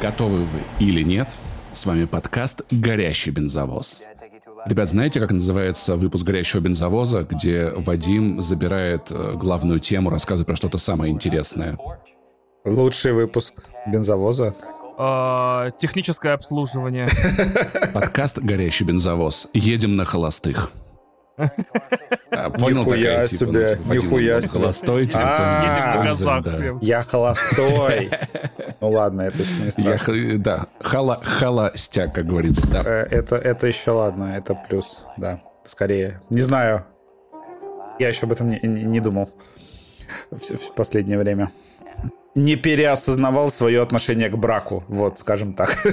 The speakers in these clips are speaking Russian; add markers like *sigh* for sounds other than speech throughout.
Готовы вы или нет? С вами подкаст «Горящий бензовоз». Ребят, знаете, как называется выпуск «Горящего бензовоза», где Вадим забирает э, главную тему, рассказывает про что-то самое интересное? Лучший выпуск бензовоза. А, техническое обслуживание. *laughs* Подкаст «Горящий бензовоз». Едем на холостых. А, понял, нихуя такая, типа, себе, ну, типа, нихуя себе. Холостой, типа, а, газах, да. Я холостой. *laughs* Ну ладно, это не страшно. Я, да, хала, холостяк, как говорится, да. Э, это, это еще ладно, это плюс, да, скорее. Не знаю, я еще об этом не, не думал в, в последнее время. Не переосознавал свое отношение к браку, вот, скажем так. *laughs*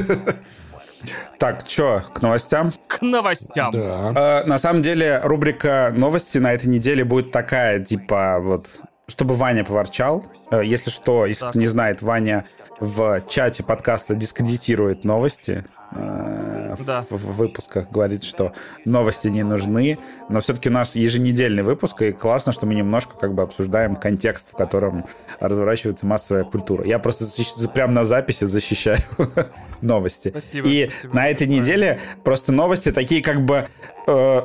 Так, что, к новостям? К новостям. Да. Э, на самом деле, рубрика новости на этой неделе будет такая, типа, вот, чтобы Ваня поворчал. Э, если что, если кто не знает, Ваня в чате подкаста дискредитирует новости. Э, да. в, в выпусках говорит, что новости не нужны, но все-таки у нас еженедельный выпуск, и классно, что мы немножко как бы обсуждаем контекст, в котором разворачивается массовая культура. Я просто защищ... прямо на записи защищаю *laughs* новости. Спасибо. И спасибо. на этой неделе просто новости такие как бы... Э,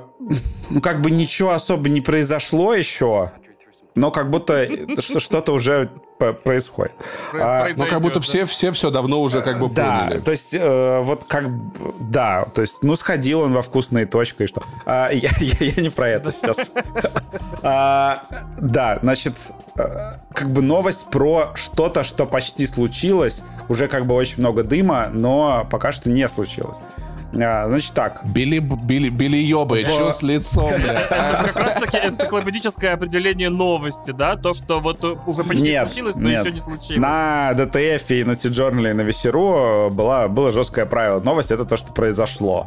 ну, как бы ничего особо не произошло еще, но как будто что-то уже происходит. А, ну, как будто все, все все давно уже как бы да, поняли. то есть, э, вот как... Да, то есть, ну, сходил он во вкусные точки, и что... А, я, я, я не про это сейчас. *laughs* А, да, значит, э, как бы новость про что-то, что почти случилось. Уже как бы очень много дыма, но пока что не случилось. А, значит так. Били, били, били чё с лицом, *laughs* Это как раз таки энциклопедическое определение новости, да? То, что вот уже почти нет, случилось, но нет. еще не случилось. На DTF и на T-Journal и на Весеру была, было жесткое правило. Новость — это то, что произошло.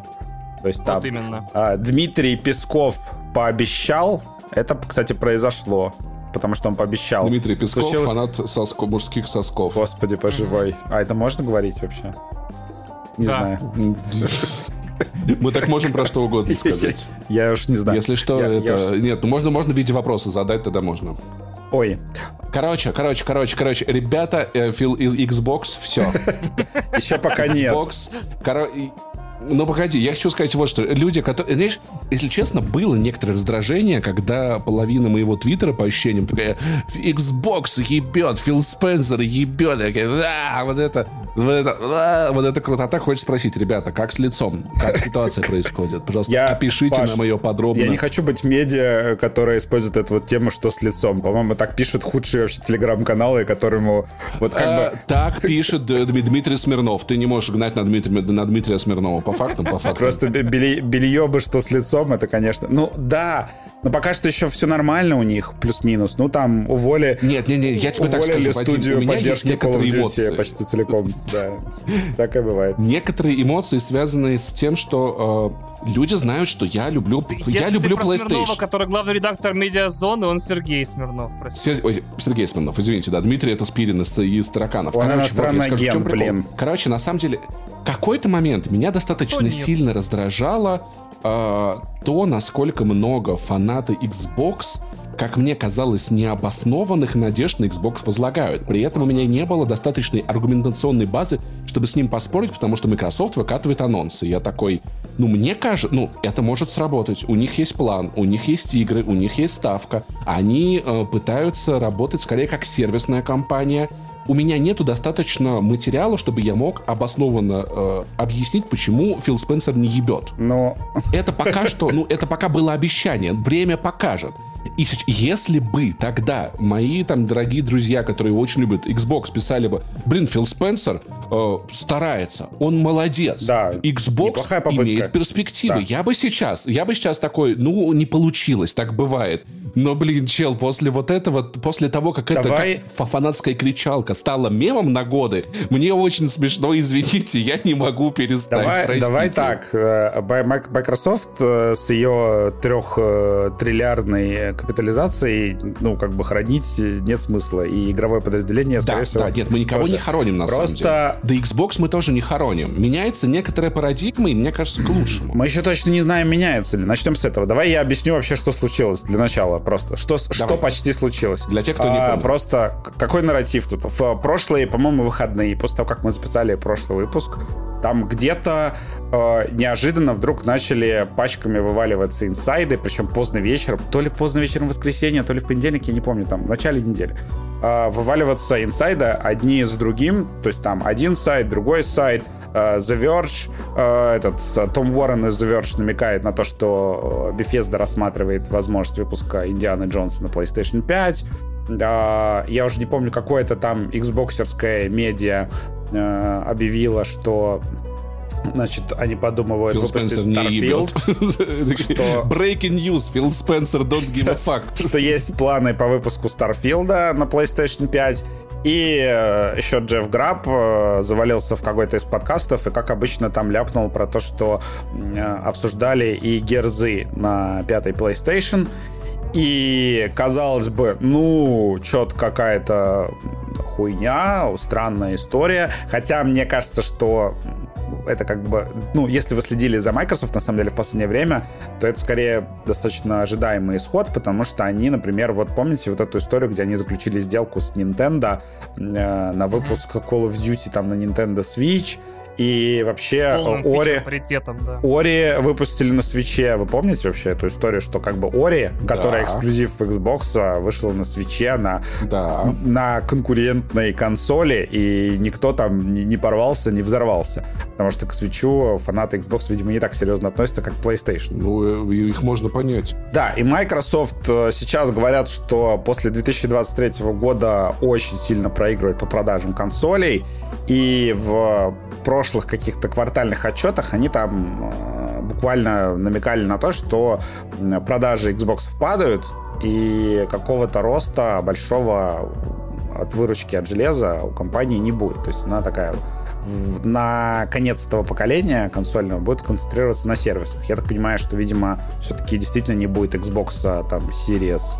То есть там вот именно. А, Дмитрий Песков пообещал, это, кстати, произошло потому что он пообещал. Дмитрий Песков, Случилось... фанат соско, мужских сосков. Господи, поживой. Mm-hmm. А это можно говорить вообще? Не да. знаю. *laughs* Мы так можем про что угодно сказать. Я уж не знаю. Если что, я, это... Я уж... Нет, ну можно, можно в виде вопроса задать, тогда можно. Ой. Короче, короче, короче, короче, ребята, э, Фил из Xbox, все. *laughs* Еще пока нет. Xbox, короче, ну, погоди, я хочу сказать вот что. Люди, которые... Знаешь, если честно, было некоторое раздражение, когда половина моего твиттера, по ощущениям, такая, Xbox ебет, Фил Спенсер ебет. Я такая, да, вот это, вот это, да, вот это круто. А хочется спросить, ребята, как с лицом? Как ситуация происходит? Пожалуйста, я, пишите Паш, на мое подробно. Я не хочу быть медиа, которая использует эту вот тему, что с лицом. По-моему, так пишут худшие вообще телеграм-каналы, которому вот как бы... Так пишет Дмитрий Смирнов. Ты не можешь гнать на Дмитрия, на Дмитрия Смирнова фактам, по фактам. Просто белье бы что с лицом, это, конечно... Ну, да, но пока что еще все нормально у них, плюс-минус. Ну, там уволи... Нет, нет, нет, я тебе так скажу, студию у меня поддержки есть некоторые эмоции. почти целиком. Да, *laughs* так и бывает. Некоторые эмоции связаны с тем, что э, люди знают, что я люблю, я люблю ты PlayStation. Смирнова, который главный редактор Медиазоны, он Сергей Смирнов, Сер... Ой, Сергей Смирнов, извините, да, Дмитрий это Спирин из, из Тараканов. Он Короче, вот, я скажу, ген, в чем прикол. Блин. Короче, на самом деле, какой-то момент меня достаточно сильно раздражало то, насколько много фанаты Xbox как мне казалось, необоснованных надежд на Xbox возлагают. При этом у меня не было достаточной аргументационной базы, чтобы с ним поспорить, потому что Microsoft выкатывает анонсы. Я такой, ну, мне кажется, ну, это может сработать. У них есть план, у них есть игры, у них есть ставка. Они э, пытаются работать скорее как сервисная компания, у меня нету достаточно материала, чтобы я мог обоснованно э, объяснить, почему Фил Спенсер не ебет. Но... Это пока что, ну, это пока было обещание. Время покажет. И если бы тогда мои там дорогие друзья, которые очень любят Xbox, писали бы, блин, Фил Спенсер э, старается, он молодец. Да, Xbox имеет перспективы. Да. Я бы сейчас, я бы сейчас такой, ну, не получилось, так бывает. Но, блин, чел, после вот этого, после того, как Давай... это как фанатская кричалка стала мемом на годы, мне очень смешно, извините, я не могу перестать, давай, простите. Давай так, э, Microsoft э, с ее трехтриллиардной капитализацией, ну, как бы хранить нет смысла, и игровое подразделение, скорее да, всего... Да, нет, мы никого тоже. не хороним, на Просто, самом да. да Xbox мы тоже не хороним. Меняется некоторая парадигма, и мне кажется, к лучшему. Мы еще точно не знаем, меняется ли. Начнем с этого. Давай я объясню вообще, что случилось для начала просто. Что, что почти случилось. Для тех, кто не а, помнит. Просто какой нарратив тут? В прошлые, по-моему, выходные, после того, как мы записали прошлый выпуск, там где-то э, неожиданно вдруг начали пачками вываливаться инсайды, причем поздно вечером, то ли поздно вечером в воскресенье, то ли в понедельник, я не помню, там, в начале недели. Э, вываливаться инсайды одни за другим, то есть там один сайт, другой сайт, э, The Verge, э, этот Том Уоррен из The Verge намекает на то, что Bethesda рассматривает возможность выпуска Индианы Джонса на PlayStation 5, Uh, я уже не помню, какое-то там xboxерское медиа uh, объявило, что Значит, они подумывают Фил выпустить Starfield. *laughs* что... Breaking news, Фил Спенсер don't give a *laughs* fuck. Что есть планы по выпуску Starfield на PlayStation 5. И э, еще Джефф Граб э, завалился в какой-то из подкастов и, как обычно, там ляпнул про то, что э, обсуждали и герзы на пятой PlayStation. И, казалось бы, ну, что-то какая-то хуйня, странная история. Хотя мне кажется, что это как бы, ну, если вы следили за Microsoft, на самом деле, в последнее время, то это скорее достаточно ожидаемый исход, потому что они, например, вот помните вот эту историю, где они заключили сделку с Nintendo э, на выпуск Call of Duty там на Nintendo Switch, и вообще Ори, да. Ори выпустили на свече. Вы помните вообще эту историю, что как бы Ори, да. которая эксклюзив Xbox, а, вышла на свече на, да. на конкурентной консоли, и никто там не, не порвался, не взорвался. Потому что к свечу фанаты Xbox, видимо, не так серьезно относятся, как к PlayStation. Ну, э, их можно понять. Да, и Microsoft э, сейчас говорят, что после 2023 года очень сильно проигрывает по продажам консолей, и в прошлых каких-то квартальных отчетах они там э, буквально намекали на то, что продажи Xbox падают, и какого-то роста большого от выручки от железа у компании не будет. То есть она такая в, на конец этого поколения консольного будет концентрироваться на сервисах. Я так понимаю, что, видимо, все-таки действительно не будет Xbox а, там Series,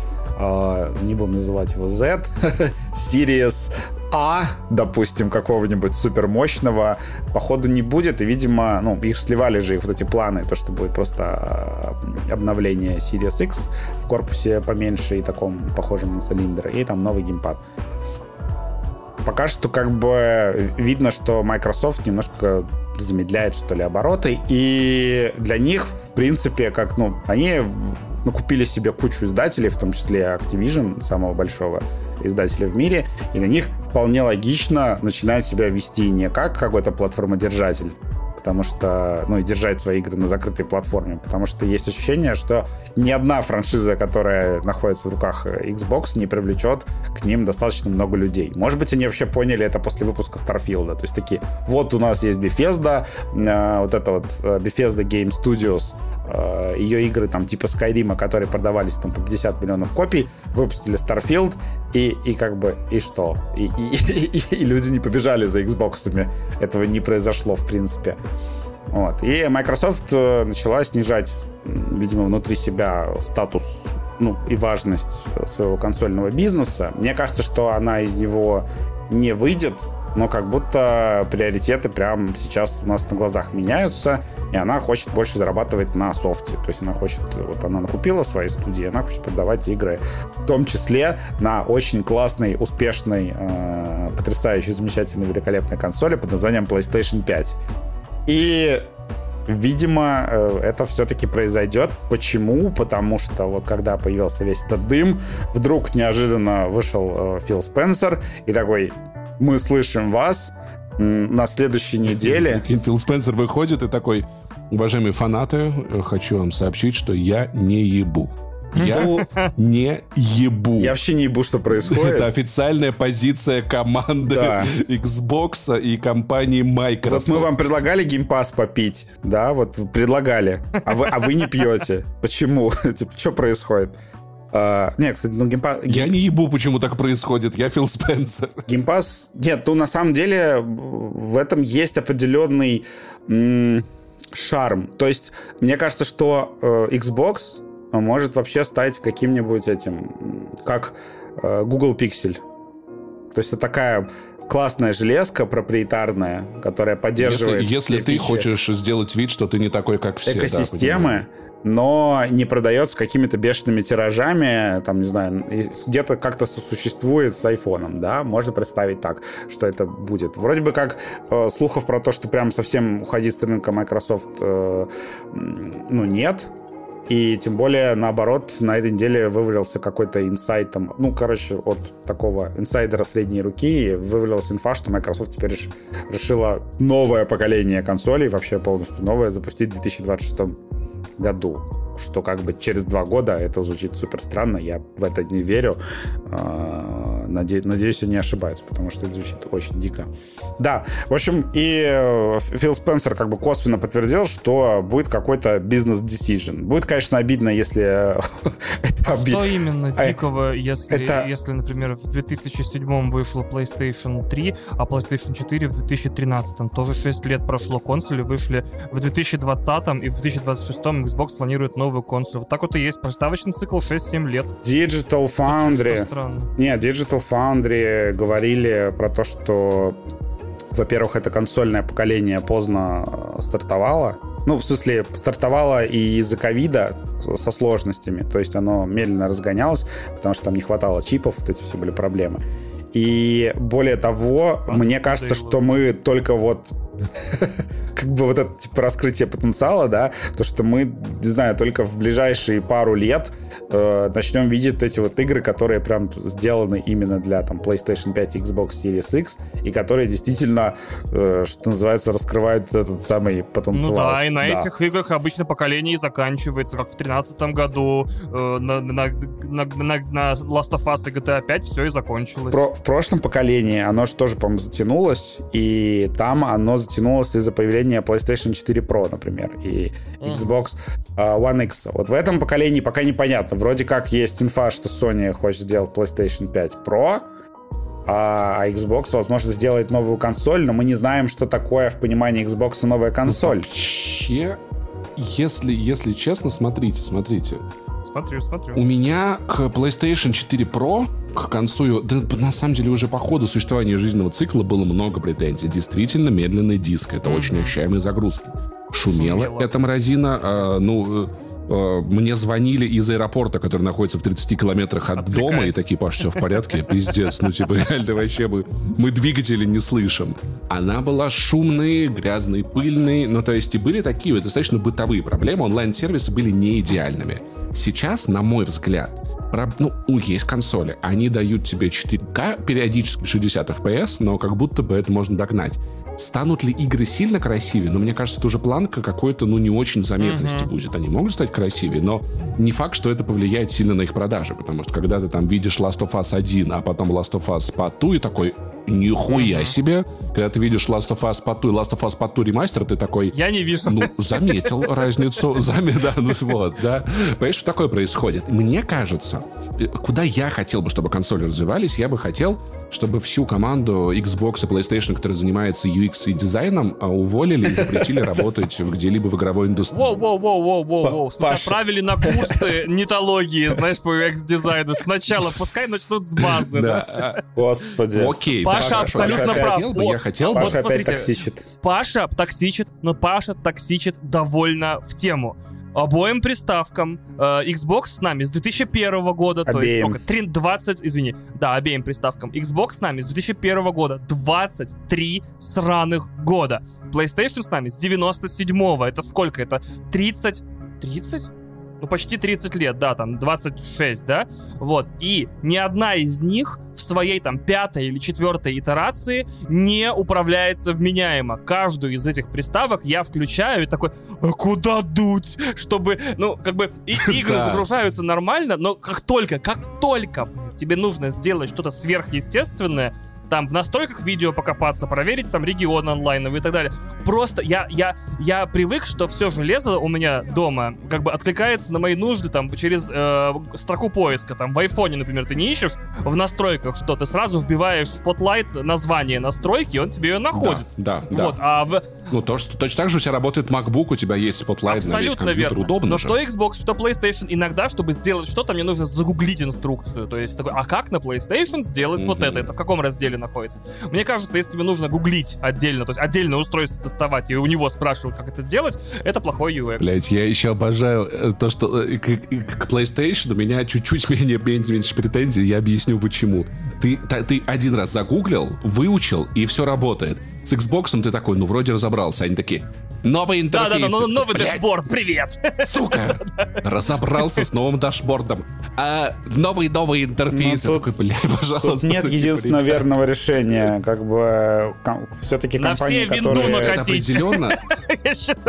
не будем называть его Z, *laughs* Series а, допустим, какого-нибудь супер мощного, походу не будет. И, видимо, ну, их сливали же их вот эти планы, то, что будет просто а, обновление Series X в корпусе поменьше и таком похожем на цилиндр, и там новый геймпад. Пока что как бы видно, что Microsoft немножко замедляет, что ли, обороты. И для них, в принципе, как, ну, они накупили себе кучу издателей, в том числе Activision, самого большого издателя в мире, и на них вполне логично начинать себя вести не как какой-то платформодержатель, потому что, ну, и держать свои игры на закрытой платформе, потому что есть ощущение, что ни одна франшиза, которая находится в руках Xbox, не привлечет к ним достаточно много людей. Может быть, они вообще поняли это после выпуска Starfield, то есть такие, вот у нас есть Bethesda, э, вот это вот э, Bethesda Game Studios, э, ее игры там типа Skyrim, которые продавались там по 50 миллионов копий, выпустили Starfield, и, и как бы, и что? И, и, *laughs* и, и люди не побежали за Xbox'ами. Этого не произошло, в принципе. Вот. И Microsoft э, начала снижать, видимо, внутри себя статус ну, и важность своего консольного бизнеса. Мне кажется, что она из него не выйдет, но как будто приоритеты прямо сейчас у нас на глазах меняются, и она хочет больше зарабатывать на софте. То есть она хочет, вот она накупила свои студии, она хочет продавать игры, в том числе на очень классной, успешной, э, потрясающей, замечательной, великолепной консоли под названием PlayStation 5. И Видимо, э, это все-таки произойдет. Почему? Потому что вот когда появился весь этот дым, вдруг неожиданно вышел э, Фил Спенсер и такой, мы слышим вас на следующей неделе. *laughs* Фил Спенсер выходит и такой, уважаемые фанаты, хочу вам сообщить, что я не ебу. Я ну, не ебу. Я вообще не ебу, что происходит. Это официальная позиция команды да. Xbox и компании Microsoft. Вот мы вам предлагали геймпас попить, да, вот предлагали, а вы, а вы не пьете. Почему? *laughs* Типа, что происходит? Uh, нет, кстати, ну Game Pass... Я не ебу, почему так происходит. Я Фил Спенсер. Game Pass... Нет, ну на самом деле в этом есть определенный шарм. То есть мне кажется, что э, Xbox может вообще стать каким-нибудь этим, как э, Google Pixel. То есть это такая классная железка проприетарная, которая поддерживает... Если, если ты фичи хочешь сделать вид, что ты не такой, как все. Экосистемы, да, но не продается какими-то бешеными тиражами, там, не знаю, где-то как-то сосуществует с айфоном, да, можно представить так, что это будет. Вроде бы как э, слухов про то, что прям совсем уходить с рынка Microsoft, э, ну, нет, и тем более, наоборот, на этой неделе вывалился какой-то инсайт, там, ну, короче, от такого инсайдера средней руки вывалилась инфа, что Microsoft теперь решила новое поколение консолей, вообще полностью новое, запустить в 2026 году что как бы через два года это звучит супер странно, я в это не верю. А, наде... Надеюсь, я не ошибаюсь, потому что это звучит очень дико. Да, в общем, и э, Фил Спенсер как бы косвенно подтвердил, что будет какой-то бизнес-decision. Будет, конечно, обидно, если *laughs* это а Что именно а, дикого, если, это... если, например, в 2007 вышла PlayStation 3, а PlayStation 4 в 2013? Тоже 6 лет прошло, консоли вышли в 2020 и в 2026 Xbox планирует новую консоль. Вот так вот и есть поставочный цикл 6-7 лет. Digital Foundry. Нет, Digital Foundry говорили про то, что во-первых, это консольное поколение поздно стартовало. Ну, в смысле, стартовало и из-за ковида со сложностями. То есть оно медленно разгонялось, потому что там не хватало чипов, вот эти все были проблемы. И более того, а, мне кажется, что мы только вот как бы вот это типа раскрытие потенциала, да, то, что мы, не знаю, только в ближайшие пару лет э, начнем видеть эти вот игры, которые прям сделаны именно для там PlayStation 5 Xbox Series X, и которые действительно, э, что называется, раскрывают этот самый потенциал. Ну да, и на да. этих играх обычно поколение и заканчивается, как в 2013 году э, на, на, на, на, на Last of Us и GTA 5 все и закончилось. В, про, в прошлом поколении оно же тоже, по-моему, затянулось, и там оно затянулось из-за появления PlayStation 4 Pro, например, и Xbox uh, One X. Вот в этом поколении пока непонятно. Вроде как есть инфа, что Sony хочет сделать PlayStation 5 Pro, а Xbox, возможно, сделает новую консоль, но мы не знаем, что такое в понимании Xbox новая консоль. Вообще, если, если честно, смотрите, смотрите. Смотрю, смотрю. У меня к PlayStation 4 Pro к концу, да, на самом деле уже по ходу существования жизненного цикла было много претензий. Действительно, медленный диск. Это mm-hmm. очень ощущаемые загрузки. Шумела, Шумела. эта мразина. А, ну, э, мне звонили из аэропорта, который находится в 30 километрах от Отвлекает. дома, и такие, Паш, все в порядке, пиздец, ну, типа, реально вообще мы, мы двигатели не слышим. Она была шумной, грязной, пыльной, ну, то есть и были такие вот достаточно бытовые проблемы, онлайн-сервисы были не идеальными. Сейчас, на мой взгляд, ну, есть консоли, они дают тебе 4К, периодически 60 FPS, но как будто бы это можно догнать. Станут ли игры сильно красивее? Но мне кажется, это уже планка какой-то, ну, не очень заметности mm-hmm. будет. Они могут стать красивее, но не факт, что это повлияет сильно на их продажи, потому что когда ты там видишь Last of Us 1, а потом Last of Us по ту, и такой, нихуя себе. Когда ты видишь Last of Us по ту и Last of Us по ту ремастер, ты такой... Я не вижу. Ну, заметил разницу. *laughs* Заметил, да, ну вот, да. Понимаешь, что такое происходит? Мне кажется, куда я хотел бы, чтобы консоли развивались, я бы хотел, чтобы всю команду Xbox и PlayStation, которая занимается UX и дизайном, а, уволили и запретили *laughs* работать где-либо в игровой индустрии. Воу-воу-воу-воу-воу-воу. Отправили на курсы нетологии, знаешь, по UX-дизайну. Сначала пускай начнут с базы, да? Господи. Окей. Паша абсолютно прав. Я хотел Паша опять токсичит. Паша токсичит, но Паша токсичит довольно в тему обоим приставкам. Э, Xbox с нами с 2001 года, обеим. то есть сколько? 3, 20, извини, да, обеим приставкам. Xbox с нами с 2001 года, 23 сраных года. PlayStation с нами с 97-го, это сколько? Это 30... 30? Ну, почти 30 лет, да, там, 26, да, вот, и ни одна из них в своей, там, пятой или четвертой итерации не управляется вменяемо. Каждую из этих приставок я включаю и такой, а куда дуть? Чтобы, ну, как бы, и *laughs* игры загружаются нормально, но как только, как только тебе нужно сделать что-то сверхъестественное, там в настройках видео покопаться, проверить там регион онлайновый и так далее. Просто я, я, я привык, что все железо у меня дома как бы откликается на мои нужды там через э, строку поиска. Там в айфоне, например, ты не ищешь в настройках что, ты сразу вбиваешь в Spotlight название настройки, и он тебе ее находит. Да, да, Вот, а в, Ну, то, что точно так же у тебя работает MacBook, у тебя есть Spotlight Абсолютно на весь компьютер, верно. удобно Но же. что Xbox, что PlayStation, иногда, чтобы сделать что-то, мне нужно загуглить инструкцию. То есть такой, а как на PlayStation сделать mm-hmm. вот это? Это в каком разделе находится? Мне кажется, если тебе нужно гуглить отдельно, то есть отдельное устройство доставать и у него спрашивать, как это делать, это плохой UX. Блять, я еще обожаю э, то, что э, к, к PlayStation у меня чуть-чуть *laughs* менее, меньше претензий, я объясню почему. Ты, ты один раз загуглил, выучил, и все работает. С Xbox ты такой, ну вроде разобрался. Они такие, новый интерфейс. Да-да-да, ну, новый Блядь. дашборд, привет. Сука, *laughs* разобрался с новым дашбордом. А, новый новый интерфейс. Ну, тут, такой, бля, пожалуйста. Тут нет единственного верного решения. Как бы все-таки компании, которые... Это определенно... *laughs*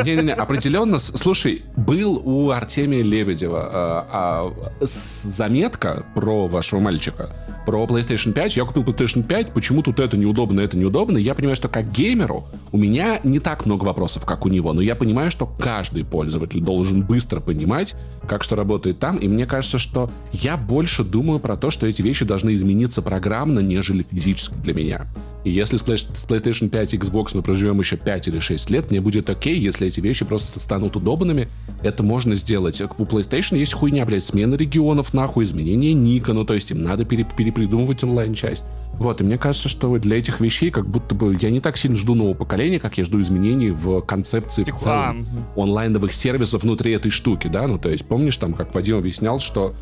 Не-не-не, определенно, слушай, был у Артемия Лебедева а, а, заметка про вашего мальчика, про PlayStation 5. Я купил PlayStation 5, почему тут это неудобно, это неудобно. Я понимаю, что как геймеру у меня не так много вопросов, как у него, но я понимаю, что каждый пользователь должен быстро понимать, как что работает там, и мне кажется, что я больше думаю про то, что эти вещи должны измениться программно, нежели физически для меня. И если с PlayStation 5 и Xbox мы проживем еще 5 или 6 лет, мне будет окей, если эти вещи просто станут удобными. Это можно сделать. У PlayStation есть хуйня, блядь, смена регионов, нахуй, изменение ника, ну то есть им надо пере перепридумывать онлайн-часть. Вот, и мне кажется, что для этих вещей как будто бы я не так сильно жду нового поколения, как я жду изменений в концепции в целом онлайновых сервисов внутри этой штуки, да, ну то есть помнишь там, как Вадим объяснял, что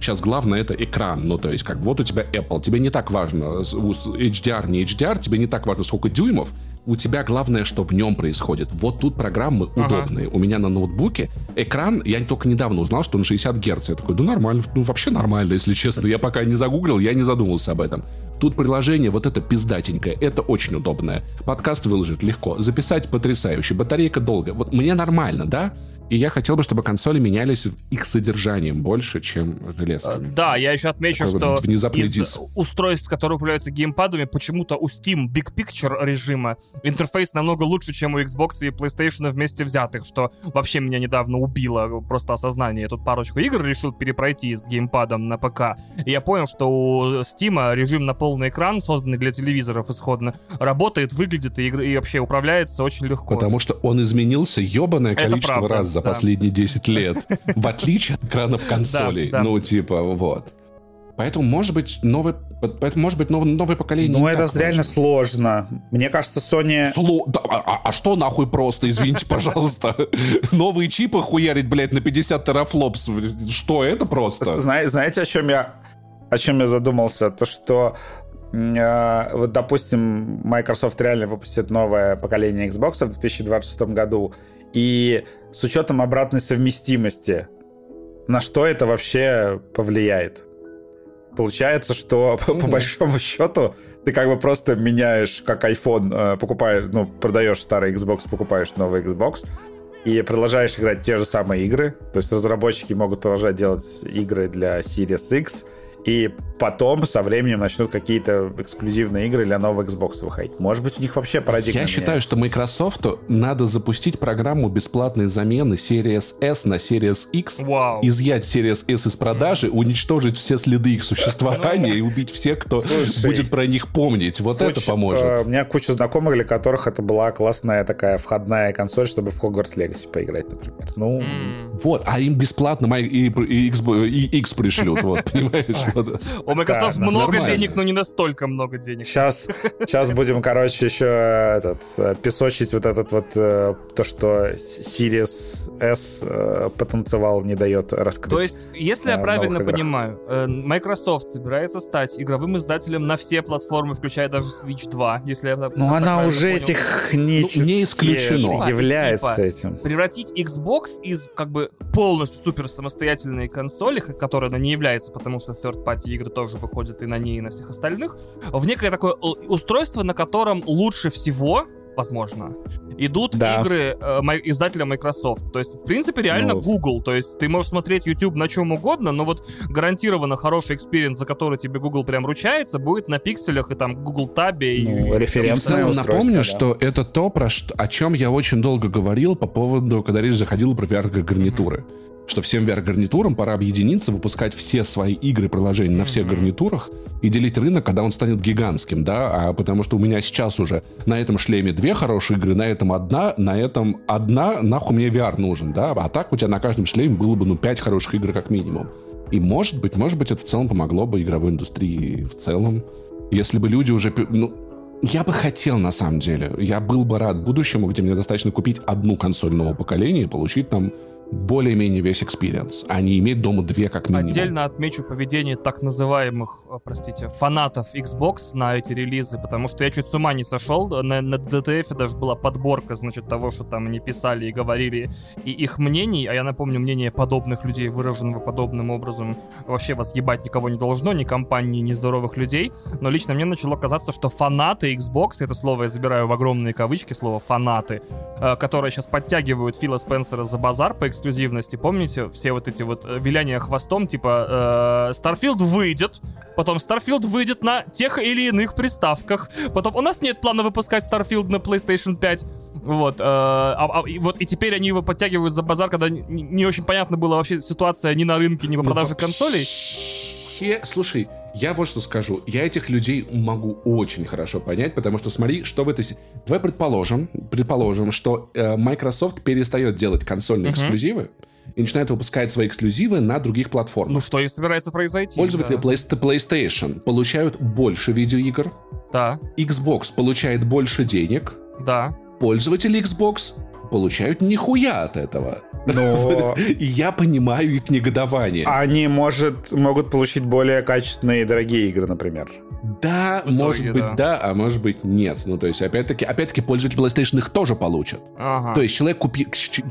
Сейчас главное это экран. Ну, то есть, как вот у тебя Apple. Тебе не так важно, HDR, не HDR, тебе не так важно, сколько дюймов. У тебя главное, что в нем происходит. Вот тут программы ага. удобные. У меня на ноутбуке экран, я только недавно узнал, что он 60 Гц. Я такой, да нормально, ну вообще нормально, если честно. Я пока не загуглил, я не задумывался об этом. Тут приложение вот это пиздатенькое, это очень удобное. Подкаст выложить легко, записать потрясающе, батарейка долго. Вот мне нормально, да? И я хотел бы, чтобы консоли менялись их содержанием больше, чем железками. Да, я еще отмечу, Такой что внезапный из дис. устройств, которые управляются геймпадами, почему-то у Steam Big Picture режима интерфейс намного лучше, чем у Xbox и PlayStation вместе взятых, что вообще меня недавно убило просто осознание. Я тут парочку игр решил перепройти с геймпадом на ПК, и я понял, что у Steam режим на полный экран, созданный для телевизоров исходно, работает, выглядит и, и вообще управляется очень легко. Потому что он изменился ебаное количество раз за да. последние 10 лет. *laughs* В отличие от экранов консолей. Ну, типа, вот. Поэтому, может быть, новый, поэтому, может быть, новое, новое поколение. Ну, это реально важно. сложно. Мне кажется, Sony. Сло... Да, а, а, а что нахуй просто, извините, *laughs* пожалуйста? Новые чипы хуярить, блядь, на 50 терафлопс. Что это просто? Знаете, о чем я о чем я задумался? То, что вот, допустим, Microsoft реально выпустит новое поколение Xbox в 2026 году, и с учетом обратной совместимости, на что это вообще повлияет? Получается, что mm-hmm. *laughs* по большому счету ты как бы просто меняешь, как iPhone, э, покупаешь, ну, продаешь старый Xbox, покупаешь новый Xbox, и продолжаешь играть те же самые игры. То есть разработчики могут продолжать делать игры для Series X, и потом со временем начнут какие-то эксклюзивные игры для нового Xbox выходить. Может быть, у них вообще парадигма Я считаю, что Microsoft надо запустить программу бесплатной замены Series S на Series X, Вау. изъять Series S из продажи, уничтожить все следы их существования и убить всех, кто будет про них помнить. Вот это поможет. Э, у меня куча знакомых, для которых это была классная такая входная консоль, чтобы в Hogwarts Legacy поиграть, например. Ну, вот, а им бесплатно и, и, X, и X пришлют, вот, *laughs* понимаешь? У Microsoft да, много нормально. денег, но не настолько много денег. Сейчас, сейчас будем, короче, еще этот, песочить вот этот вот э, то, что Series S э, потенциал не дает раскрыть. То есть, если я правильно понимаю, э, Microsoft собирается стать игровым издателем на все платформы, включая даже Switch 2, если я Ну, она уже понял. технически ну, не исключено. является типа, этим. Превратить Xbox из как бы полностью супер самостоятельной консоли, которая она не является, потому что third party игры тоже выходят и на ней, и на всех остальных, в некое такое устройство, на котором лучше всего возможно, идут да. игры э, издателя Microsoft. То есть, в принципе, реально ну. Google. То есть, ты можешь смотреть YouTube на чем угодно, но вот гарантированно хороший experience, за который тебе Google прям ручается, будет на пикселях и там Google Tab. И, ну, референсное и в целом напомню, да. что это то, про что, о чем я очень долго говорил по поводу, когда речь заходила про VR-гарнитуры. Что всем VR-гарнитурам пора объединиться, выпускать все свои игры, приложения на всех гарнитурах и делить рынок, когда он станет гигантским, да, а потому что у меня сейчас уже на этом шлеме две хорошие игры, на этом одна, на этом одна, нахуй мне VR нужен, да, а так у тебя на каждом шлеме было бы, ну, пять хороших игр как минимум. И может быть, может быть, это в целом помогло бы игровой индустрии в целом, если бы люди уже, ну, я бы хотел, на самом деле. Я был бы рад будущему, где мне достаточно купить одну консоль нового поколения и получить там более-менее весь experience, а не иметь дома две как минимум. Отдельно отмечу поведение так называемых, простите, фанатов Xbox на эти релизы, потому что я чуть с ума не сошел. На, на DTF даже была подборка, значит, того, что там они писали и говорили, и их мнений, а я напомню, мнение подобных людей, выраженного подобным образом, вообще вас ебать никого не должно, ни компании, ни здоровых людей, но лично мне начало казаться, что фанаты Xbox, это слово я забираю в огромные кавычки, слово фанаты, э, которые сейчас подтягивают Фила Спенсера за базар по эксклюзивности. Помните все вот эти вот э, виляния хвостом, типа э, Starfield выйдет, потом Starfield выйдет на тех или иных приставках, потом у нас нет плана выпускать Starfield на PlayStation 5, вот, э, а, а, и, вот и теперь они его подтягивают за базар, когда не, не очень понятно была вообще ситуация ни на рынке, ни по ну, продаже ну, консолей. Слушай, я вот что скажу. Я этих людей могу очень хорошо понять, потому что смотри, что в этой... Давай предположим, предположим, что э, Microsoft перестает делать консольные uh-huh. эксклюзивы и начинает выпускать свои эксклюзивы на других платформах. Ну что и собирается произойти. Пользователи да. PlayStation получают больше видеоигр. Да. Xbox получает больше денег. Да. Пользователи Xbox получают нихуя от этого. Но... *laughs* я понимаю их негодование. Они, может, могут получить более качественные и дорогие игры, например. Да, итоге, может быть, да. да, а может быть, нет. Ну, то есть, опять-таки, опять-таки, пользователи PlayStation их тоже получат. Ага. То есть, человек, купи...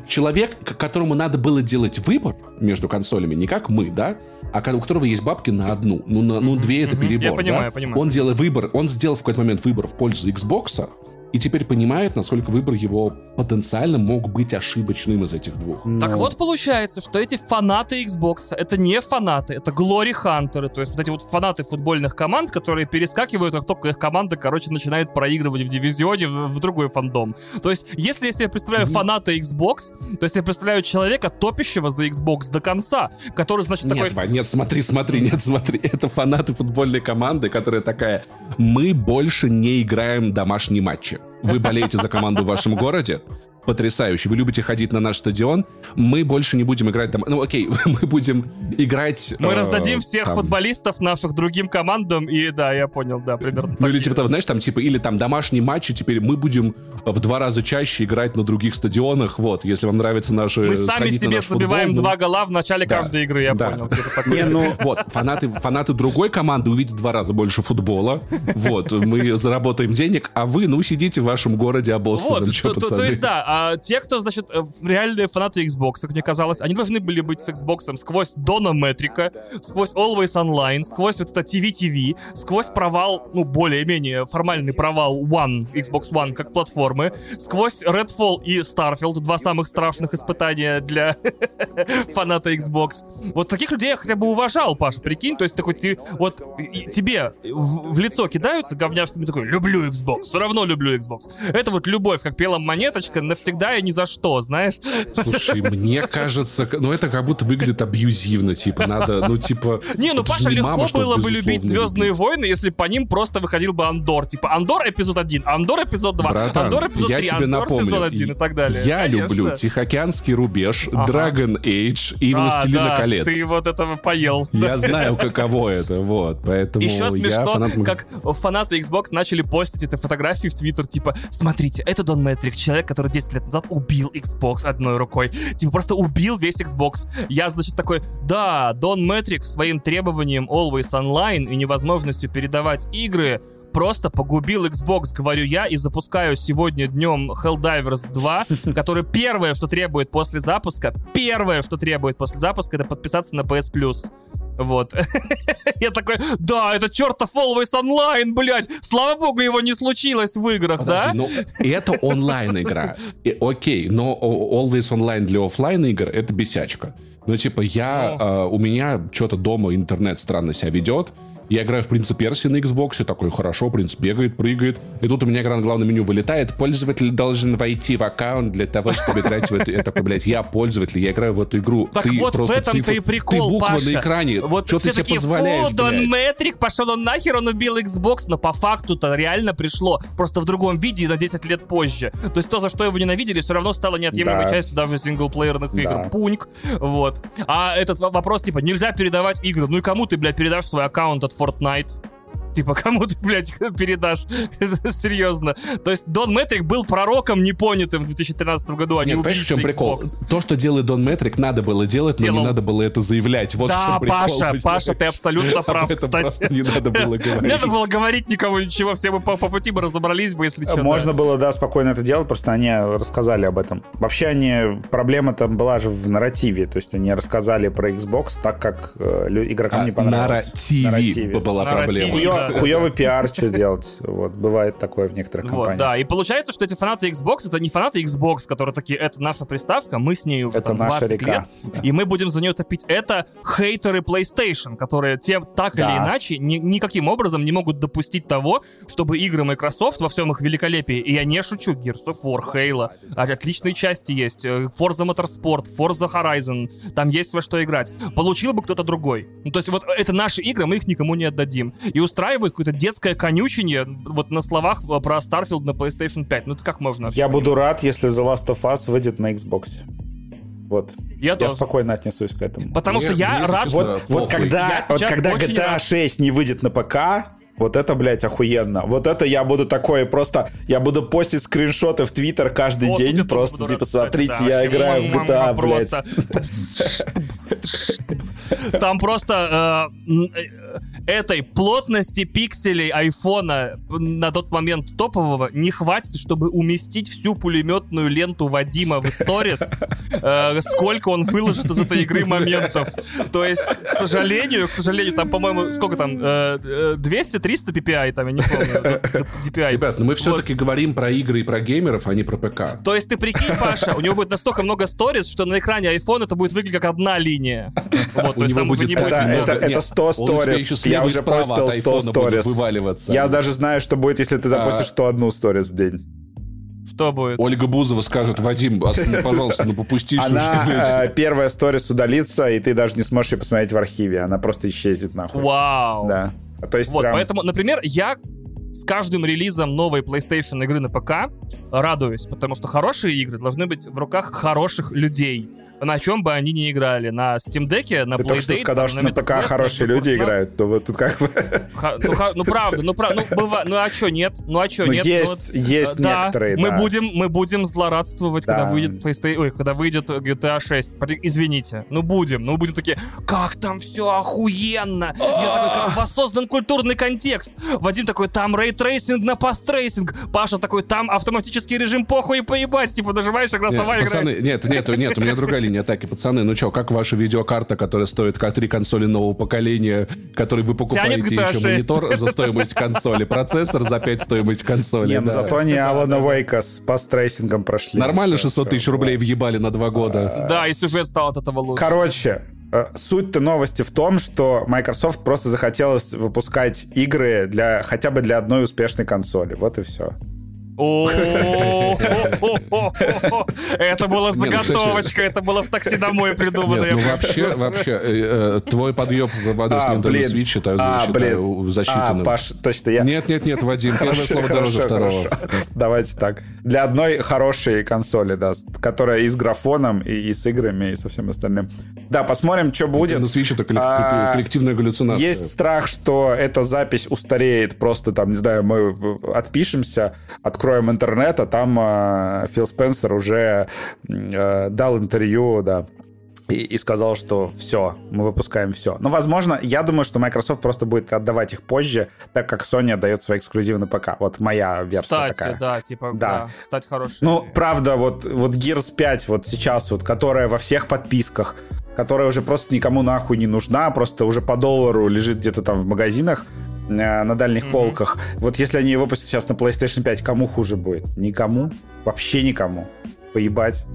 человек, которому надо было делать выбор между консолями, не как мы, да, а у которого есть бабки на одну, ну, на, ну две это перебор, я понимаю, да? я понимаю. Он делает выбор, он сделал в какой-то момент выбор в пользу Xbox, и теперь понимает, насколько выбор его потенциально мог быть ошибочным из этих двух. Но... Так вот получается, что эти фанаты Xbox это не фанаты, это Glory Хантеры, то есть вот эти вот фанаты футбольных команд, которые перескакивают, как только их команда, короче, начинает проигрывать в дивизионе в, в другой фандом. То есть, если, если я представляю фаната Xbox, то есть я представляю человека, топящего за Xbox до конца, который, значит, нет, такой... Вань, нет, смотри, смотри, нет, смотри, это фанаты футбольной команды, которая такая, мы больше не играем домашние матчи. Вы болеете за команду в вашем городе, потрясающе. Вы любите ходить на наш стадион. Мы больше не будем играть там. Ну, окей, *laughs* мы будем играть. Мы э, раздадим всех там... футболистов наших другим командам. И да, я понял, да, примерно. Ну, или типа, там, знаешь, там, типа, или там домашние матчи. Теперь мы будем в два раза чаще играть на других стадионах. Вот, если вам нравится наши. Мы сами себе забиваем футбол, два гола в начале да, каждой игры, я да. понял. Не, ну, вот, фанаты, фанаты другой команды увидят два раза больше футбола. Вот, мы заработаем денег, а вы, ну, сидите в вашем городе обоссанном. Вот, то, то, то есть, да, а те, кто, значит, э, реальные фанаты Xbox, как мне казалось, они должны были быть с Xbox сквозь Дона Метрика, сквозь Always Online, сквозь вот это TV-TV, сквозь провал, ну, более-менее формальный провал One, Xbox One как платформы, сквозь Redfall и Starfield, два самых страшных испытания для *laughs* фаната Xbox. Вот таких людей я хотя бы уважал, Паша, прикинь, то есть такой ты, вот тебе в, в лицо кидаются говняшками, такой, люблю Xbox, все равно люблю Xbox. Это вот любовь, как пела монеточка, навсегда и ни за что, знаешь. Слушай, мне кажется, ну это как будто выглядит абьюзивно, типа надо, ну типа... Не, ну Паша, легко мама, было бы любить Звездные войны, если по ним просто выходил бы Андор. Типа Андор эпизод 1, Андор эпизод 2, Братан, Андор эпизод я 3, тебе Андор напомню, сезон 1 и так далее. Я Конечно. люблю Тихоокеанский рубеж, ага. Dragon Age и Властелина а, да, колец. ты вот этого поел. Я знаю, каково это, вот, поэтому Еще смешно, фанат... как фанаты Xbox начали постить эти фотографии в Твиттер, типа, смотрите, это Дон Мэтрик, человек, который 10 лет назад убил Xbox одной рукой. Типа просто убил весь Xbox. Я, значит, такой, да, Дон Мэтрик своим требованием Always Online и невозможностью передавать игры просто погубил Xbox, говорю я, и запускаю сегодня днем Helldivers 2, *laughs* который первое, что требует после запуска, первое, что требует после запуска, это подписаться на PS Plus. Вот. *laughs* Я такой, да, это чертов Always Online, блядь. Слава богу, его не случилось в играх, Подожди, да? Ну, это онлайн игра. И, окей, но Always Online для офлайн игр это бесячка. Но типа я, ну. э, у меня что-то дома интернет странно себя ведет, я играю в Принца Перси на Xbox, такой, хорошо, принц бегает, прыгает. И тут у меня экран главное меню вылетает. Пользователь должен войти в аккаунт для того, чтобы играть в эту... Я такой, блядь, я пользователь, я играю в эту игру. Так ты вот в этом-то и прикол, Ты буква Паша. на экране. Вот что ты себе позволяешь, Дон Метрик, пошел он нахер, он убил Xbox, но по факту-то реально пришло. Просто в другом виде на 10 лет позже. То есть то, за что его ненавидели, все равно стало неотъемлемой да. частью даже синглплеерных да. игр. Пуньк. Вот. А этот вопрос, типа, нельзя передавать игры. Ну и кому ты, блядь, передашь свой аккаунт от Fortnite? Типа, кому ты, блядь, *laughs* передашь? *laughs* Серьезно. То есть Дон Метрик был пророком непонятым в 2013 году, а Нет, не понимаешь, в чем прикол? То, что делает Дон Метрик, надо было делать, но Делал. не надо было это заявлять. Вот да, прикол, Паша, понимаешь? Паша, ты абсолютно прав, кстати. не надо было говорить. *laughs* Не надо было говорить никому ничего, все бы по, по пути бы разобрались бы, если что. Можно да. было, да, спокойно это делать, просто они рассказали об этом. Вообще они, проблема там была же в нарративе, то есть они рассказали про Xbox так, как э, игрокам а, не понравилось. Нарративе, нарративе. была нарративе, проблема. Да. Хуёвый пиар что делать. Вот, бывает такое в некоторых вот, компаниях. Да, и получается, что эти фанаты Xbox, это не фанаты Xbox, которые такие, это наша приставка, мы с ней уже это там, 20 река. лет, и мы будем за нее топить. Это хейтеры PlayStation, которые тем так да. или иначе ни, никаким образом не могут допустить того, чтобы игры Microsoft во всем их великолепии, и я не шучу, Gears of War, Halo, отличные части есть, э, Forza Motorsport, Forza Horizon, там есть во что играть. Получил бы кто-то другой. Ну, то есть вот это наши игры, мы их никому не отдадим. И устраивают какое-то детское конючение вот на словах про Starfield на PlayStation 5. Ну это как можно? Я буду рад, если The Last of Us выйдет на Xbox. Вот. Я, я тоже. спокойно отнесусь к этому. Потому мне, что я мне рад... Вот, вот когда, вот когда GTA рад. 6 не выйдет на ПК, вот это, блядь, охуенно. Вот это я буду такое просто... Я буду постить скриншоты в Твиттер каждый вот, день. Просто, типа, смотрите, да, я играю в GTA, блядь. *laughs* Там просто э, этой плотности пикселей айфона на тот момент топового не хватит, чтобы уместить всю пулеметную ленту Вадима в сторис, э, сколько он выложит из этой игры моментов. То есть, к сожалению, к сожалению, там, по-моему, сколько там, 200-300 PPI, там, я не помню, DPI. Ребят, но мы все-таки вот. говорим про игры и про геймеров, а не про ПК. То есть ты прикинь, Паша, у него будет настолько много сторис, что на экране iPhone это будет выглядеть как одна линия. Вот, то есть там уже не будет... Это 100 сторис я уже постил 100 сторис. Вываливаться. Я даже знаю, что будет, если ты запустишь 101 сторис в день. Что будет? Ольга Бузова скажет, Вадим, пожалуйста, ну попусти. Она э, первая сторис удалится, и ты даже не сможешь ее посмотреть в архиве. Она просто исчезнет нахуй. Вау. Да. То есть вот, прям... поэтому, например, я с каждым релизом новой PlayStation игры на ПК радуюсь, потому что хорошие игры должны быть в руках хороших людей на чем бы они ни играли. На Steam Deck, на Ты только что сказал, что на ПК хорошие люди играют, то вот тут как бы... ну, ну, правда, ну, правда, ну, бывает, ну, а что нет? Ну, а что ну, нет? Есть, ну, есть да, некоторые, мы будем, мы будем злорадствовать, да. когда выйдет PlayStation, ой, когда выйдет GTA 6. Извините, ну будем, ну будем такие, как там все охуенно! Я такой, как воссоздан культурный контекст. Вадим такой, там ray tracing на path tracing. Паша такой, там автоматический режим похуй и поебать, типа нажимаешь и голосовая играет. Нет, нет, нет, у меня другая линия атаки. Пацаны, ну что, как ваша видеокарта, которая стоит как три консоли нового поколения, который вы покупаете еще монитор за стоимость консоли, процессор за 5 стоимость консоли. Не, ну зато они Алана Вейка с path tracing'ом прошли. Нормально 600 тысяч рублей въебали на два года. Да, и сюжет стал от этого лучше. Короче, э, Суть-то новости в том, что Microsoft просто захотелось выпускать игры для хотя бы для одной успешной консоли. Вот и все. Это была заготовочка, это было в такси домой придумано. Ну вообще, вообще, твой подъеб в адрес Nintendo Switch засчитанным. А, Паш, точно я... Нет, нет, нет, Вадим, первое слово дороже второго. Давайте так. Для одной хорошей консоли, да, которая и с графоном, и с играми, и со всем остальным. Да, посмотрим, что будет. На Switch это коллективная галлюцинация. Есть страх, что эта запись устареет просто там, не знаю, мы отпишемся, откроем откроем интернет, а там э, Фил Спенсер уже э, дал интервью, да, и, и сказал, что все, мы выпускаем все. Но, возможно, я думаю, что Microsoft просто будет отдавать их позже, так как Sony отдает свои эксклюзивы на ПК. Вот моя версия Кстати, такая. да, типа, да. да стать хорошей. Ну, правда, вот, вот Gears 5 вот сейчас, вот, которая во всех подписках, которая уже просто никому нахуй не нужна, просто уже по доллару лежит где-то там в магазинах, на дальних mm-hmm. полках. Вот если они выпустят сейчас на PlayStation 5, кому хуже будет? Никому. Вообще никому. Поебать.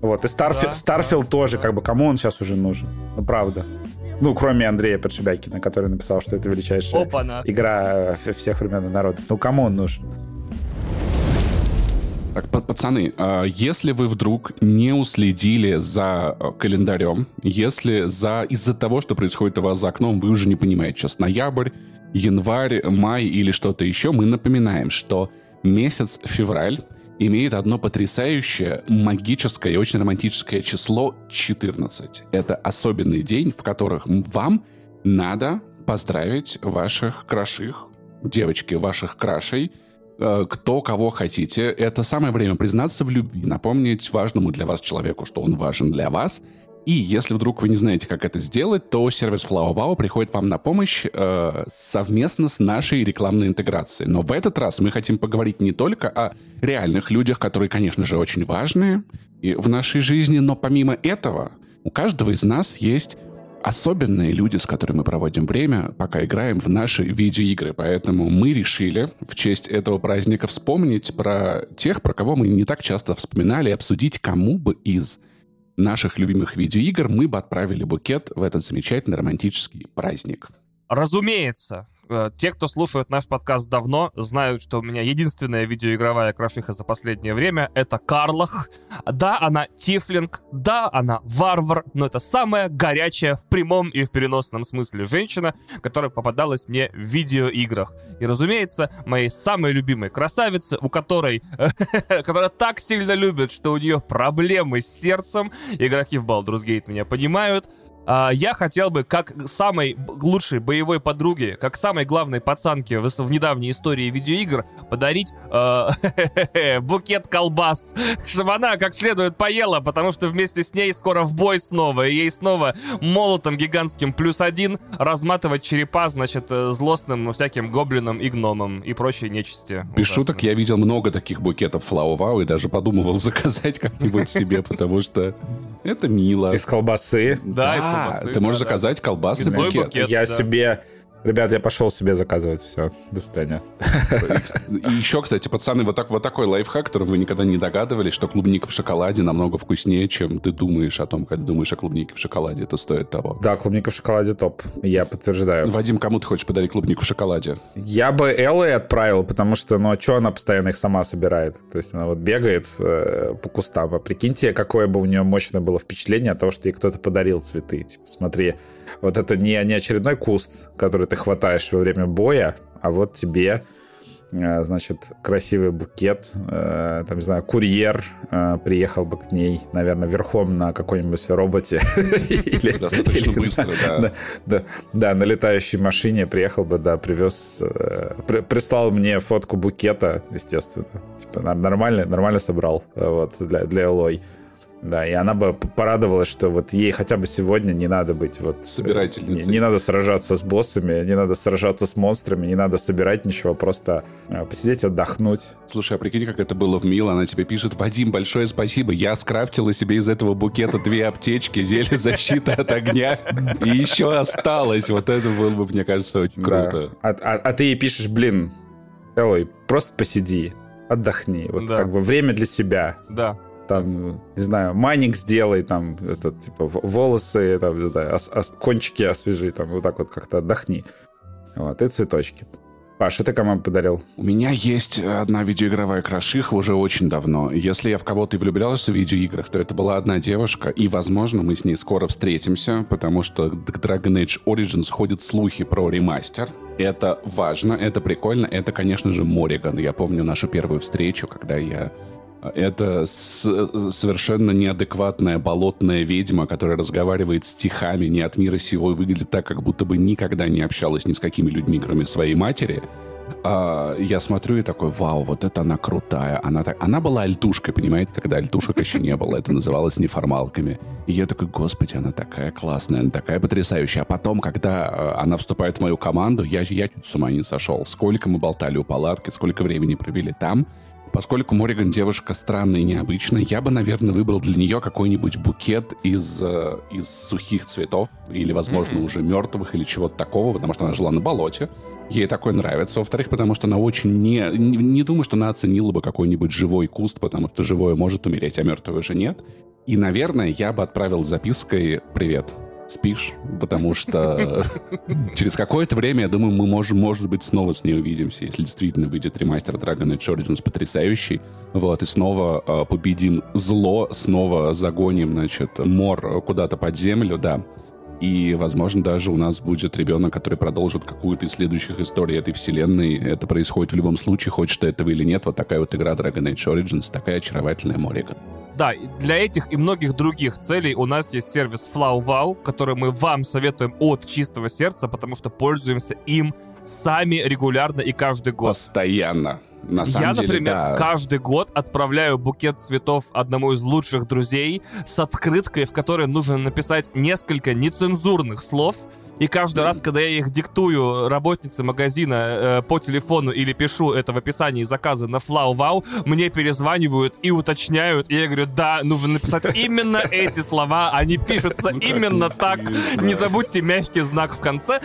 Вот, и Старфи... да, Старфилд да, тоже, да. как бы, кому он сейчас уже нужен? Ну, правда. Ну, кроме Андрея Подшибякина, который написал, что это величайшая Опа-на. игра э, всех времен и народов. Ну, кому он нужен? Так, пацаны, а если вы вдруг не уследили за э, календарем, если за из-за того, что происходит у вас за окном, вы уже не понимаете, сейчас ноябрь, январь, май или что-то еще, мы напоминаем, что месяц февраль имеет одно потрясающее, магическое и очень романтическое число 14. Это особенный день, в которых вам надо поздравить ваших краших, девочки, ваших крашей, Э, кто кого хотите. Это самое время признаться в любви, напомнить важному для вас человеку, что он важен для вас. И если вдруг вы не знаете, как это сделать, то сервис FlowWow приходит вам на помощь э, совместно с нашей рекламной интеграцией. Но в этот раз мы хотим поговорить не только о реальных людях, которые, конечно же, очень важны и в нашей жизни, но помимо этого у каждого из нас есть особенные люди, с которыми мы проводим время, пока играем в наши видеоигры. Поэтому мы решили в честь этого праздника вспомнить про тех, про кого мы не так часто вспоминали, и обсудить, кому бы из наших любимых видеоигр мы бы отправили букет в этот замечательный романтический праздник. Разумеется, те, кто слушают наш подкаст давно, знают, что у меня единственная видеоигровая крошиха за последнее время — это Карлах. Да, она тифлинг, да, она варвар, но это самая горячая в прямом и в переносном смысле женщина, которая попадалась мне в видеоиграх. И, разумеется, моей самой любимой красавице, у которой, *laughs* которая так сильно любит, что у нее проблемы с сердцем, игроки в Baldur's Gate меня понимают, я хотел бы, как самой лучшей боевой подруге, как самой главной пацанке в, в недавней истории видеоигр, подарить э, *laughs* букет колбас, чтобы она как следует поела, потому что вместе с ней скоро в бой снова, и ей снова молотом гигантским плюс один разматывать черепа, значит, э, злостным всяким гоблинам и гномам и прочей нечисти. Без Ужасно. шуток, я видел много таких букетов Флау Вау и даже подумывал *laughs* заказать как-нибудь себе, потому что это мило. Из колбасы. Да, из колбасы. Ты можешь заказать колбасный букет. Я себе Ребят, я пошел себе заказывать все. До свидания. И еще, кстати, пацаны, вот, так, вот такой лайфхак, который вы никогда не догадывались, что клубника в шоколаде намного вкуснее, чем ты думаешь о том, когда думаешь о клубнике в шоколаде. Это стоит того. Да, клубника в шоколаде топ. Я подтверждаю. Вадим, кому ты хочешь подарить клубнику в шоколаде? Я бы Эллой отправил, потому что, ну, а что она постоянно их сама собирает? То есть она вот бегает э, по кустам. А прикиньте, какое бы у нее мощное было впечатление от того, что ей кто-то подарил цветы. Типа, смотри, вот это не, не очередной куст, который ты хватаешь во время боя, а вот тебе э, значит, красивый букет, э, там, не знаю, курьер э, приехал бы к ней, наверное, верхом на какой-нибудь роботе. *laughs* Достаточно быстро, да. Да, на летающей машине приехал бы, да, привез, прислал мне фотку букета, естественно. Типа, нормально, нормально собрал, вот, для, для Элой. Да, и она бы порадовалась, что вот ей хотя бы сегодня не надо быть вот... Э, Собирательницей. Не, не надо сражаться с боссами, не надо сражаться с монстрами, не надо собирать ничего, просто э, посидеть, отдохнуть. Слушай, а прикинь, как это было в Мил, она тебе пишет, Вадим, большое спасибо, я скрафтила себе из этого букета две аптечки, зелье защиты от огня, и еще осталось. Вот это было бы, мне кажется, очень круто. А, а, а ты ей пишешь, блин, Элой, просто посиди, отдохни. Вот да. как бы время для себя. Да там, не знаю, майнинг сделай, там, этот, типа, волосы, там, не знаю, ос- ос- кончики освежи, там, вот так вот как-то отдохни. Вот, и цветочки. Паша, ты кому подарил? У меня есть одна видеоигровая крошиха уже очень давно. Если я в кого-то и влюблялся в видеоиграх, то это была одна девушка, и, возможно, мы с ней скоро встретимся, потому что к Dragon Age Origins ходят слухи про ремастер. Это важно, это прикольно, это, конечно же, Мориган. Я помню нашу первую встречу, когда я это совершенно неадекватная болотная ведьма, которая разговаривает стихами не от мира сего и выглядит так, как будто бы никогда не общалась ни с какими людьми, кроме своей матери. А, я смотрю и такой, вау, вот это она крутая. Она, так... она была альтушкой, понимаете, когда альтушек еще не было. Это называлось неформалками. И я такой, господи, она такая классная, она такая потрясающая. А потом, когда а, она вступает в мою команду, я, я чуть с ума не сошел. Сколько мы болтали у палатки, сколько времени провели там. Поскольку Мориган девушка странная и необычная, я бы, наверное, выбрал для нее какой-нибудь букет из, э, из сухих цветов, или, возможно, mm-hmm. уже мертвых, или чего-то такого, потому что она жила на болоте. Ей такое нравится. Во-вторых, потому что она очень не... Не, не думаю, что она оценила бы какой-нибудь живой куст, потому что живое может умереть, а мертвое уже нет. И, наверное, я бы отправил запиской «Привет, спишь, потому что *laughs* через какое-то время, я думаю, мы можем, может быть, снова с ней увидимся, если действительно выйдет ремастер Dragon Age Origins потрясающий. Вот, и снова э, победим зло, снова загоним, значит, мор куда-то под землю, да. И, возможно, даже у нас будет ребенок, который продолжит какую-то из следующих историй этой вселенной. Это происходит в любом случае, хочет этого или нет. Вот такая вот игра Dragon Age Origins, такая очаровательная Мориган. Да, для этих и многих других целей у нас есть сервис FlowWow, который мы вам советуем от чистого сердца, потому что пользуемся им сами регулярно и каждый год. Постоянно. На самом Я, деле, например, да. каждый год отправляю букет цветов одному из лучших друзей с открыткой, в которой нужно написать несколько нецензурных слов, и каждый раз, когда я их диктую работнице магазина э, по телефону или пишу это в описании заказа на FlowWow, мне перезванивают и уточняют. И я говорю, да, нужно написать *laughs* именно эти слова. Они пишутся ну, именно так. Не забудьте мягкий знак в конце.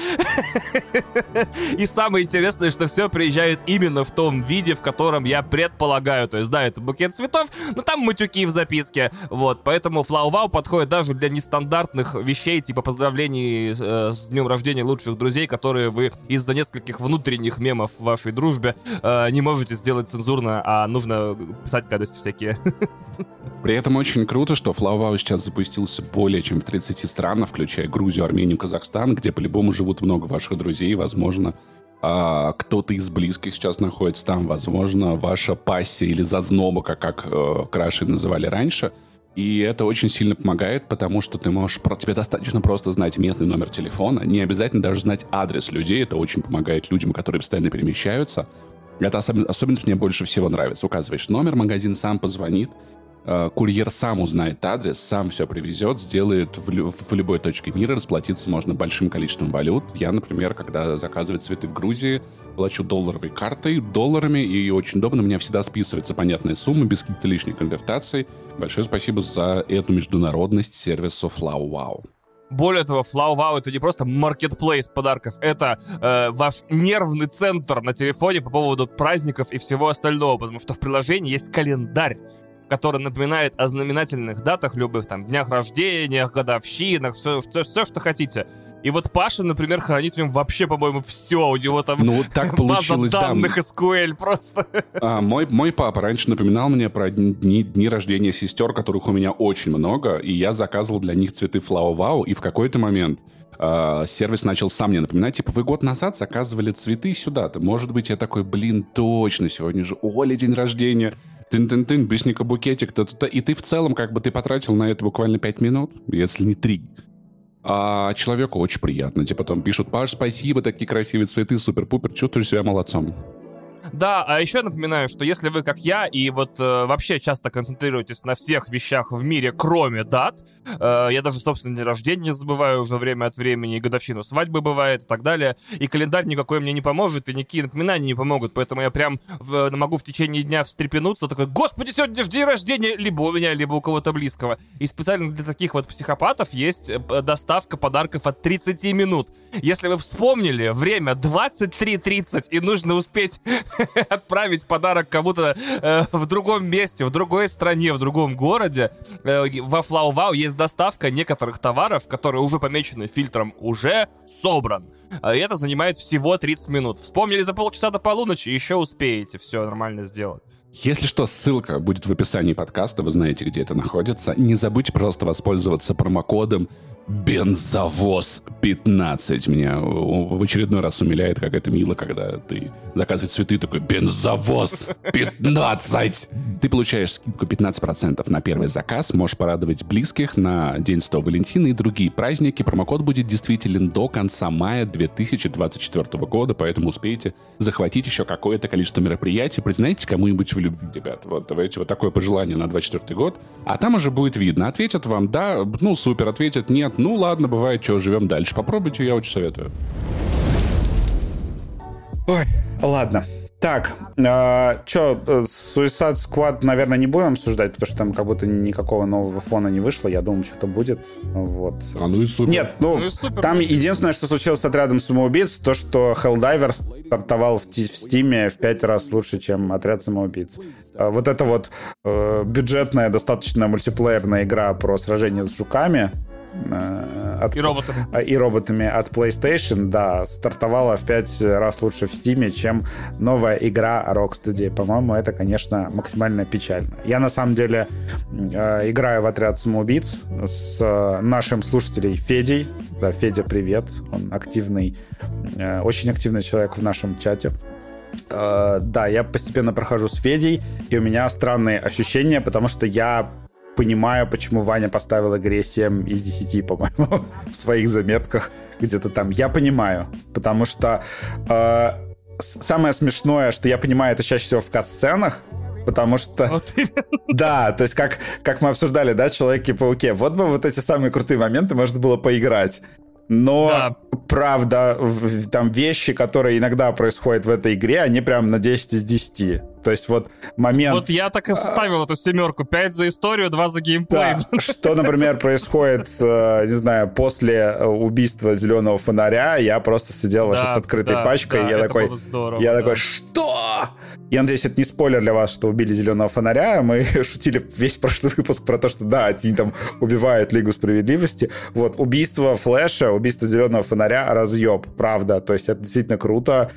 *laughs* И самое интересное, что все приезжает именно в том виде, в котором я предполагаю. То есть, да, это букет цветов, но там матюки в записке. Вот, поэтому FlowWow подходит даже для нестандартных вещей, типа поздравлений э, с днем рождения лучших друзей, которые вы из-за нескольких внутренних мемов в вашей дружбе э, не можете сделать цензурно, а нужно писать гадости всякие. *laughs* При этом очень круто, что FlowWow сейчас запустился более чем в 30 странах, включая Грузию, Армению, Казахстан, где по-любому живут много ваших друзей, возможно, а, кто-то из близких сейчас находится там, возможно, ваша пассия или зазноба, как, как э, краши называли раньше — и это очень сильно помогает, потому что ты можешь... Тебе достаточно просто знать местный номер телефона, не обязательно даже знать адрес людей. Это очень помогает людям, которые постоянно перемещаются. Это особенно, особенность мне больше всего нравится. Указываешь номер, магазин сам позвонит, э, курьер сам узнает адрес, сам все привезет, сделает в, в любой точке мира, расплатиться можно большим количеством валют. Я, например, когда заказываю цветы в Грузии, плачу долларовой картой, долларами, и очень удобно, у меня всегда списывается понятная сумма, без каких-то лишних конвертаций. Большое спасибо за эту международность сервису FlowWow. Более того, FlowWow это не просто маркетплейс подарков, это э, ваш нервный центр на телефоне по поводу праздников и всего остального, потому что в приложении есть календарь который напоминает о знаменательных датах любых, там, днях рождения, годовщинах, все, все, все, что хотите. И вот Паша, например, хранит в нем вообще, по-моему, все. У него там ну, так *laughs* получилось, база данных да. SQL просто. *laughs* А, мой, мой папа раньше напоминал мне про дни, дни рождения сестер, которых у меня очень много, и я заказывал для них цветы Wow, и в какой-то момент Uh, сервис начал сам мне напоминать, типа, вы год назад заказывали цветы сюда-то. Может быть, я такой, блин, точно, сегодня же Оля день рождения. Тын-тын-тын, брисника букетик, то-то-то. И ты в целом, как бы, ты потратил на это буквально 5 минут, если не 3. А человеку очень приятно. Типа там пишут, Паш, спасибо, такие красивые цветы, супер-пупер, чувствуешь себя молодцом. Да, а еще напоминаю, что если вы, как я, и вот э, вообще часто концентрируетесь на всех вещах в мире, кроме дат, э, я даже, собственно, день рождения забываю уже время от времени, и годовщину свадьбы бывает, и так далее, и календарь никакой мне не поможет, и никакие напоминания не помогут, поэтому я прям в, могу в течение дня встрепенуться, такой, господи, сегодня же день рождения, либо у меня, либо у кого-то близкого. И специально для таких вот психопатов есть э, доставка подарков от 30 минут. Если вы вспомнили, время 23.30, и нужно успеть *laughs* отправить подарок кому-то э, в другом месте, в другой стране, в другом городе, э, во FlowWow есть доставка некоторых товаров, которые уже помечены фильтром «уже собран». И это занимает всего 30 минут. Вспомнили за полчаса до полуночи, еще успеете все нормально сделать. Если что, ссылка будет в описании подкаста, вы знаете, где это находится. Не забудьте просто воспользоваться промокодом бензовоз 15. Меня в очередной раз умиляет, как это мило, когда ты заказываешь цветы, такой бензовоз 15. Ты получаешь скидку 15% на первый заказ, можешь порадовать близких на День 100 Валентина и другие праздники. Промокод будет действителен до конца мая 2024 года, поэтому успеете захватить еще какое-то количество мероприятий. Признайте кому-нибудь в любви, ребят. Вот давайте вот такое пожелание на 24 год. А там уже будет видно. Ответят вам да, ну супер, ответят нет, ну ладно, бывает, что, живем дальше. Попробуйте, я очень советую. Ой, ладно. Так, э, что, Suicide Squad, наверное, не будем обсуждать, потому что там как будто никакого нового фона не вышло. Я думал, что-то будет. Вот. А ну и супер. Нет, ну, ну супер. там единственное, что случилось с отрядом самоубийц, то, что Helldiver стартовал в, в Steam в пять раз лучше, чем отряд самоубийц. Э, вот это вот э, бюджетная, достаточно мультиплеерная игра про сражение с жуками, от, и роботами. А, и роботами от PlayStation, да, стартовала в пять раз лучше в Steam, чем новая игра Rocksteady. По-моему, это, конечно, максимально печально. Я, на самом деле, э, играю в отряд самоубийц с э, нашим слушателем Федей. Да, Федя, привет. Он активный, очень активный человек в нашем чате. Uh, да, я постепенно прохожу с Федей, и у меня странные ощущения, потому что я понимаю, почему Ваня поставил игре 7 из 10, по-моему, *laughs* в своих заметках где-то там. Я понимаю, потому что э, самое смешное, что я понимаю это чаще всего в кат-сценах, потому что... Вот *laughs* да, то есть как, как мы обсуждали, да, Человеки-пауке. Вот бы вот эти самые крутые моменты можно было поиграть. Но, да. правда, там вещи, которые иногда происходят в этой игре, они прям на 10 из 10. То есть вот момент... Вот я так и вставил эту семерку. 5 за историю, 2 за геймплей. Да. Что, например, происходит, э, не знаю, после э, убийства зеленого фонаря, я просто сидел вообще с открытой пачкой, да, я такой... Здорово, я такой, что? Я надеюсь, это не спойлер для вас, что убили зеленого фонаря. Мы *laughs* шутили весь прошлый выпуск про то, что да, они там убивают Лигу Справедливости. Вот, убийство Флэша, убийство зеленого фонаря, разъеб, правда. То есть это действительно круто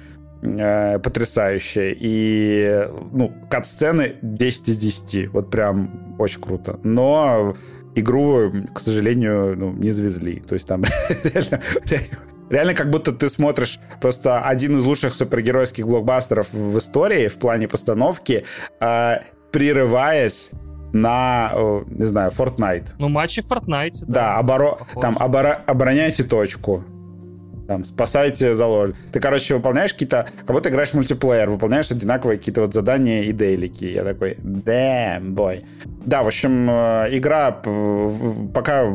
э, потрясающе. И, ну, кат-сцены 10 из 10. Вот прям очень круто. Но игру, к сожалению, ну, не завезли. То есть там *laughs* реально, реально как будто ты смотришь просто один из лучших супергеройских блокбастеров в истории в плане постановки, э, прерываясь на, не знаю, Fortnite. Ну, матчи в Fortnite. Да, да оборо... там оборо... обороняйте точку там, спасайте заложник. Ты, короче, выполняешь какие-то, как будто играешь в мультиплеер, выполняешь одинаковые какие-то вот задания и дейлики. Я такой, damn, boy. Да, в общем, э, игра, пока,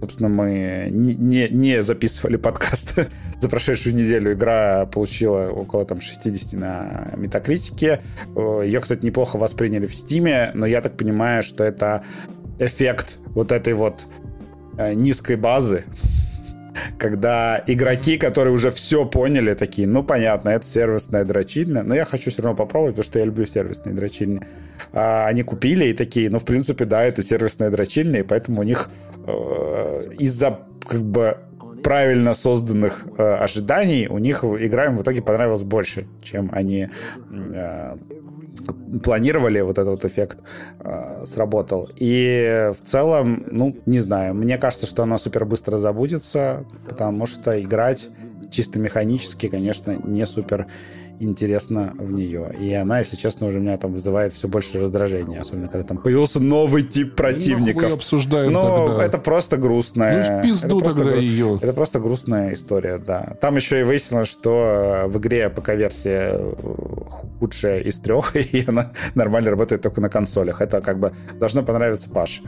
собственно, мы не, не записывали подкаст *laughs* за прошедшую неделю, игра получила около там 60 на метакритике. Э, Ее, кстати, неплохо восприняли в Стиме, но я так понимаю, что это эффект вот этой вот э, низкой базы, когда игроки, которые уже все поняли, такие, ну, понятно, это сервисная дрочильня, но я хочу все равно попробовать, потому что я люблю сервисные дрочильни. А, они купили и такие, ну, в принципе, да, это сервисная дрочильня, и поэтому у них э, из-за, как бы, правильно созданных э, ожиданий у них игра им в итоге понравилась больше, чем они э, планировали, вот этот эффект э, сработал. И в целом, ну, не знаю, мне кажется, что она супер быстро забудется, потому что играть чисто механически, конечно, не супер интересно в нее. И она, если честно, уже меня там вызывает все больше раздражения, особенно когда там появился новый тип противников. Ну, обсуждаем Но тогда. это просто грустная... Ну, пизду это тогда гру... ее. Это просто грустная история, да. Там еще и выяснилось, что в игре ПК-версия э, худшая из трех, *laughs* и она нормально работает только на консолях. Это как бы должно понравиться Паше.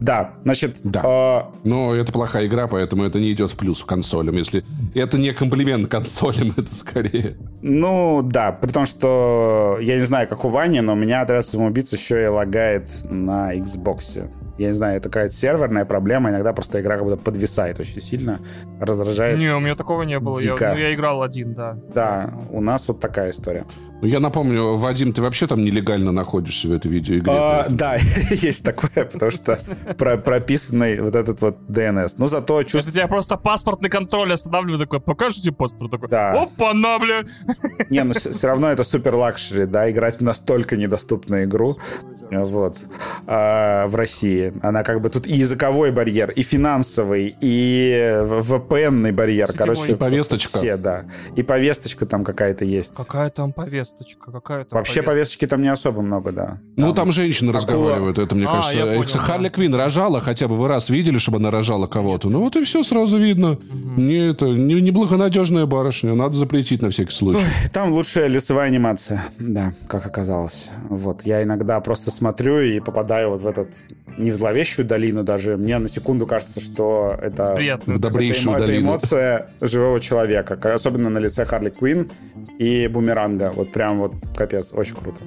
Да, значит... Да. Э... Но это плохая игра, поэтому это не идет в плюс консолям. Если это не комплимент консолям, *laughs* это скорее... Ну, да, при том, что я не знаю, как у Вани, но у меня отряд самоубийц еще и лагает на Xbox. Я не знаю, это какая-то серверная проблема. Иногда просто игра как будто подвисает очень сильно, раздражает. Не, у меня такого не было. Я, ну, я играл один, да. Да, у нас вот такая история. Ну, я напомню, Вадим, ты вообще там нелегально находишься в этой видеоигре? А, да, *laughs* есть такое, потому что про прописанный вот этот вот DNS. Но зато чувствую... Это тебя просто паспортный контроль останавливает, такой, покажите паспорт. Такой, да. опа, на, бля. Не, ну все равно это супер luxury, да, играть в настолько недоступную игру вот, а, в России. Она как бы тут и языковой барьер, и финансовый, и VPN-ный барьер. Сетевой. Короче, и повесточка. Все, да. И повесточка там какая-то есть. Какая там повесточка? Какая там Вообще повесточка? повесточки там не особо много, да. Там... Ну, там женщины Акула... разговаривают, это, мне а, кажется. Понял, Харли да. Квин рожала, хотя бы вы раз видели, чтобы она рожала кого-то. Ну, вот и все сразу видно. Угу. Не, это, не, неблагонадежная барышня, надо запретить на всякий случай. Ой, там лучшая лицевая анимация, да, как оказалось. Вот, я иногда просто смотрю и попадаю вот в этот не в зловещую долину даже. Мне на секунду кажется, что это, Приятно. в добрейшую это, долину. это эмоция живого человека, особенно на лице Харли Квин и Бумеранга. Вот прям вот капец, очень круто.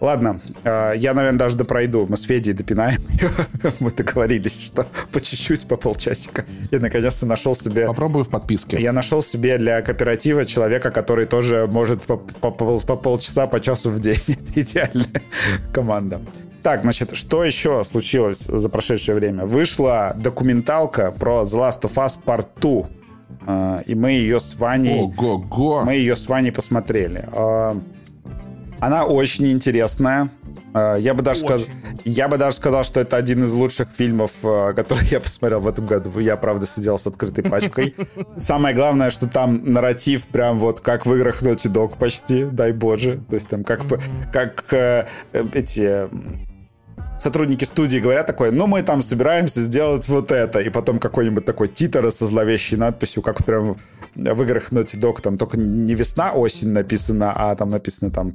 Ладно, э, я, наверное, даже допройду. Мы с Федей допинаем. *laughs* Мы договорились, что по чуть-чуть, по полчасика. Я наконец-то нашел себе... Попробую в подписке. Я нашел себе для кооператива человека, который тоже может по, по, по, по полчаса, по часу в день. *laughs* Это идеальная команда. Так, значит, что еще случилось за прошедшее время? Вышла документалка про The Last of Us Part 2. Э, и мы ее с Ваней... Ого-го! Мы ее с Ваней посмотрели. Э, она очень интересная. Э, я бы даже сказал, я бы даже сказал, что это один из лучших фильмов, который я посмотрел в этом году. Я, правда, сидел с открытой пачкой. Самое главное, что там нарратив прям вот как в играх Naughty Dog почти, дай боже. То есть там как, как э, эти сотрудники студии говорят такое, ну, мы там собираемся сделать вот это, и потом какой-нибудь такой титр со зловещей надписью, как прям в играх Naughty Dog, там только не весна, осень написано, а там написано там,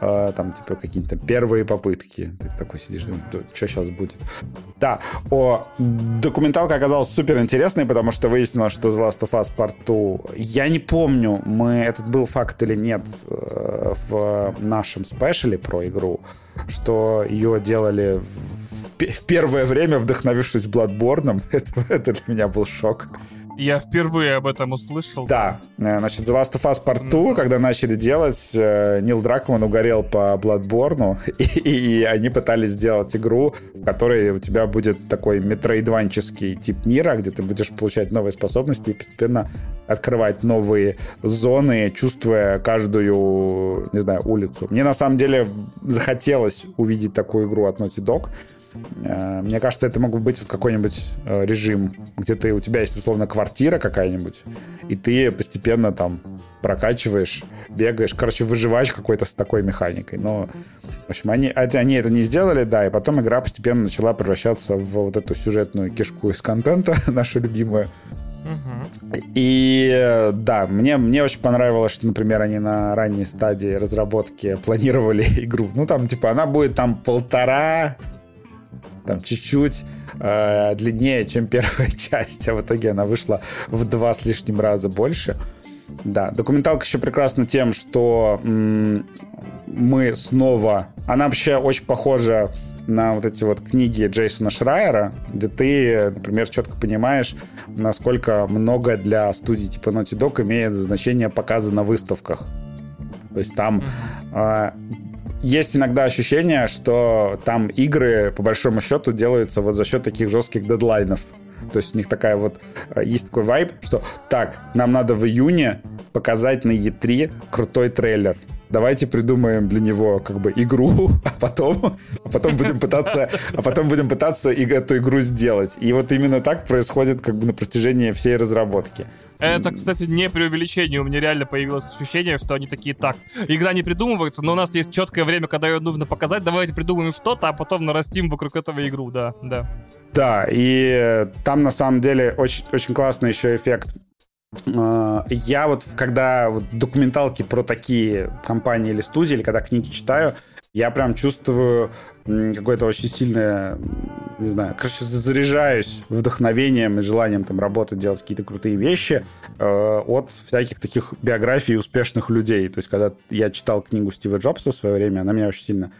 э, там типа какие-то первые попытки. Ты такой сидишь, думаешь, что сейчас будет? Да, о, документалка оказалась супер интересной, потому что выяснилось, что The Last of Us Part 2, я не помню, мы, этот был факт или нет э, в нашем спешле про игру, что ее делали в, в первое время, вдохновившись Bloodborne. *laughs* Это, это для меня был шок. Я впервые об этом услышал. Да, э, значит, The Last of Us Part 2, mm-hmm. когда начали делать, э, Нил Дракман угорел по Bloodborne, *laughs* и, и они пытались сделать игру, в которой у тебя будет такой метроидванческий тип мира, где ты будешь получать новые способности и постепенно открывать новые зоны, чувствуя каждую, не знаю, улицу. Мне на самом деле захотелось увидеть такую игру от Naughty Dog, мне кажется, это мог бы быть вот какой-нибудь э, режим, где ты, у тебя есть, условно, квартира какая-нибудь, и ты постепенно там прокачиваешь, бегаешь. Короче, выживаешь какой-то с такой механикой. Но, в общем, они, они это не сделали, да, и потом игра постепенно начала превращаться в вот эту сюжетную кишку из контента, *laughs* нашу любимую. И да, мне, мне очень понравилось, что, например, они на ранней стадии разработки планировали *laughs* игру. Ну, там, типа, она будет там полтора там чуть-чуть э, длиннее, чем первая *laughs* часть, а в итоге она вышла в два с лишним раза больше. Да, документалка еще прекрасна тем, что м- мы снова... Она вообще очень похожа на вот эти вот книги Джейсона Шрайера, где ты, например, четко понимаешь, насколько много для студии типа Naughty Dog имеет значение показа на выставках. То есть там э, есть иногда ощущение, что там игры, по большому счету, делаются вот за счет таких жестких дедлайнов. То есть у них такая вот... Э, есть такой вайб, что так, нам надо в июне показать на E3 крутой трейлер давайте придумаем для него как бы игру, *laughs* а потом, а потом будем пытаться, а потом будем пытаться и эту игру сделать. И вот именно так происходит как бы на протяжении всей разработки. Это, кстати, не преувеличение. У меня реально появилось ощущение, что они такие, так, игра не придумывается, но у нас есть четкое время, когда ее нужно показать, давайте придумаем что-то, а потом нарастим вокруг этого игру, да, да. Да, и там на самом деле очень, очень классный еще эффект я вот, когда документалки про такие компании или студии, или когда книги читаю, я прям чувствую какое-то очень сильное, не знаю, короче, заряжаюсь вдохновением и желанием там работать, делать какие-то крутые вещи э, от всяких таких биографий успешных людей. То есть, когда я читал книгу Стива Джобса в свое время, она меня очень сильно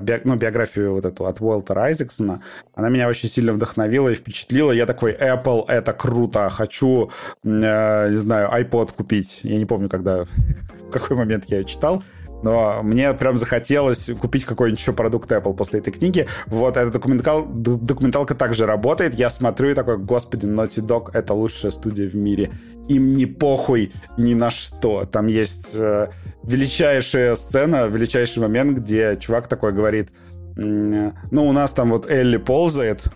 би, ну, биографию вот эту от Уолтера Айзексона, она меня очень сильно вдохновила и впечатлила. Я такой, Apple, это круто, хочу, э, не знаю, iPod купить. Я не помню, когда, *laughs* в какой момент я ее читал но мне прям захотелось купить какой-нибудь еще продукт Apple после этой книги. Вот эта документал, документалка также работает. Я смотрю и такой, господи, Naughty Dog — это лучшая студия в мире. Им не похуй ни на что. Там есть э, величайшая сцена, величайший момент, где чувак такой говорит, ну, у нас там вот Элли ползает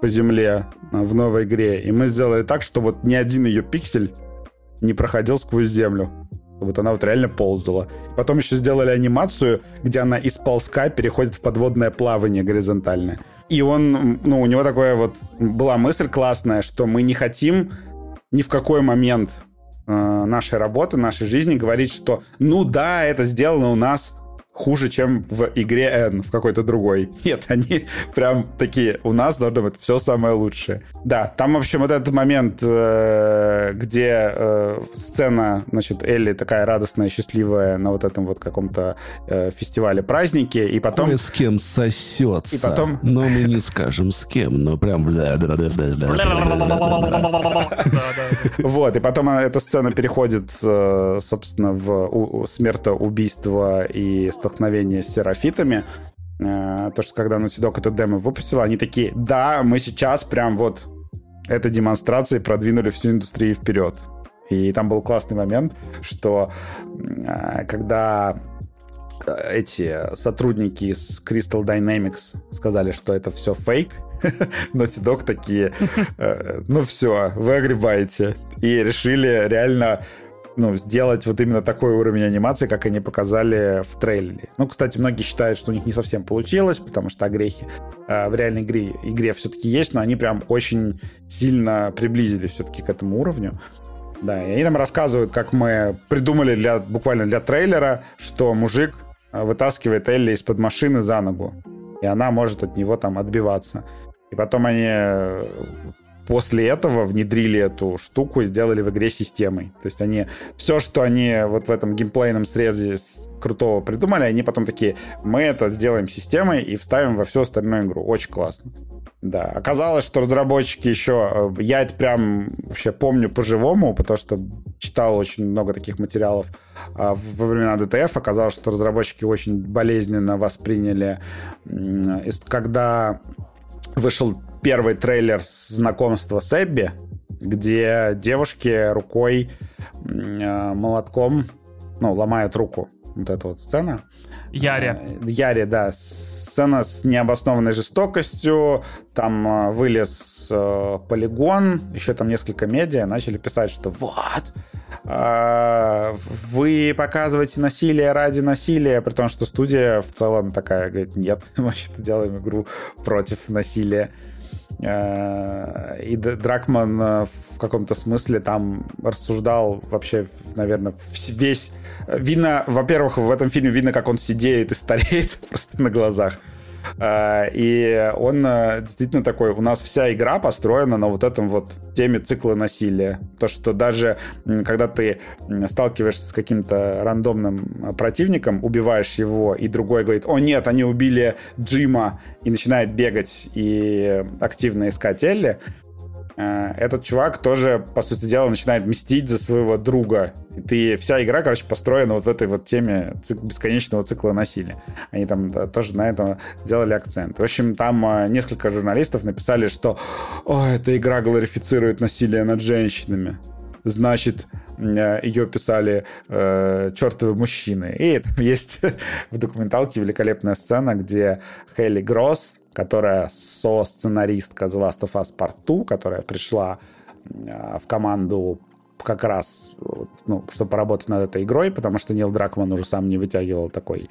по земле э, в новой игре, и мы сделали так, что вот ни один ее пиксель не проходил сквозь землю. Вот она вот реально ползала. Потом еще сделали анимацию, где она из ползка переходит в подводное плавание горизонтальное. И он, ну, у него такое вот была мысль классная, что мы не хотим ни в какой момент э, нашей работы, нашей жизни говорить, что ну да, это сделано у нас хуже, чем в игре N, в какой-то другой. Нет, они прям такие, у нас должно быть все самое лучшее. Да, там, в общем, вот этот момент, э, где э, сцена, значит, Элли такая радостная, счастливая на вот этом вот каком-то э, фестивале празднике, и потом... Кое с кем сосется. И потом... Но мы не скажем с кем, но прям... Вот, и потом эта сцена переходит, собственно, в смертоубийство и столкновение с серафитами. То, что когда Naughty Dog это демо выпустила, они такие, да, мы сейчас прям вот этой демонстрации продвинули всю индустрию вперед. И там был классный момент, что когда эти сотрудники из Crystal Dynamics сказали, что это все фейк, *laughs* Naughty Dog такие, «Э, ну все, вы огребаете. И решили реально ну, сделать вот именно такой уровень анимации, как они показали в трейлере. Ну, кстати, многие считают, что у них не совсем получилось, потому что огрехи э, в реальной игре, игре все-таки есть, но они прям очень сильно приблизились все-таки к этому уровню. Да, и они нам рассказывают, как мы придумали для, буквально для трейлера, что мужик э, вытаскивает Элли из-под машины за ногу, и она может от него там отбиваться. И потом они э, после этого внедрили эту штуку и сделали в игре системой. То есть они все, что они вот в этом геймплейном срезе крутого придумали, они потом такие, мы это сделаем системой и вставим во всю остальную игру. Очень классно. Да, оказалось, что разработчики еще... Э, я это прям вообще помню по-живому, потому что читал очень много таких материалов а, во времена ДТФ. Оказалось, что разработчики очень болезненно восприняли, когда вышел первый трейлер знакомства с Эбби, где девушки рукой э, молотком ну, ломают руку. Вот эта вот сцена. Яре. Э, Яре, да. Сцена с необоснованной жестокостью. Там э, вылез э, полигон. Еще там несколько медиа начали писать, что вот, э, вы показываете насилие ради насилия, при том, что студия в целом такая говорит, нет, *laughs* мы вообще-то делаем игру против насилия. Э, и Дракман э, в каком-то смысле там рассуждал вообще, наверное, весь... Видно, во-первых, в этом фильме видно, как он сидеет и стареет *laughs* просто на глазах. А, и он э, действительно такой, у нас вся игра построена на вот этом вот теме цикла насилия. То, что даже когда ты сталкиваешься с каким-то рандомным противником, убиваешь его, и другой говорит, о нет, они убили Джима, и начинает бегать и активно искать Элли, Э, этот чувак тоже, по сути дела, начинает мстить за своего друга. И ты, вся игра, короче, построена вот в этой вот теме цик, бесконечного цикла насилия. Они там да, тоже на этом делали акцент. В общем, там э, несколько журналистов написали, что «О, эта игра глорифицирует насилие над женщинами». Значит, э, ее писали э, чертовы мужчины. И там *laughs* есть в документалке великолепная сцена, где Хелли Гросс, которая со-сценаристка The Last of Us Part 2, которая пришла э, в команду как раз, ну, чтобы поработать над этой игрой, потому что Нил Дракман уже сам не вытягивал такой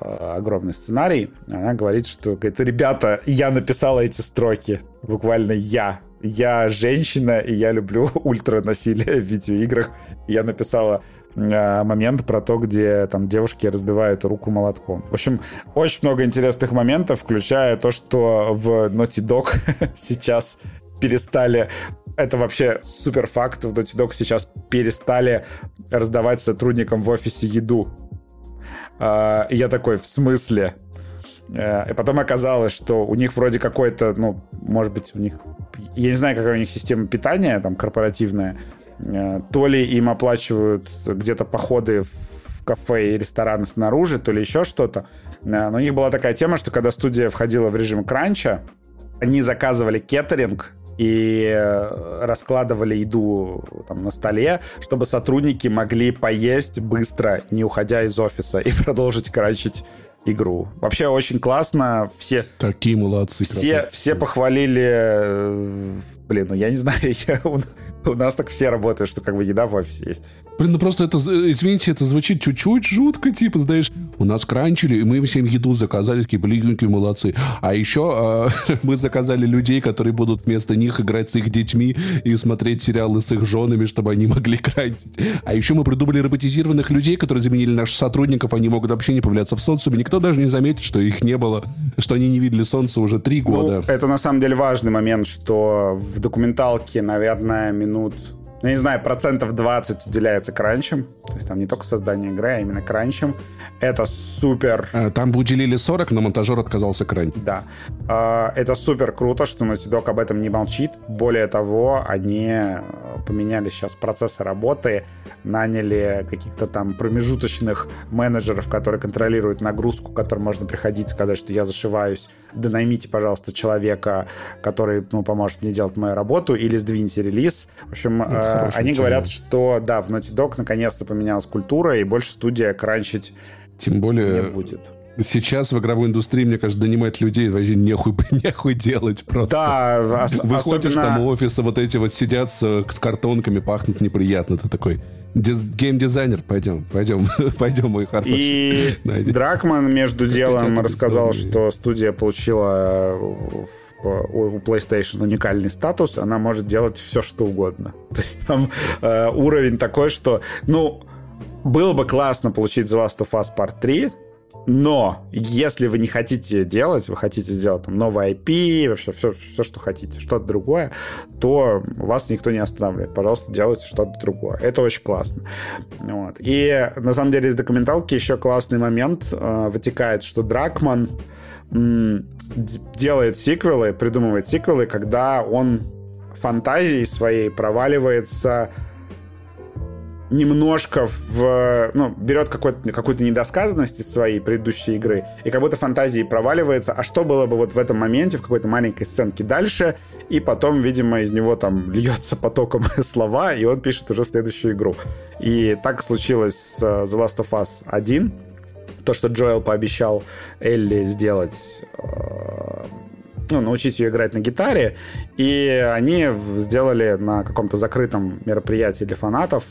э, огромный сценарий. Она говорит, что, говорит, ребята, я написала эти строки, буквально я. Я женщина, и я люблю *laughs* ультранасилие в видеоиграх. Я написала момент про то, где там девушки разбивают руку молотком. В общем, очень много интересных моментов, включая то, что в Naughty Dog *laughs* сейчас перестали это вообще супер факт. В Naughty Dog сейчас перестали раздавать сотрудникам в офисе еду. Uh, я такой, в смысле? Uh, и потом оказалось, что у них вроде какой-то, ну, может быть, у них... Я не знаю, какая у них система питания там корпоративная, Э, то ли им оплачивают где-то походы в кафе и рестораны снаружи, то ли еще что-то. Э, но у них была такая тема, что когда студия входила в режим кранча, они заказывали кеттеринг и э, раскладывали еду там на столе, чтобы сотрудники могли поесть быстро, не уходя из офиса, *laughs* и продолжить кранчить игру. Вообще очень классно. Все... Такие молодцы. Все, все похвалили... Блин, ну я не знаю, *laughs* я У нас так все работают, что как бы еда в офисе есть. Блин, ну просто это, извините, это звучит чуть-чуть жутко, типа, знаешь, у нас кранчили, и мы всем еду заказали, такие, блин, какие молодцы. А еще э, *laughs* мы заказали людей, которые будут вместо них играть с их детьми и смотреть сериалы с их женами, чтобы они могли *laughs* кранчить. А еще мы придумали роботизированных людей, которые заменили наших сотрудников, они могут вообще не появляться в социуме, никто даже не заметит, что их не было, что они не видели солнца уже три ну, года. Ну, это на самом деле важный момент, что в документалке, наверное, минут ну, не знаю, процентов 20 уделяется кранчам. То есть там не только создание игры, а именно кранчам. Это супер... Э, там бы уделили 40, но монтажер отказался кранч. Да. А, это супер круто, что Naughty об этом не молчит. Более того, они э, поменяли сейчас процессы работы, наняли каких-то там промежуточных менеджеров, которые контролируют нагрузку, к которым можно приходить, сказать, что я зашиваюсь, да наймите, пожалуйста, человека, который ну, поможет мне делать мою работу, или сдвиньте релиз. В общем, э, они говорят, что да, в Naughty Dog наконец-то поменялась культура, и больше студия кранчить Тем более... не будет сейчас в игровой индустрии, мне кажется, донимать людей вообще нехуй, *laughs* нехуй делать просто. Да, ос- Выходишь особенно... там офисы, вот эти вот сидят с, с картонками, пахнут неприятно. Ты такой, геймдизайнер, пойдем, пойдем, *laughs* пойдем, мой хороший. И *laughs* Найди. Дракман между делом рассказал, что студия получила у PlayStation уникальный статус, она может делать все, что угодно. *laughs* То есть там э, уровень такой, что, ну, было бы классно получить The Last of Us Part 3, но если вы не хотите делать, вы хотите сделать там новый IP, вообще все, все, что хотите, что-то другое, то вас никто не останавливает. Пожалуйста, делайте что-то другое. Это очень классно. Вот. И на самом деле из документалки еще классный момент э, вытекает, что Дракман делает сиквелы, придумывает сиквелы, когда он фантазией своей проваливается немножко в, ну, берет какую-то недосказанность из своей предыдущей игры и как будто фантазии проваливается, а что было бы вот в этом моменте, в какой-то маленькой сценке дальше, и потом, видимо, из него там *laughs* льется потоком *laughs* слова, и он пишет уже следующую игру. И так случилось с э, The Last of Us 1, то, что Джоэл пообещал Элли сделать э, ну, научить ее играть на гитаре, и они сделали на каком-то закрытом мероприятии для фанатов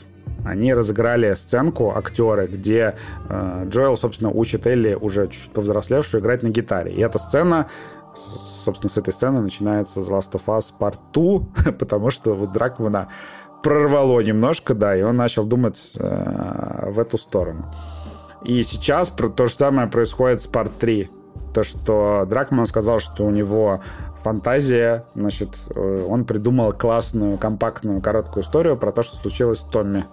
они разыграли сценку, актеры, где э, Джоэл, собственно, учит Элли, уже чуть-чуть повзрослевшую, играть на гитаре. И эта сцена собственно, с этой сцены начинается The Last of Us Part 2, *laughs* потому что вот Дракмана прорвало немножко, да, и он начал думать э, в эту сторону. И сейчас то же самое происходит с Part 3. То, что Дракман сказал, что у него фантазия, значит, э, он придумал классную, компактную, короткую историю про то, что случилось с Томми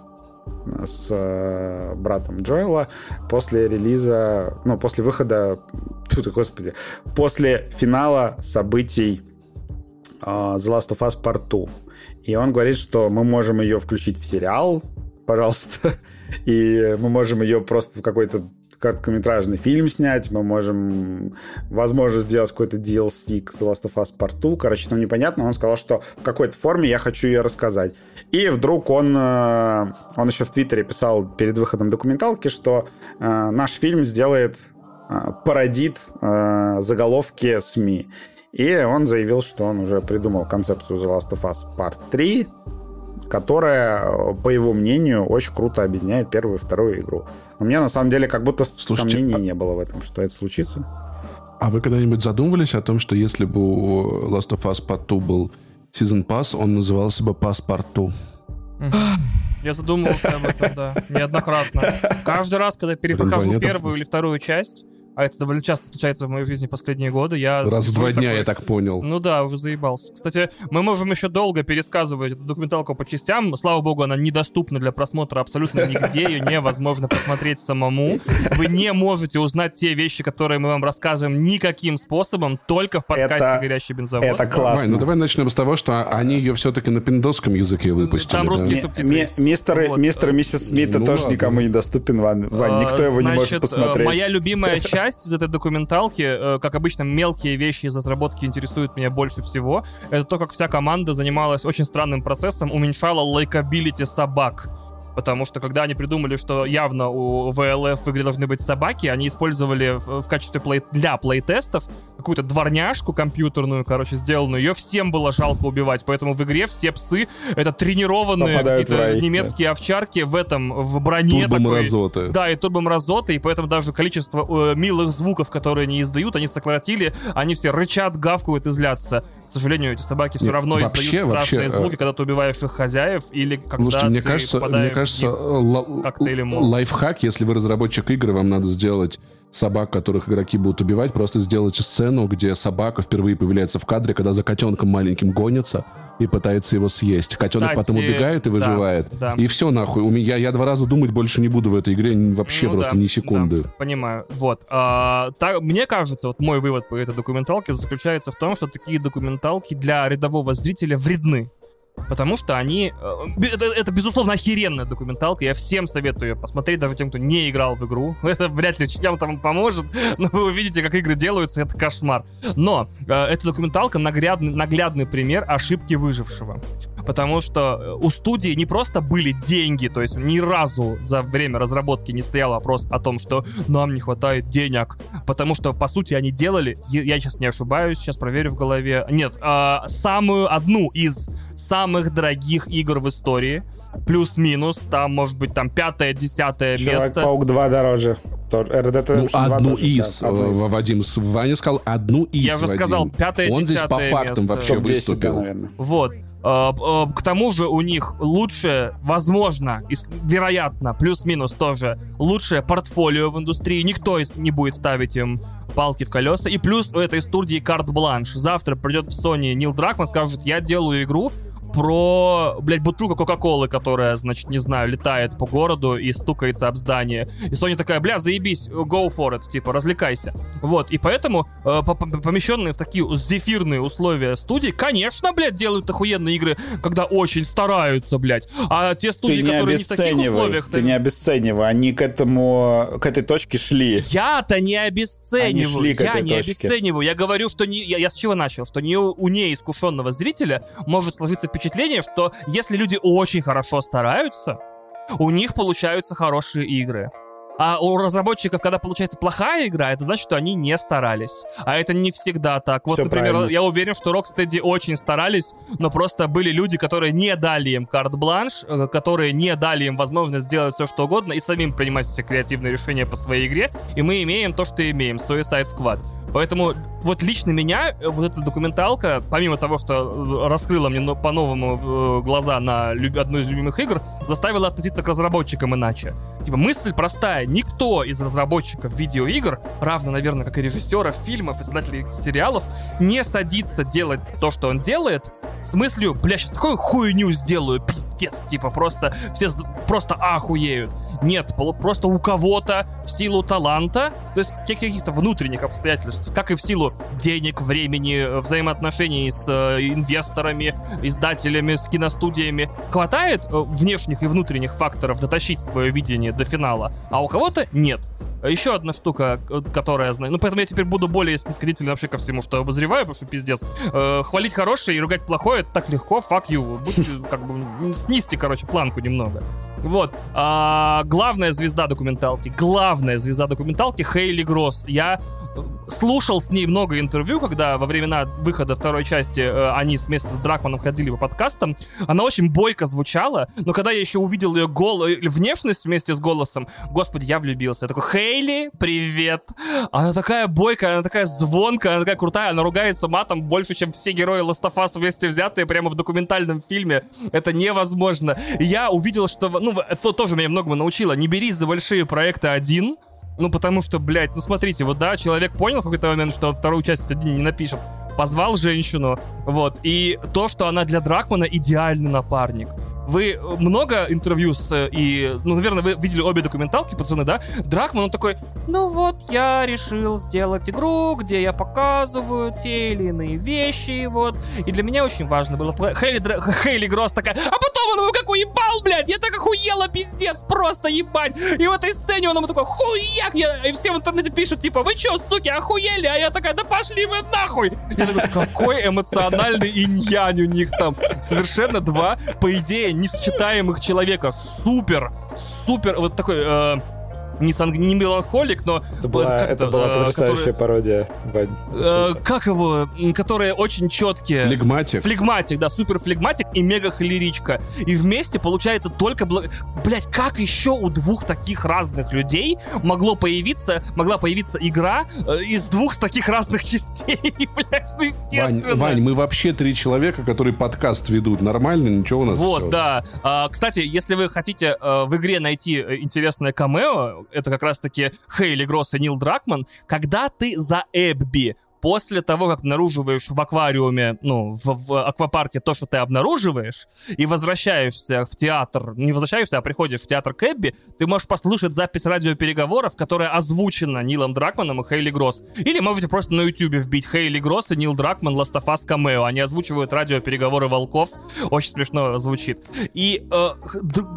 с э, братом Джоэла после релиза, ну, после выхода, тут, господи, после финала событий э, The Last of Us Part 2. И он говорит, что мы можем ее включить в сериал, пожалуйста, *laughs* и мы можем ее просто в какой-то короткометражный фильм снять, мы можем, возможно, сделать какой-то DLC к The Last of Us Part 2. Короче, там непонятно. Он сказал, что в какой-то форме я хочу ее рассказать. И вдруг он, э, он еще в Твиттере писал перед выходом документалки, что э, наш фильм сделает, э, пародит заголовки СМИ. И он заявил, что он уже придумал концепцию The Last of Us Part 3, которая, по его мнению, очень круто объединяет первую и вторую игру. У меня, на самом деле, как будто Слушайте, сомнений а... не было в этом, что это случится. А вы когда-нибудь задумывались о том, что если бы у Last of Us Part 2 был Season Pass, он назывался бы 2? Я задумывался об этом, да, неоднократно. Каждый раз, когда перепрохожу первую или вторую часть, а это довольно часто случается в моей жизни последние годы. Я Раз в два дня, такой... я так понял. Ну да, уже заебался. Кстати, мы можем еще долго пересказывать эту документалку по частям. Слава богу, она недоступна для просмотра абсолютно нигде. Ее невозможно посмотреть самому. Вы не можете узнать те вещи, которые мы вам рассказываем никаким способом, только в подкасте это, «Горящий бензовоз». Это классно. Давай, ну давай начнем с того, что они ее все-таки на пиндосском языке выпустили. Там русские да? субтитры. Мистер, вот. мистер и миссис Смита ну, тоже ладно. никому не доступен, Вань. Вань никто его Значит, не может посмотреть. моя любимая часть *laughs* из этой документалки документалки, э, как обычно, мелкие вещи из разработки интересуют меня больше всего. Это то, как вся команда занималась очень странным процессом, уменьшала likability собак. Потому что когда они придумали, что явно у VLF в игре должны быть собаки, они использовали в, в качестве плей, для плейтестов какую-то дворняжку компьютерную, короче, сделанную. Ее всем было жалко убивать, поэтому в игре все псы — это тренированные какие-то немецкие да. овчарки в этом, в броне Турбомразоты. Да, и турбомразоты, и поэтому даже количество э, милых звуков, которые они издают, они сократили, они все рычат, гавкают и злятся к сожалению, эти собаки все равно вообще, издают страшные вообще, звуки, когда ты убиваешь их хозяев, или когда Слушайте, мне кажется, мне кажется, лайфхак, если вы разработчик игры, вам надо сделать собак, которых игроки будут убивать, просто сделать сцену, где собака впервые появляется в кадре, когда за котенком маленьким гонится и пытается его съесть. Котенок Кстати, потом убегает и выживает. Да, да. И все нахуй. У меня, я два раза думать больше не буду в этой игре вообще ну, просто да, ни секунды. Да, понимаю. Вот. А, так, мне кажется, вот мой вывод по этой документалке заключается в том, что такие документалки для рядового зрителя вредны. Потому что они... Э, это, это, безусловно, охеренная документалка. Я всем советую ее посмотреть, даже тем, кто не играл в игру. *laughs* Это вряд ли чем-то вам поможет, *laughs* но вы увидите, как игры делаются, это кошмар. Но э, эта документалка наглядный, наглядный пример ошибки выжившего. Потому что э, у студии не просто были деньги, то есть ни разу за время разработки не стоял вопрос о том, что нам не хватает денег. Потому что, по сути, они делали, я сейчас не ошибаюсь, сейчас проверю в голове. Нет, э, самую одну из самых дорогих игр в истории. Плюс-минус, там, может быть, там пятое, десятое место. Человек-паук 2 дороже. ну, одну тоже, из, да, одну из. Вадим, Ваня сказал одну из. Я уже сказал, пятое, Он здесь по фактам место. вообще выступил. 10, да, вот. А, а, к тому же у них лучше, возможно, вероятно, плюс-минус тоже, лучшее портфолио в индустрии. Никто не будет ставить им палки в колеса. И плюс у этой студии карт-бланш. Завтра придет в Sony Нил Дракман, скажет, я делаю игру, про, блядь, бутылку Кока-Колы, которая, значит, не знаю, летает по городу и стукается об здание. И Sony такая, бля, заебись, go for it, типа, развлекайся. Вот, и поэтому э, помещенные в такие зефирные условия студии, конечно, блядь, делают охуенные игры, когда очень стараются, блядь. А те студии, не которые не в таких условиях... Ты не обесценивай, они к этому, к этой точке шли. Я-то не обесцениваю. Они шли к я этой не точке. обесцениваю. Я говорю, что не... Я, я с чего начал? Что не у, у неискушенного зрителя может сложиться впечатление впечатление, что если люди очень хорошо стараются, у них получаются хорошие игры. А у разработчиков, когда получается плохая игра, это значит, что они не старались. А это не всегда так. Вот, Все например, правильно. я уверен, что Rocksteady очень старались, но просто были люди, которые не дали им карт-бланш, э, которые не дали им возможность сделать все, что угодно, и самим принимать все креативные решения по своей игре. И мы имеем то, что имеем. Suicide Squad. Поэтому вот лично меня э, вот эта документалка, помимо того, что э, раскрыла мне по-новому э, глаза на одну из любимых игр, заставила относиться к разработчикам иначе. Типа мысль простая. Никто из разработчиков видеоигр, равно, наверное, как и режиссеров фильмов и создателей сериалов, не садится делать то, что он делает, с мыслью, бля, сейчас такую хуйню сделаю, пиздец, типа просто все просто ахуеют. Нет, просто у кого-то в силу таланта, то есть каких-то внутренних обстоятельств, как и в силу денег, времени, взаимоотношений с э, инвесторами, издателями, с киностудиями, хватает э, внешних и внутренних факторов дотащить свое видение до финала, а у кого-то нет. Еще одна штука, э, которая я знаю. Ну, поэтому я теперь буду более снисходительно вообще ко всему, что обозреваю, потому что пиздец. Хвалить хорошее и ругать плохое это так легко, fuck you. Будьте, как бы, снизьте, короче, планку немного. Вот. А, главная звезда документалки, главная звезда документалки Хейли Гросс. Я слушал с ней много интервью, когда во времена выхода второй части э, они вместе с Дракманом ходили по подкастам. Она очень бойко звучала, но когда я еще увидел ее гол... Э, внешность вместе с голосом, господи, я влюбился. Я такой, Хейли, привет! Она такая бойкая, она такая звонкая, она такая крутая, она ругается матом больше, чем все герои Us вместе взятые прямо в документальном фильме. Это невозможно. И я увидел, что... Ну, это тоже меня многому научило. Не берись за большие проекты один, ну, потому что, блядь, ну смотрите, вот да, человек понял в какой-то момент, что вторую часть один не напишет. Позвал женщину, вот. И то, что она для Дракмана идеальный напарник. Вы много интервью с... Э, и, ну, наверное, вы видели обе документалки, пацаны, да? Дракман, он такой, ну вот, я решил сделать игру, где я показываю те или иные вещи, вот. И для меня очень важно было... Хейли, Дра... *laughs* Хейли Гросс такая, а потом он ему как уебал, блядь, я так охуела, пиздец, просто ебать. И в этой сцене он ему такой, хуяк, я... и все в интернете пишут, типа, вы чё, суки, охуели? А я такая, да пошли вы нахуй. Я такой, какой эмоциональный инь-янь у них там. Совершенно два, по идее, несочетаемых человека. Супер, супер, вот такой... Э, не, санг... не меланхолик, но... Это была, это, это была э, потрясающая который, пародия, Вань. Э, как его? Которые очень четкие. Флегматик. Флегматик, да, супер флегматик и мега холеричка. И вместе получается только... Бл... Блять, как еще у двух таких разных людей могло появиться, могла появиться игра э, из двух таких разных частей? *laughs* Блять, ну естественно. Вань, Вань, мы вообще три человека, которые подкаст ведут. Нормально, ничего у нас Вот, все. да. А, кстати, если вы хотите а, в игре найти интересное камео, это как раз-таки Хейли Гросс и Нил Дракман, когда ты за Эбби после того, как обнаруживаешь в аквариуме, ну, в, в аквапарке то, что ты обнаруживаешь, и возвращаешься в театр, не возвращаешься, а приходишь в театр Кэбби, ты можешь послушать запись радиопереговоров, которая озвучена Нилом Дракманом и Хейли Гросс. Или можете просто на ютубе вбить Хейли Гросс и Нил Дракман Us Cameo. Они озвучивают радиопереговоры волков. Очень смешно звучит. И э,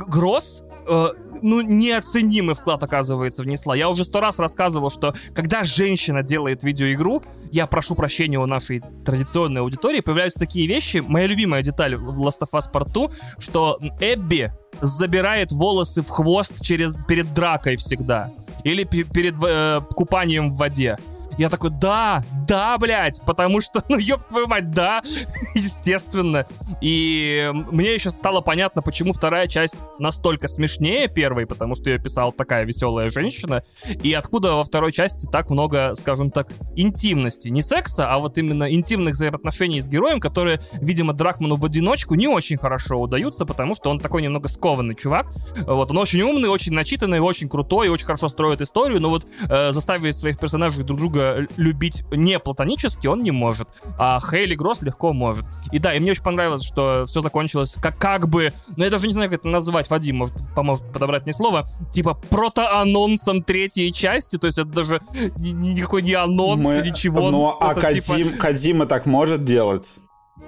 Гросс э, ну, неоценимый вклад, оказывается, внесла. Я уже сто раз рассказывал, что когда женщина делает видеоигру, я прошу прощения у нашей традиционной аудитории, появляются такие вещи. Моя любимая деталь в Last of Us Part 2, что Эбби забирает волосы в хвост через, перед дракой всегда. Или перед э, купанием в воде. Я такой, да, да, блядь, потому что, ну, ёб твою мать, да, *laughs* естественно. И мне еще стало понятно, почему вторая часть настолько смешнее первой, потому что ее писала такая веселая женщина, и откуда во второй части так много, скажем так, интимности. Не секса, а вот именно интимных взаимоотношений с героем, которые, видимо, Дракману в одиночку не очень хорошо удаются, потому что он такой немного скованный чувак. Вот, он очень умный, очень начитанный, очень крутой, очень хорошо строит историю, но вот э, заставить своих персонажей друг друга любить не платонически он не может, а Хейли Гросс легко может. И да, и мне очень понравилось, что все закончилось как, как бы, ну я даже не знаю, как это назвать, Вадим может, поможет подобрать мне слово, типа протоанонсом третьей части, то есть это даже никакой не анонс, Мы, ничего. Ну, а Кадим, типа... Кадима так может делать?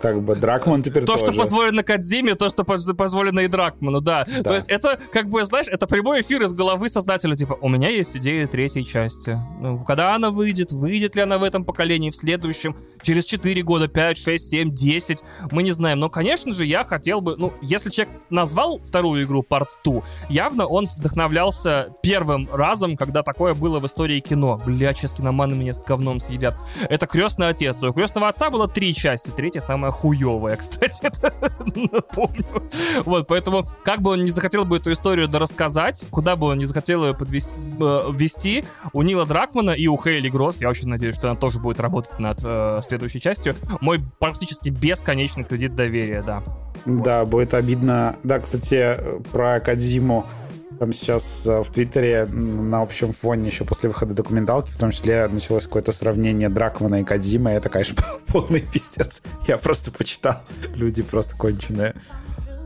Как бы Дракман теперь То, тоже. что позволено Кадзиме, то, что позволено и Дракману, да. да. То есть это, как бы, знаешь, это прямой эфир из головы создателя, типа, у меня есть идея третьей части. Ну, когда она выйдет, выйдет ли она в этом поколении, в следующем, через 4 года, 5, 6, 7, 10, мы не знаем. Но, конечно же, я хотел бы, ну, если человек назвал вторую игру Part 2, явно он вдохновлялся первым разом, когда такое было в истории кино. Бля, сейчас киноманы меня с говном съедят. Это «Крестный отец». У «Крестного отца» было три части, третья самая самая хуевая, кстати, *laughs* напомню. Вот, поэтому, как бы он не захотел бы эту историю дорассказать, куда бы он не захотел ее подвести, э, ввести, у Нила Дракмана и у Хейли Гросс, я очень надеюсь, что она тоже будет работать над э, следующей частью, мой практически бесконечный кредит доверия, да. Да, будет обидно. Да, кстати, про Кадзиму там сейчас э, в Твиттере на общем фоне еще после выхода документалки, в том числе началось какое-то сравнение Дракмана и Кадзима, это, конечно, *laughs* полный пиздец. Я просто почитал. Люди просто конченые.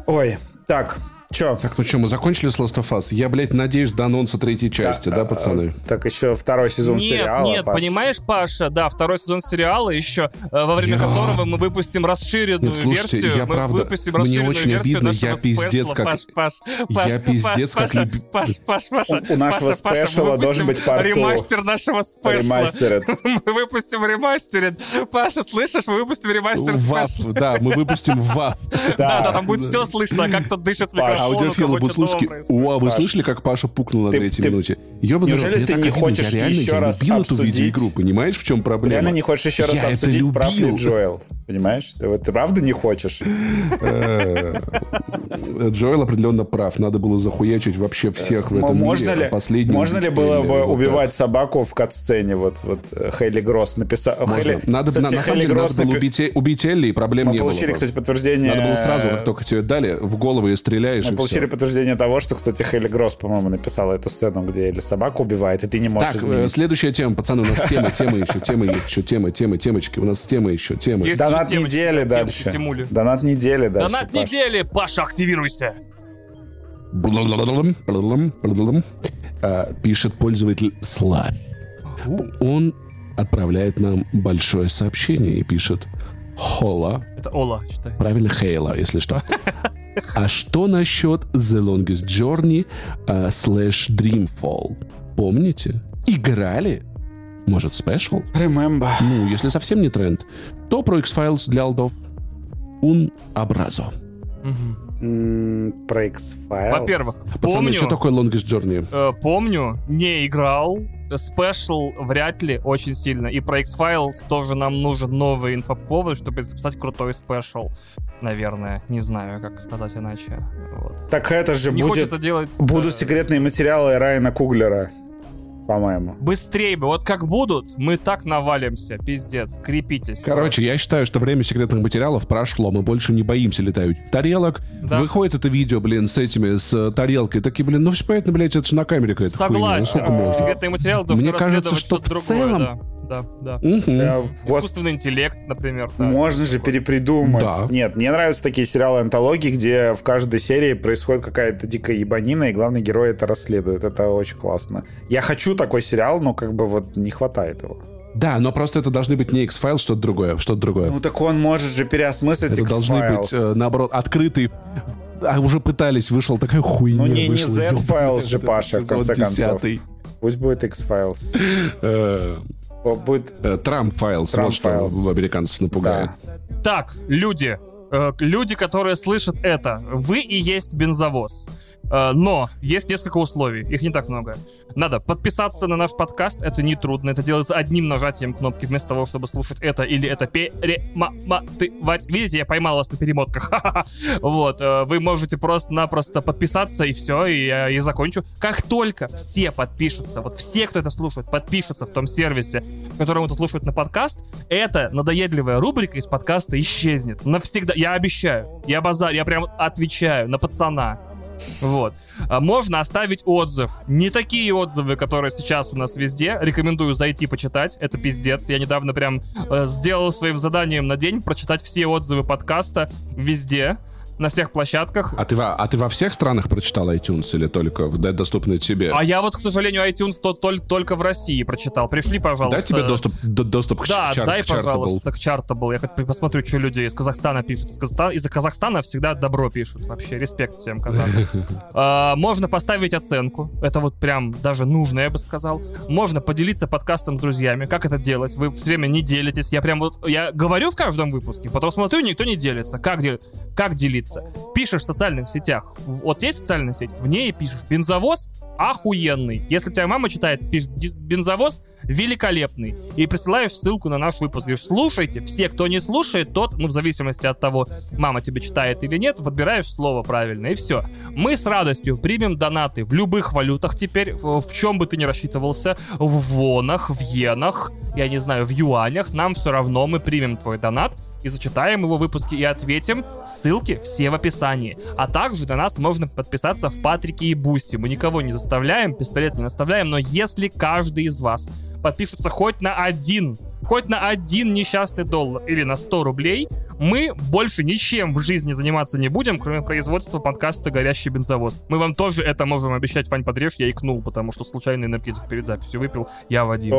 Ой, так, Че? Так, ну что, мы закончили с Last of Us? Я, блядь, надеюсь до анонса третьей части, да, да пацаны? Так еще второй сезон нет, сериала, Нет, Паш. понимаешь, Паша, да, второй сезон сериала еще, э, во время я... которого мы выпустим расширенную нет, слушайте, версию. Я мы правда, выпустим мне очень обидно, я пиздец как... Паш, Паш, Паш, я пиздец Паш, как... Паш, Паш, Паш, Паша, у, у нашего Паша, спешала Паша, должен быть парту. Ремастер нашего спешла. Ремастеред. *laughs* мы выпустим ремастеред. Паша, слышишь, мы выпустим ремастер спешла. Да, мы выпустим *laughs* ВАП. Да, да, там будет все слышно, как кто дышит в микрофон. Аудиофилы будут слушать. О, вы слышали, как Паша пукнул на третьей минуте? Ёбаный Неужели ты не хочешь еще раз любил эту видеоигру, понимаешь, в чем проблема? Реально не хочешь еще раз обсудить, прав ли Джоэл? Понимаешь? Ты, вот, ты правда не хочешь? Э, Джоэл определенно прав. Надо было захуячить вообще всех в этом можно мире. Ли, можно ли было бы убивать собаку в кат-сцене? Вот, вот Хейли Гросс написал... Надо, на, на самом деле, надо было убить, убить Элли, и проблем не было. Мы получили, кстати, подтверждение... Надо было сразу, как только тебе дали, в голову и стреляешь, Мы получили подтверждение того, что, кстати, Хейли Гросс, по-моему, написала эту сцену, где Элли собаку убивает, и ты не можешь Так, изменить. следующая тема, пацаны, у нас тема, тема еще, тема еще, тема, тема, темочки. У нас тема еще, тема. Донат недели, да дальше. Донат недели дальше. Донат Паш. недели, Паша, активируйся. А, пишет пользователь Слад. Он отправляет нам большое сообщение и пишет Хола. Это Ола, читай. Правильно, Хейла, если что. *laughs* А что насчет The Longest Journey uh, slash Dreamfall? Помните? Играли? Может, Special? Remember. Ну, если совсем не тренд, то про X-Files для алдов. Un abrazo. Про X-Files? Во-первых, Пацаны, помню... что такое Longest Journey? Э, помню, не играл. Special вряд ли очень сильно. И про X-Files тоже нам нужен новый инфоповод, чтобы записать крутой спешл. Наверное. Не знаю, как сказать иначе. Вот. Так это же Не будет... делать... Будут э, секретные материалы Райана Куглера, по-моему. Быстрее бы. Вот как будут, мы так навалимся. Пиздец. Крепитесь. Короче, я считаю, что время секретных материалов прошло. Мы больше не боимся летающих тарелок. Да. Выходит это видео, блин, с этими, с э, тарелкой. Такие, блин, ну все понятно, блядь, это же на камере какая-то хуйня. Ну, Согласен. сколько можно? Секретные материалы Мне кажется, что в что-то целом- другое. Да, да, да. Мгм. Да, гос- Искусственный интеллект, например. да. Можно же перепридумать. Да. Нет, мне нравятся такие сериалы антологии, где в каждой серии происходит какая-то дикая ебанина, и главный герой это расследует. Это очень классно. Я хочу такой сериал, но как бы вот не хватает его. Да, но просто это должны быть не X-Files, что-то другое, что-то другое. Ну так он может же переосмыслить это должны быть, э, наоборот, открытый а уже пытались, вышел такая хуйня. Ну, не- не вышла, ёбаный же, *laughs* Паша, в конце концов. 10. Пусть будет X-Files. Э, Будет... э, Trump Files, Trump вот что американцев напугает. Да. Так, люди, э, люди, которые слышат это, вы и есть бензовоз. Э, Но есть несколько условий, их не так много. Надо подписаться на наш подкаст, это не трудно, это делается одним нажатием кнопки, вместо того, чтобы слушать это или это перематывать. Видите, я поймал вас на перемотках. *laughs* Вот, э, вы можете просто-напросто подписаться и все, и я и закончу. Как только все подпишутся, вот все, кто это слушает, подпишутся в том сервисе, в котором это слушают на подкаст, эта надоедливая рубрика из подкаста исчезнет. Навсегда. Я обещаю. Я базар, я прям отвечаю на пацана. Вот. А Можно оставить отзыв. Не такие отзывы, которые сейчас у нас везде. Рекомендую зайти почитать. Это пиздец. Я недавно прям э, сделал своим заданием на день прочитать все отзывы подкаста везде. На всех площадках. А ты, во, а ты во всех странах прочитал iTunes или только в, да, доступные тебе? А я вот, к сожалению, iTunes то, толь- только в России прочитал. Пришли, пожалуйста. Дай тебе доступ, д- доступ к Да, чар- дай, к пожалуйста, к Chartable. Я хоть посмотрю, что люди из Казахстана пишут. Из, Казахста- из Казахстана всегда добро пишут. Вообще, респект всем казахам. *laughs* А, Можно поставить оценку. Это вот прям даже нужно, я бы сказал. Можно поделиться подкастом с друзьями. Как это делать? Вы все время не делитесь. Я прям вот... Я говорю в каждом выпуске, потом смотрю, никто не делится. Как, дел- как делиться? Пишешь в социальных сетях. Вот есть социальная сеть, в ней пишешь. Бензовоз охуенный. Если тебя мама читает, пишешь «Дис- бензовоз великолепный. И присылаешь ссылку на наш выпуск. Говоришь, слушайте. Все, кто не слушает, тот, ну, в зависимости от того, мама тебе читает или нет, подбираешь слово правильно, и все. Мы с радостью примем донаты в любых валютах теперь, в чем бы ты ни рассчитывался, в вонах, в йенах, я не знаю, в юанях, нам все равно, мы примем твой донат, и зачитаем его выпуски и ответим. Ссылки все в описании. А также на нас можно подписаться в Patreon и Boosty. Мы никого не заставляем, пистолет не наставляем, но если каждый из вас подпишутся хоть на один, хоть на один несчастный доллар или на 100 рублей, мы больше ничем в жизни заниматься не будем, кроме производства подкаста «Горящий бензовоз». Мы вам тоже это можем обещать. Вань, подрежь, я икнул, потому что случайно энергетик перед записью выпил. Я Вадим.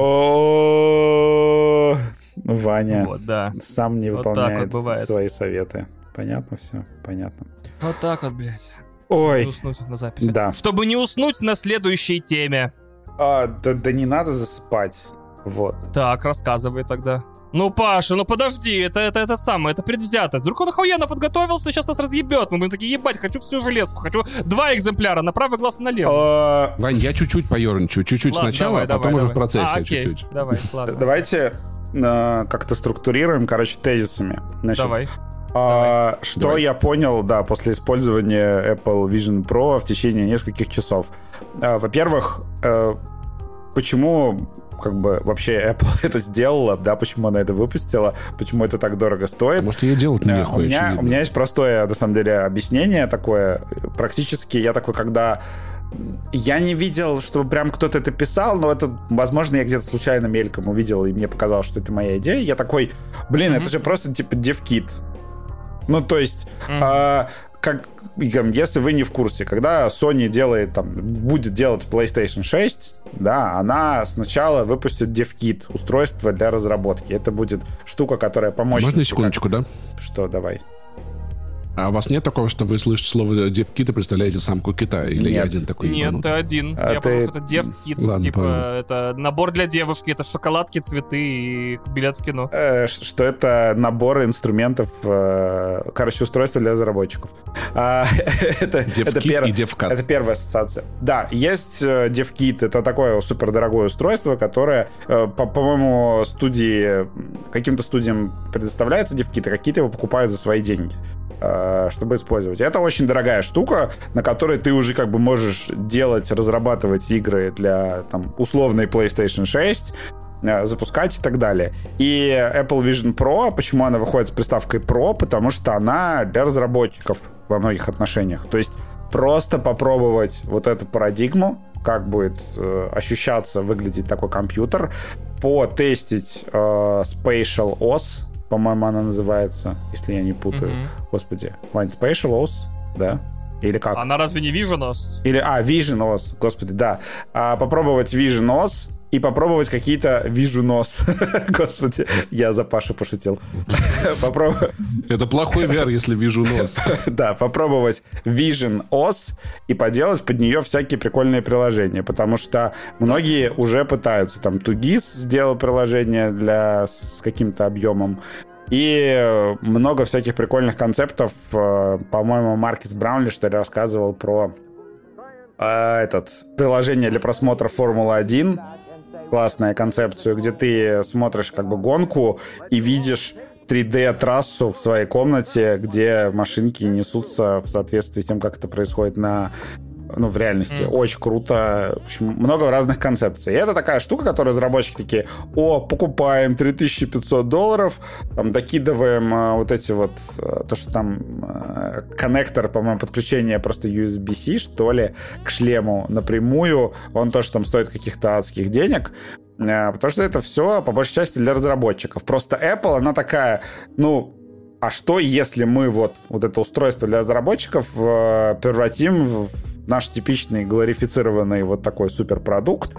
О, Ваня Вот, да. сам не Вот выполняет вот бывает. свои советы. Понятно все? Понятно. Вот так вот, блядь. Ой, Не уснуть на записи. да. Чтобы не уснуть на следующей теме. А, да, да не надо засыпать. Вот. Так, рассказывай тогда. Ну, Паша, ну подожди, это, это, это самое, это предвзятость. Вдруг он охуенно подготовился, сейчас нас разъебет. Мы будем такие, ебать, хочу всю железку, хочу два экземпляра, на правый глаз и налево. А, Вань, я чуть-чуть поерничаю. Чуть-чуть сначала, давай, а потом давай, уже в давай. процессе А, окей, чуть-чуть. Давай, ладно. Давайте э, как-то структурируем, короче, тезисами. Значит, Давай. а, что Давай. я понял, да, после использования Apple Vision Pro в течение нескольких часов. А, Во-первых, э, почему как бы вообще Apple *laughs* это сделала, да, почему она это выпустила, почему это так дорого стоит. А Может, ее делать не Да, у, нехуй, меня, очевидно. у меня есть простое, на самом деле, объяснение такое. Практически я такой, когда... Я не видел, чтобы прям кто-то это писал, но это, возможно, я где-то случайно мельком увидел, и мне показалось, что это моя идея. Я такой, блин, это же просто типа девкит. Ну, то есть, Мгм. а, как, если вы не в курсе, когда Sony делает, там, будет делать PlayStation 6, да, она сначала выпустит DevKit, устройство для разработки. Это будет штука, которая поможет... Можно секундочку, да? Что, давай. А у вас нет такого, что вы слышите слово девкит и представляете самку кита? Или нет. я один такой Нет, ебанутый? ты один. А я ты... это девкит, Ладно, типа, понял. это набор для девушки, это шоколадки, цветы и билет в кино. Э, что это набор инструментов, э, короче, устройства для разработчиков. А, *laughs* это, это, пер... и девкат. это первая ассоциация. Да, есть э, девкит, это такое супер дорогое устройство, которое, э, по- по-моему, студии, каким-то студиям предоставляется девкит, а какие-то его покупают за свои деньги. Э, чтобы использовать. Это очень дорогая штука, на которой ты уже как бы можешь делать, разрабатывать игры для там условной PlayStation 6, э, запускать и так далее. И Apple Vision Pro, почему она выходит с приставкой Pro? Потому что она для разработчиков во многих отношениях. То есть просто попробовать вот эту парадигму, как будет э, ощущаться, выглядеть такой компьютер, потестить э, Spatial OS, по-моему, она называется, если я не путаю. Mm-hmm. Господи, Wine Spatial OS, да? Или как? Она разве не Vision OS? Или, а, Vision OS, господи, да. А, попробовать Vision OS и попробовать какие-то вижу нос. *laughs* Господи, я за Пашу пошутил. *laughs* Попробуй. Это плохой VR, если вижу нос. *laughs* Да, попробовать Vision OS и поделать под нее всякие прикольные приложения, потому что многие уже пытаются. Там Тугис сделал приложение для с каким-то объемом. И много всяких прикольных концептов. Э, по-моему, Маркис Браунли, что ли, рассказывал про э, этот приложение для просмотра Формулы-1 классная концепцию, где ты смотришь как бы гонку и видишь 3D-трассу в своей комнате, где машинки несутся в соответствии с тем, как это происходит на ну, в реальности. Mm. Очень круто. В общем, много разных концепций. И это такая штука, которую разработчики такие, о, покупаем 3500 долларов, там, докидываем а, вот эти вот, а, то, что там а, коннектор, по-моему, подключение просто USB-C, что ли, к шлему напрямую. Он тоже там стоит каких-то адских денег. А, потому что это все, по большей части, для разработчиков. Просто Apple, она такая, ну, а что, если мы вот, вот это устройство для разработчиков э, превратим в наш типичный глорифицированный вот такой суперпродукт,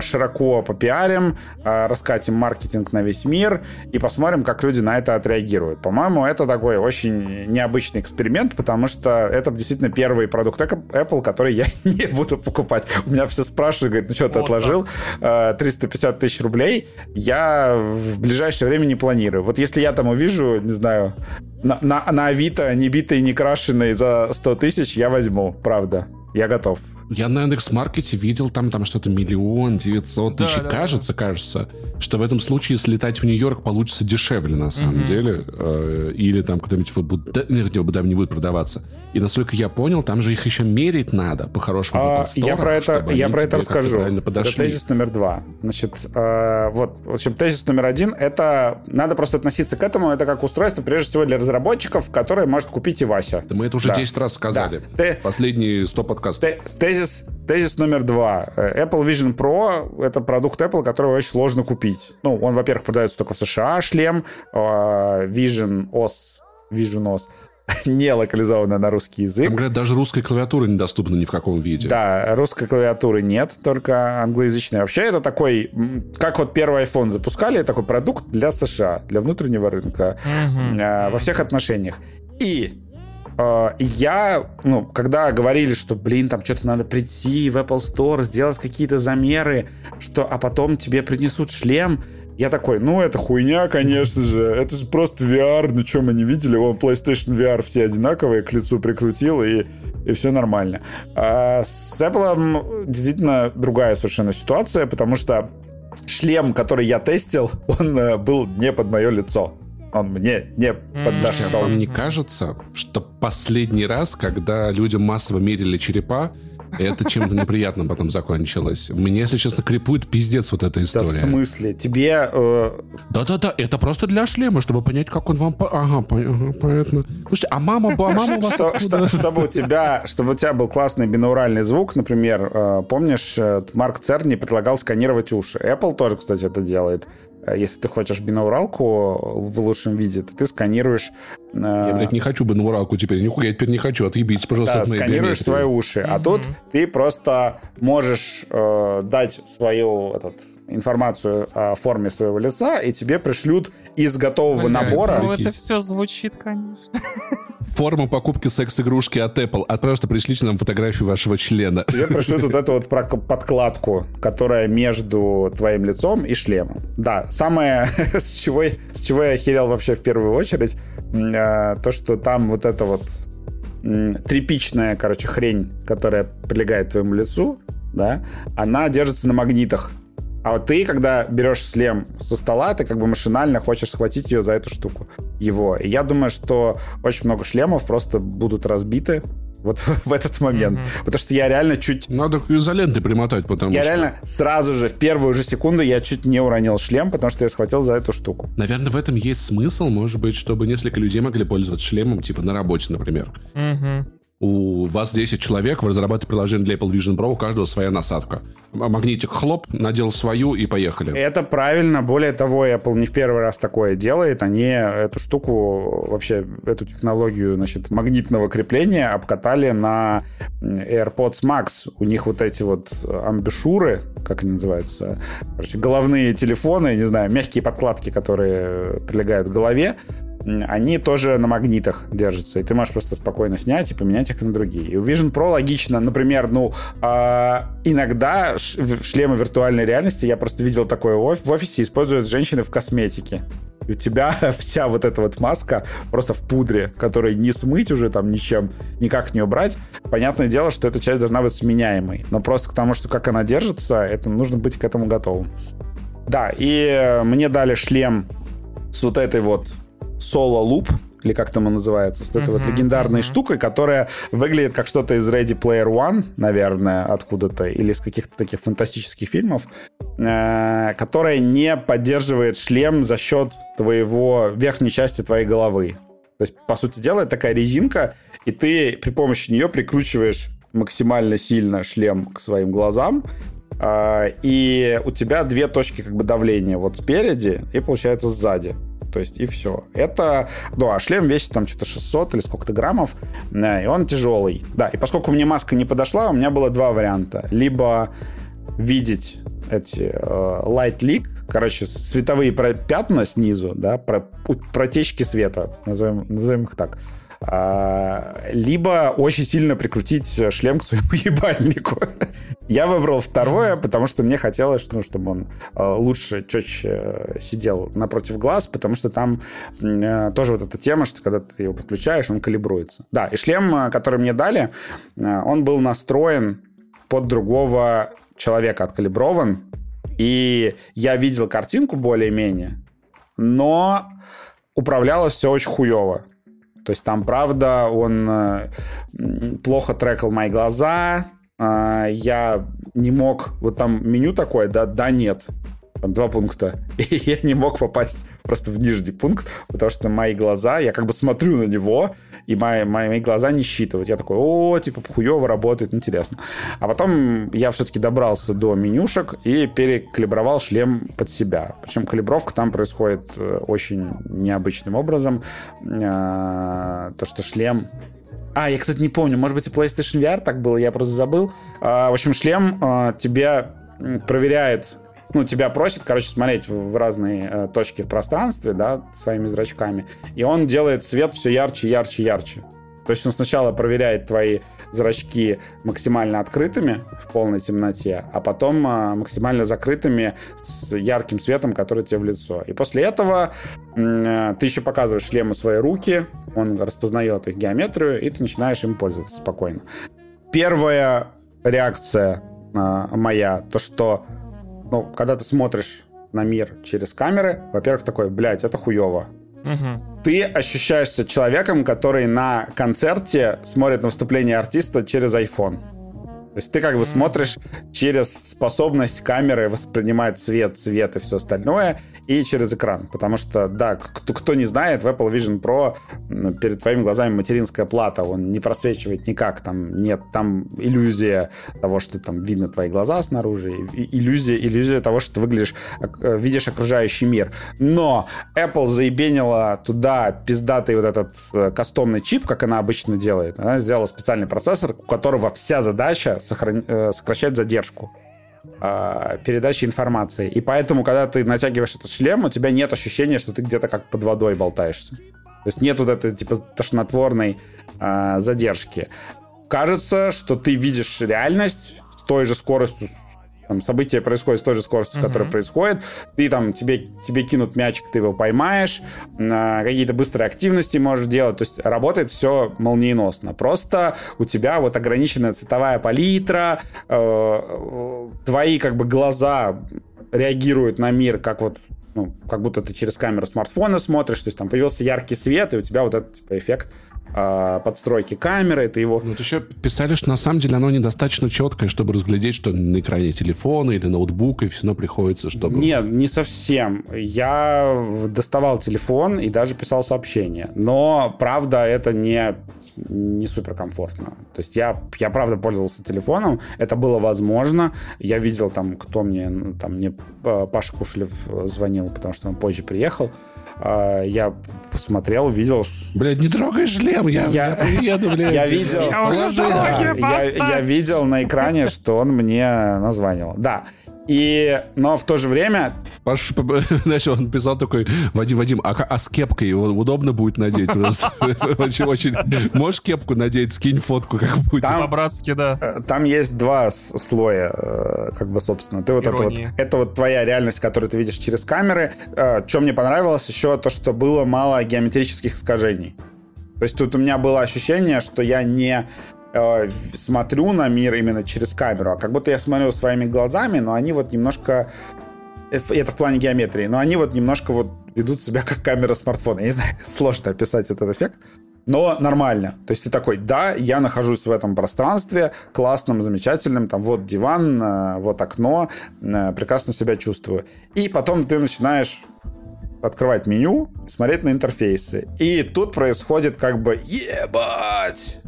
широко попиарим, э, раскатим маркетинг на весь мир и посмотрим, как люди на это отреагируют. По-моему, это такой очень необычный эксперимент, потому что это действительно первый продукт Apple, который я *laughs* не буду покупать. У меня все спрашивают, говорят, ну что, ты вот отложил 350 э, тысяч рублей? Я в ближайшее время не планирую. Вот если я там увижу, не знаю, на, на, на Авито не битый, не крашеный за 100 тысяч, я возьму, правда. Я готов. Я на Яндекс.Маркете видел там, там что-то миллион девятьсот тысяч. Да, кажется, да. кажется, что в этом случае слетать в Нью-Йорк получится дешевле, на самом угу. деле. Э, или там куда-нибудь в Абу-Даби не будет продаваться. И насколько я понял, там же их еще мерить надо по-хорошему. А, я про это, я про это расскажу. Это тезис номер два. Значит, э, вот, в общем, тезис номер один — это надо просто относиться к этому. Это как устройство, прежде всего, для разработчиков, которое может купить и Вася. Да мы это уже да. 10 раз сказали. Да. Последние 100 подкастов тезис, тезис номер два. Э, Apple Vision Pro — это продукт Apple, который очень сложно купить. Ну, он, во-первых, продается только в США, шлем, а, Vision OS, Vision OS *laughs* не локализованная на русский язык. Там, говорят, даже русской клавиатуры недоступна ни в каком виде. Да, русской клавиатуры нет, только англоязычная. Вообще это такой, как вот первый iPhone запускали, такой продукт для США, для внутреннего рынка mm-hmm. во всех отношениях. И я, ну, когда говорили, что, блин, там что-то надо прийти в Apple Store, сделать какие-то замеры, что, а потом тебе принесут шлем, я такой, ну, это хуйня, конечно же. Это же просто VR. Ну, что мы не видели? Вон PlayStation VR все одинаковые, к лицу прикрутил, и, и все нормально. А с Apple действительно другая совершенно ситуация, потому что шлем, который я тестил, *laughs* он э, был не под мое лицо он мне не подошел. Вам не кажется, что последний раз, когда людям массово мерили черепа, это чем-то *laughs* неприятным потом закончилось. Мне, если честно, крепует пиздец вот эта история. Да в смысле? Тебе... Э... Да-да-да, это просто для шлема, чтобы понять, как он вам... Ага, понятно. Слушайте, а мама... А мама что, что, чтобы, у тебя, чтобы у тебя был классный бинауральный звук, например, э, помнишь, э, Марк Церни предлагал сканировать уши. Apple тоже, кстати, это делает. Э, если ты хочешь бинауралку в лучшем виде, то ты сканируешь... Э, я, блядь, не хочу бинауралку теперь. Нихуя я теперь не хочу. Отъебитесь, пожалуйста, да, от моей сканируешь свои уши. Mm-hmm. А тут ты просто можешь э, дать свою этот, информацию о форме своего лица, и тебе пришлют из готового Блин, набора... Ну, это все звучит, конечно. Форма покупки секс-игрушки от Apple. Просто пришлите нам фотографию вашего члена. Тебе пришлют вот эту вот подкладку, которая между твоим лицом и шлемом. Да, самое, *laughs* с чего, с чего я охерел вообще в первую очередь, э, то, что там вот это вот тряпичная, короче, хрень, которая прилегает к твоему лицу, да, она держится на магнитах. А вот ты, когда берешь слем со стола, ты как бы машинально хочешь схватить ее за эту штуку, его. И я думаю, что очень много шлемов просто будут разбиты вот в, *laughs* в этот момент. Mm-hmm. Потому что я реально чуть... Надо к изолентой примотать, потому я что... Я реально сразу же, в первую же секунду я чуть не уронил шлем, потому что я схватил за эту штуку. Наверное, в этом есть смысл, может быть, чтобы несколько людей могли пользоваться шлемом, типа на работе, например. Mm-hmm у вас 10 человек, вы разрабатываете приложение для Apple Vision Pro, у каждого своя насадка. Магнитик хлоп, надел свою и поехали. Это правильно. Более того, Apple не в первый раз такое делает. Они эту штуку, вообще эту технологию, значит, магнитного крепления обкатали на AirPods Max. У них вот эти вот амбишуры, как они называются, короче, головные телефоны, не знаю, мягкие подкладки, которые прилегают к голове, они тоже на магнитах держатся, и ты можешь просто спокойно снять и поменять их на другие. И у Vision Pro логично, например, ну, э, иногда шлемы виртуальной реальности, я просто видел такое в офисе, используют женщины в косметике. И у тебя *laughs* вся вот эта вот маска просто в пудре, которой не смыть уже там ничем, никак не убрать. Понятное дело, что эта часть должна быть сменяемой. Но просто к тому, что как она держится, это нужно быть к этому готовым. Да, и мне дали шлем с вот этой вот Loop, или как там он называется, с этой uh-huh, вот легендарной uh-huh. штукой, которая выглядит как что-то из Ready Player One, наверное, откуда-то, или из каких-то таких фантастических фильмов, э, которая не поддерживает шлем за счет твоего верхней части твоей головы. То есть, по сути дела, это такая резинка, и ты при помощи нее прикручиваешь максимально сильно шлем к своим глазам, э, и у тебя две точки как бы давления, вот спереди и, получается, сзади. То есть, и все. Это, ну, а шлем весит там что-то 600 или сколько-то граммов, э, и он тяжелый. Да, и поскольку мне маска не подошла, у меня было два варианта. Либо видеть эти э, light leak, короче, световые пятна снизу, да, про, протечки света, назовем, назовем их так. А, либо очень сильно прикрутить шлем к своему *laughs* ебальнику. Я выбрал второе, потому что мне хотелось, ну, чтобы он э, лучше, четче э, сидел напротив глаз, потому что там э, тоже вот эта тема, что когда ты его подключаешь, он калибруется. Да, и шлем, который мне дали, он был настроен под другого человека, откалиброван, и я видел картинку более-менее, но управлялось все очень хуево. То есть там, правда, он плохо трекал мои глаза, а, я не мог... Вот там меню такое, да, да, нет. Там два пункта. *laughs* И я не мог попасть просто в нижний пункт, потому что мои глаза, я как бы смотрю на него, и мои, мои, мои глаза не считывают. Я такой, о, типа, хуево работает, интересно. А потом я все-таки добрался до менюшек и перекалибровал шлем под себя. Причем калибровка там происходит э, очень необычным образом. А, то, что шлем а, я, кстати, не помню, может быть, и PlayStation VR так было, я просто забыл. А, в общем, шлем а, тебя проверяет ну, тебя просит, короче, смотреть в, в разные э, точки в пространстве, да, своими зрачками, и он делает свет все ярче, ярче, ярче. То есть он сначала проверяет твои зрачки максимально открытыми в полной темноте, а потом а, максимально закрытыми с ярким светом, который тебе в лицо. И после этого э, ты еще показываешь шлему свои руки, он распознает их геометрию, и ты начинаешь им пользоваться спокойно. Первая реакция э, моя, то что, ну, когда ты смотришь на мир через камеры, во-первых, такой, блядь, это хуево. Угу. Ты ощущаешься человеком, который на концерте смотрит на выступление артиста через iPhone. То есть ты как бы смотришь через способность камеры воспринимать цвет, цвет и все остальное, и через экран. Потому что, да, кто, кто не знает, в Apple Vision Pro перед твоими глазами материнская плата, он не просвечивает никак, там нет, там иллюзия того, что там видно твои глаза снаружи, иллюзия, иллюзия того, что ты выглядишь, э, видишь окружающий мир. Но Apple заебенила туда пиздатый вот этот э, кастомный чип, как она обычно делает. Она сделала специальный процессор, у которого вся задача сохран... Э, сокращать задержку э, передачи информации. И поэтому, когда ты натягиваешь этот шлем, у тебя нет ощущения, что ты где-то как под водой болтаешься. То есть нет вот этой, типа, тошнотворной э, задержки. Кажется, что ты видишь реальность с той же скоростью, там, события происходят с той же скоростью, uh-huh. которая происходит. Ты там, тебе, тебе кинут мячик, ты его поймаешь, э, какие-то быстрые активности можешь делать. То есть работает все молниеносно. Просто у тебя вот ограниченная цветовая палитра, э, твои как бы глаза реагируют на мир, как вот ну, как будто ты через камеру смартфона смотришь, то есть там появился яркий свет, и у тебя вот этот типа, эффект э, подстройки камеры, это его... Ну, вот еще писали, что на самом деле оно недостаточно четкое, чтобы разглядеть, что на экране телефона или ноутбука, и все равно приходится, чтобы... Нет, не совсем. Я доставал телефон и даже писал сообщение. Но, правда, это не не супер комфортно. То есть я, я правда пользовался телефоном, это было возможно. Я видел там, кто мне, ну, там мне э, Паша Кушелев звонил, потому что он позже приехал. А, я посмотрел, увидел... Блядь, не трогай шлем, я, я, я приеду, блядь. Я видел... Я, уже я, я видел на экране, что он мне названивал. Да, и, но в то же время... Паш, *laughs* знаешь, он писал такой, Вадим, Вадим, а, а с кепкой его удобно будет надеть? *laughs* Очень, очень... Можешь кепку надеть, скинь фотку как будет. Там, По-братски, да. Э, там есть два слоя, э, как бы, собственно. Ты вот это вот, это вот твоя реальность, которую ты видишь через камеры. Э, что мне понравилось еще, то, что было мало геометрических искажений. То есть тут у меня было ощущение, что я не э, смотрю на мир именно через камеру, а как будто я смотрю своими глазами, но они вот немножко это в плане геометрии, но они вот немножко вот ведут себя как камера смартфона. Я не знаю, *laughs* сложно описать этот эффект, но нормально. То есть ты такой, да, я нахожусь в этом пространстве, классном, замечательном, там вот диван, э, вот окно, э, прекрасно себя чувствую. И потом ты начинаешь открывать меню, смотреть на интерфейсы. И тут происходит как бы ебать!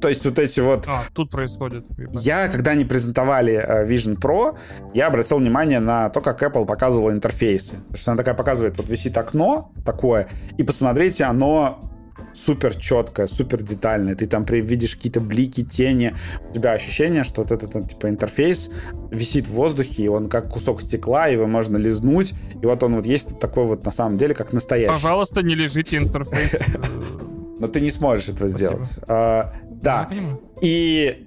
То есть вот эти вот... А, тут происходит. Я, когда они презентовали э, Vision Pro, я обратил внимание на то, как Apple показывала интерфейсы. Потому что она такая показывает, вот висит окно такое, и посмотрите, оно супер четкое, супер детальное. Ты там видишь какие-то блики, тени. У тебя ощущение, что вот этот типа интерфейс висит в воздухе, и он как кусок стекла, его можно лизнуть. И вот он вот есть такой вот на самом деле, как настоящий. Пожалуйста, не лежите интерфейс. *laughs* Но ты не сможешь этого сделать. А, да. И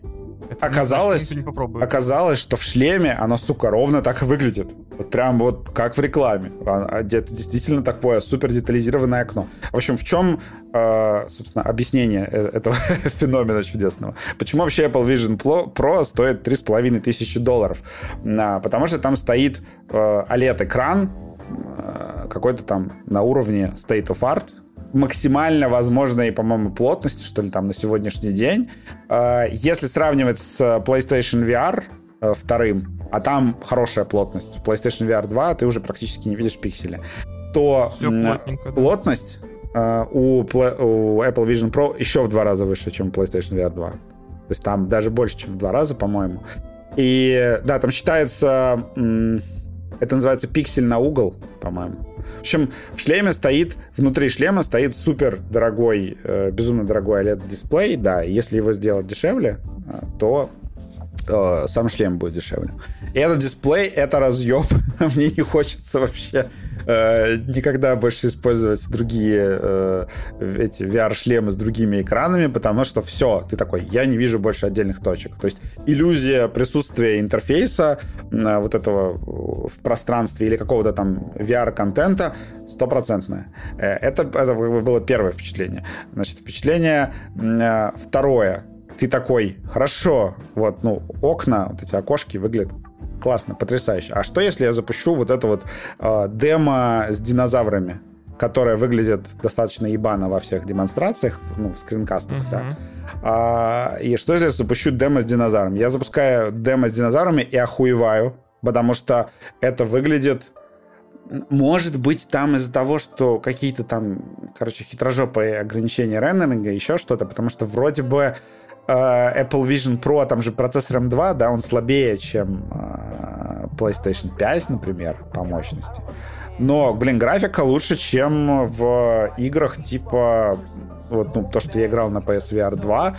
это оказалось, значит, оказалось, что в шлеме оно, сука, ровно так и выглядит. Вот прям вот как в рекламе. А, а это действительно такое супер детализированное окно. В общем, в чем, э, собственно, объяснение э, этого *laughs* феномена чудесного? Почему вообще Apple Vision Pro стоит 3,5 тысячи долларов? Потому что там стоит э, OLED-экран, какой-то там на уровне state of art, максимально возможной, по-моему, плотности, что ли, там на сегодняшний день. А, если сравнивать с PlayStation VR э, вторым, а там хорошая плотность, в PlayStation VR 2 ты уже практически не видишь пиксели, то плотность да. у, у Apple Vision Pro еще в два раза выше, чем PlayStation VR 2. То есть там даже больше, чем в два раза, по-моему. И да, там считается... Это называется пиксель на угол, по-моему. В общем, в шлеме стоит, внутри шлема стоит супер дорогой, э, безумно дорогой OLED-дисплей, да, если его сделать дешевле, э, то э, сам шлем будет дешевле. И этот дисплей — это разъеб. *laughs* Мне не хочется вообще э, никогда больше использовать другие э, эти VR-шлемы с другими экранами, потому что все, ты такой, я не вижу больше отдельных точек. То есть иллюзия присутствия интерфейса э, вот этого в пространстве или какого-то там VR-контента стопроцентная. Э, это, это было первое впечатление. Значит, впечатление э, второе. Ты такой, хорошо, вот, ну, окна, вот эти окошки выглядят классно, потрясающе. А что, если я запущу вот это вот э, демо с динозаврами, которое выглядит достаточно ебано во всех демонстрациях, ну, в скринкастах, uh-huh. да? А, и что, если я запущу демо с динозаврами? Я запускаю демо с динозаврами и охуеваю, потому что это выглядит может быть, там из-за того, что какие-то там, короче, хитрожопые ограничения рендеринга, еще что-то, потому что вроде бы Э, Apple Vision Pro, там же процессор M2, да, он слабее, чем э, PlayStation 5, например, по мощности. Но, блин, графика лучше, чем в играх типа вот ну, то, что я играл на PSVR 2.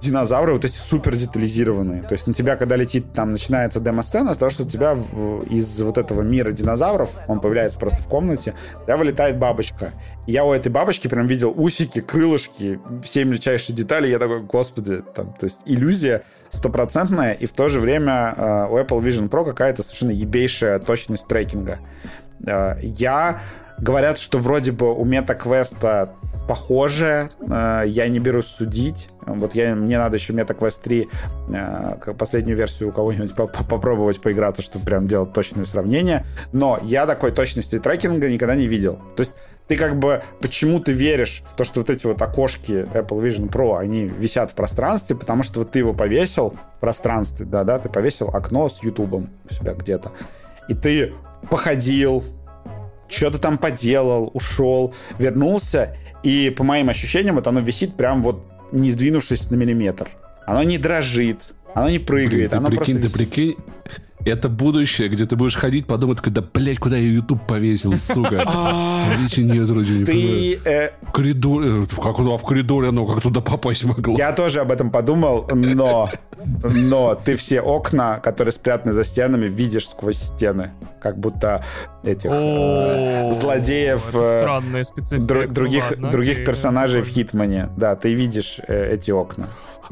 Динозавры вот эти супер детализированные. То есть на тебя, когда летит, там начинается демо-сцена, с того, что у тебя в, из вот этого мира динозавров, он появляется просто в комнате, тебя вылетает бабочка. И я у этой бабочки прям видел усики, крылышки, все мельчайшие детали. Я такой, господи, там, то есть иллюзия стопроцентная, и в то же время э, у Apple Vision Pro какая-то совершенно ебейшая точность трекинга. Э, я Говорят, что вроде бы у MetaQuest похоже. Э, я не берусь судить. Вот я, мне надо еще MetaQuest 3, э, последнюю версию у кого-нибудь попробовать поиграться, чтобы прям делать точное сравнение. Но я такой точности трекинга никогда не видел. То есть ты как бы почему ты веришь в то, что вот эти вот окошки Apple Vision Pro, они висят в пространстве, потому что вот ты его повесил в пространстве, да-да, ты повесил окно с Ютубом у себя где-то, и ты походил, что-то там поделал, ушел, вернулся, и по моим ощущениям вот оно висит прям вот не сдвинувшись на миллиметр. Оно не дрожит, оно не прыгает. Блин, ты оно прикинь, ты прикинь, это будущее, где ты будешь ходить, подумать, когда, блядь, куда я YouTube повесил, сука. *laughs* Видите, нет, вроде не Ты... Э, в коридоре, как в коридоре оно, как туда попасть могло? Я тоже об этом подумал, но... Но ты все окна, которые спрятаны за стенами, видишь сквозь стены. Как будто этих э, злодеев, э, других, других персонажей в Хитмане. Да, ты видишь эти окна.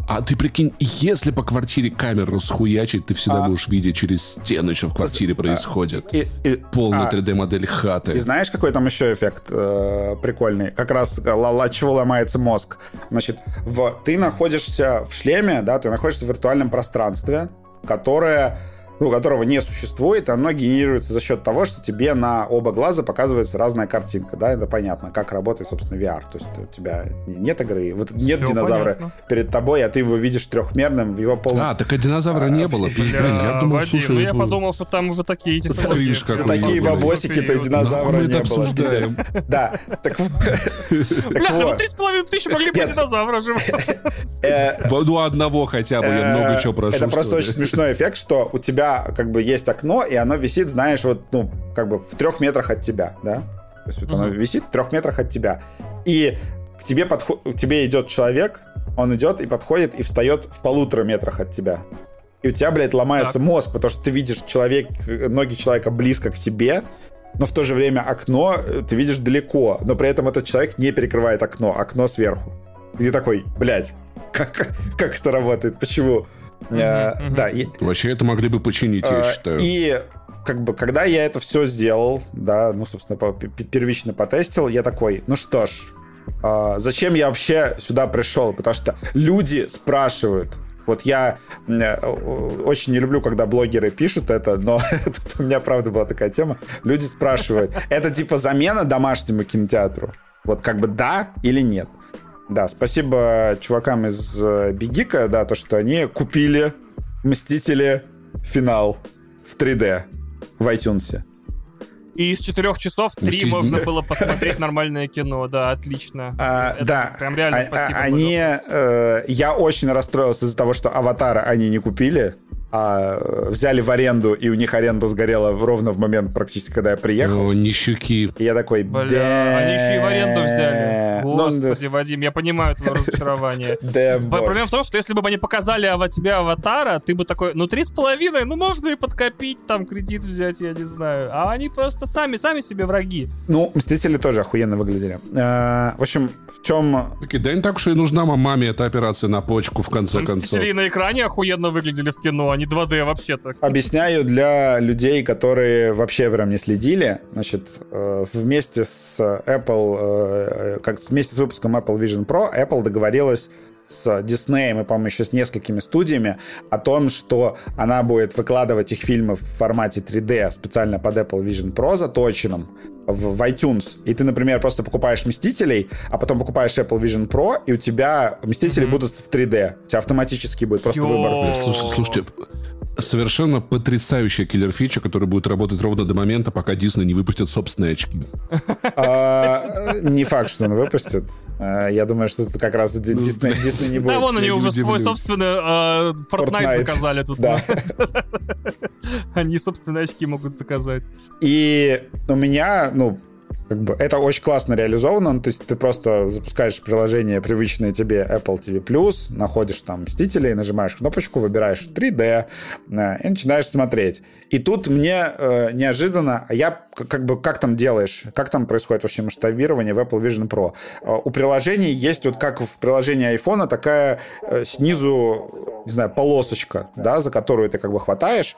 А ты прикинь, если по квартире камеру схуячить, ты всегда а... будешь видеть через стены, что в квартире происходит. И, и... Полная а... 3D-модель хаты. И знаешь, какой там еще эффект э, прикольный? Как раз от чего ломается мозг. Значит, в... ты находишься в шлеме, да, ты находишься в виртуальном пространстве, которое ну, которого не существует, оно генерируется за счет того, что тебе на оба глаза показывается разная картинка, да, это понятно, как работает, собственно, VR, то есть у тебя нет игры, вот нет Все динозавра понятно. перед тобой, а ты его видишь трехмерным, в его полном... А, так а динозавра не было, блин, я думал, Вадим, слушай... Ну, я подумал, что там уже такие технологии. За такие бабосики-то динозавра не было. *laughs* Да, так *laughs* Бля, с половиной тысячи могли бы динозавра жить. Э, ну, одного хотя бы, я много чего прошу. Это просто очень смешной эффект, что у тебя как бы есть окно, и оно висит, знаешь, вот, ну, как бы в трех метрах от тебя, да? То есть вот оно висит в трех метрах от тебя. И к тебе, подход... к тебе идет человек, он идет и подходит и встает в полутора метрах от тебя. И у тебя, блядь, ломается так. мозг, потому что ты видишь человек, ноги человека близко к тебе, но в то же время окно э, ты видишь далеко, но при этом этот человек не перекрывает окно, окно сверху. И ты такой, блядь, *laughs* как, как это работает? Почему? Uh, да. И, Вообще это могли бы починить, я uh, считаю. И как бы, когда я это все сделал, да, ну, собственно, первично потестил, я такой, ну что ж, э, зачем я вообще сюда пришел? Потому что люди спрашивают, вот я очень не люблю, когда блогеры пишут это, но *laughs* тут у меня, правда, была такая тема. Люди спрашивают, это типа замена домашнему кинотеатру? Вот как бы да или нет? Да, спасибо чувакам из э, Бигика, да, то, что они купили Мстители финал в 3D в iTunes. И из четырех часов три можно было посмотреть нормальное кино, да, отлично. А, Это да. Прям реально а, спасибо. Они, э, я очень расстроился из-за того, что Аватара они не купили а, взяли в аренду, и у них аренда сгорела ровно в момент практически, когда я приехал. О, нищуки. И я такой, Бля, они еще и в аренду взяли. Ну, Господи, Вадим, я понимаю твое *laughs* разочарование. Проблема в том, что если бы они показали от тебя аватара, ты бы такой, ну, три с половиной, ну, можно и подкопить, там, кредит взять, я не знаю. А они просто сами, сами себе враги. Ну, Мстители тоже охуенно выглядели. А, в общем, в чем... Таки, да не так уж и нужна маме эта операция на почку, в конце концов. Мстители на экране охуенно выглядели в кино, они 2D вообще-то. Объясняю для людей, которые вообще прям не следили. Значит, э, вместе с Apple, э, как вместе с выпуском Apple Vision Pro, Apple договорилась с Disney и, по-моему, еще с несколькими студиями о том, что она будет выкладывать их фильмы в формате 3D специально под Apple Vision Pro заточенным в, в iTunes. И ты, например, просто покупаешь Мстителей, а потом покупаешь Apple Vision Pro, и у тебя Мстители mm-hmm. будут в 3D. У тебя автоматически будет просто Йо! выбор. Слушайте, слушайте, совершенно потрясающая киллер-фича, которая будет работать ровно до момента, пока Disney не выпустит собственные очки. А, не факт, что он выпустит. А, я думаю, что это как раз Disney, Disney не будет. Да, вон они уже свой собственный а, Fortnite заказали тут. Да. *laughs* Они собственные очки могут заказать. И у меня, ну, как бы это очень классно реализовано. Ну, то есть ты просто запускаешь приложение, привычное тебе Apple TV+, находишь там Мстителей, нажимаешь кнопочку, выбираешь 3D э, и начинаешь смотреть. И тут мне э, неожиданно, я как бы как там делаешь, как там происходит вообще масштабирование в Apple Vision Pro? Э, у приложений есть вот как в приложении iPhone такая э, снизу, не знаю, полосочка, да, за которую ты как бы хватаешь,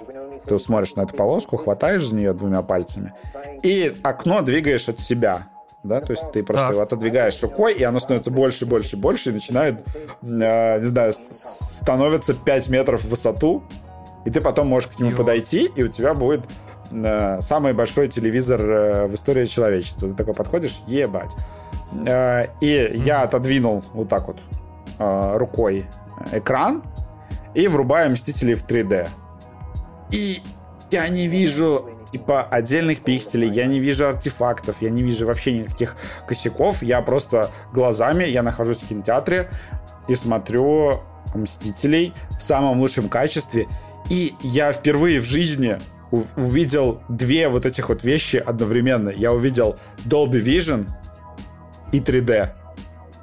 ты смотришь на эту полоску, хватаешь за нее двумя пальцами, и окно двигаешь от себя. Да, то есть ты просто так. его отодвигаешь рукой, и оно становится больше, больше, больше, и начинает, э, не знаю, становится 5 метров в высоту, и ты потом можешь к нему Йо. подойти, и у тебя будет э, самый большой телевизор э, в истории человечества. Ты такой подходишь, ебать. Э, и mm-hmm. я отодвинул вот так вот э, рукой экран и врубаю Мстителей в 3D. И я не вижу типа отдельных пикселей, я не вижу артефактов, я не вижу вообще никаких косяков. Я просто глазами, я нахожусь в кинотеатре и смотрю Мстителей в самом лучшем качестве. И я впервые в жизни увидел две вот этих вот вещи одновременно. Я увидел Dolby Vision и 3D.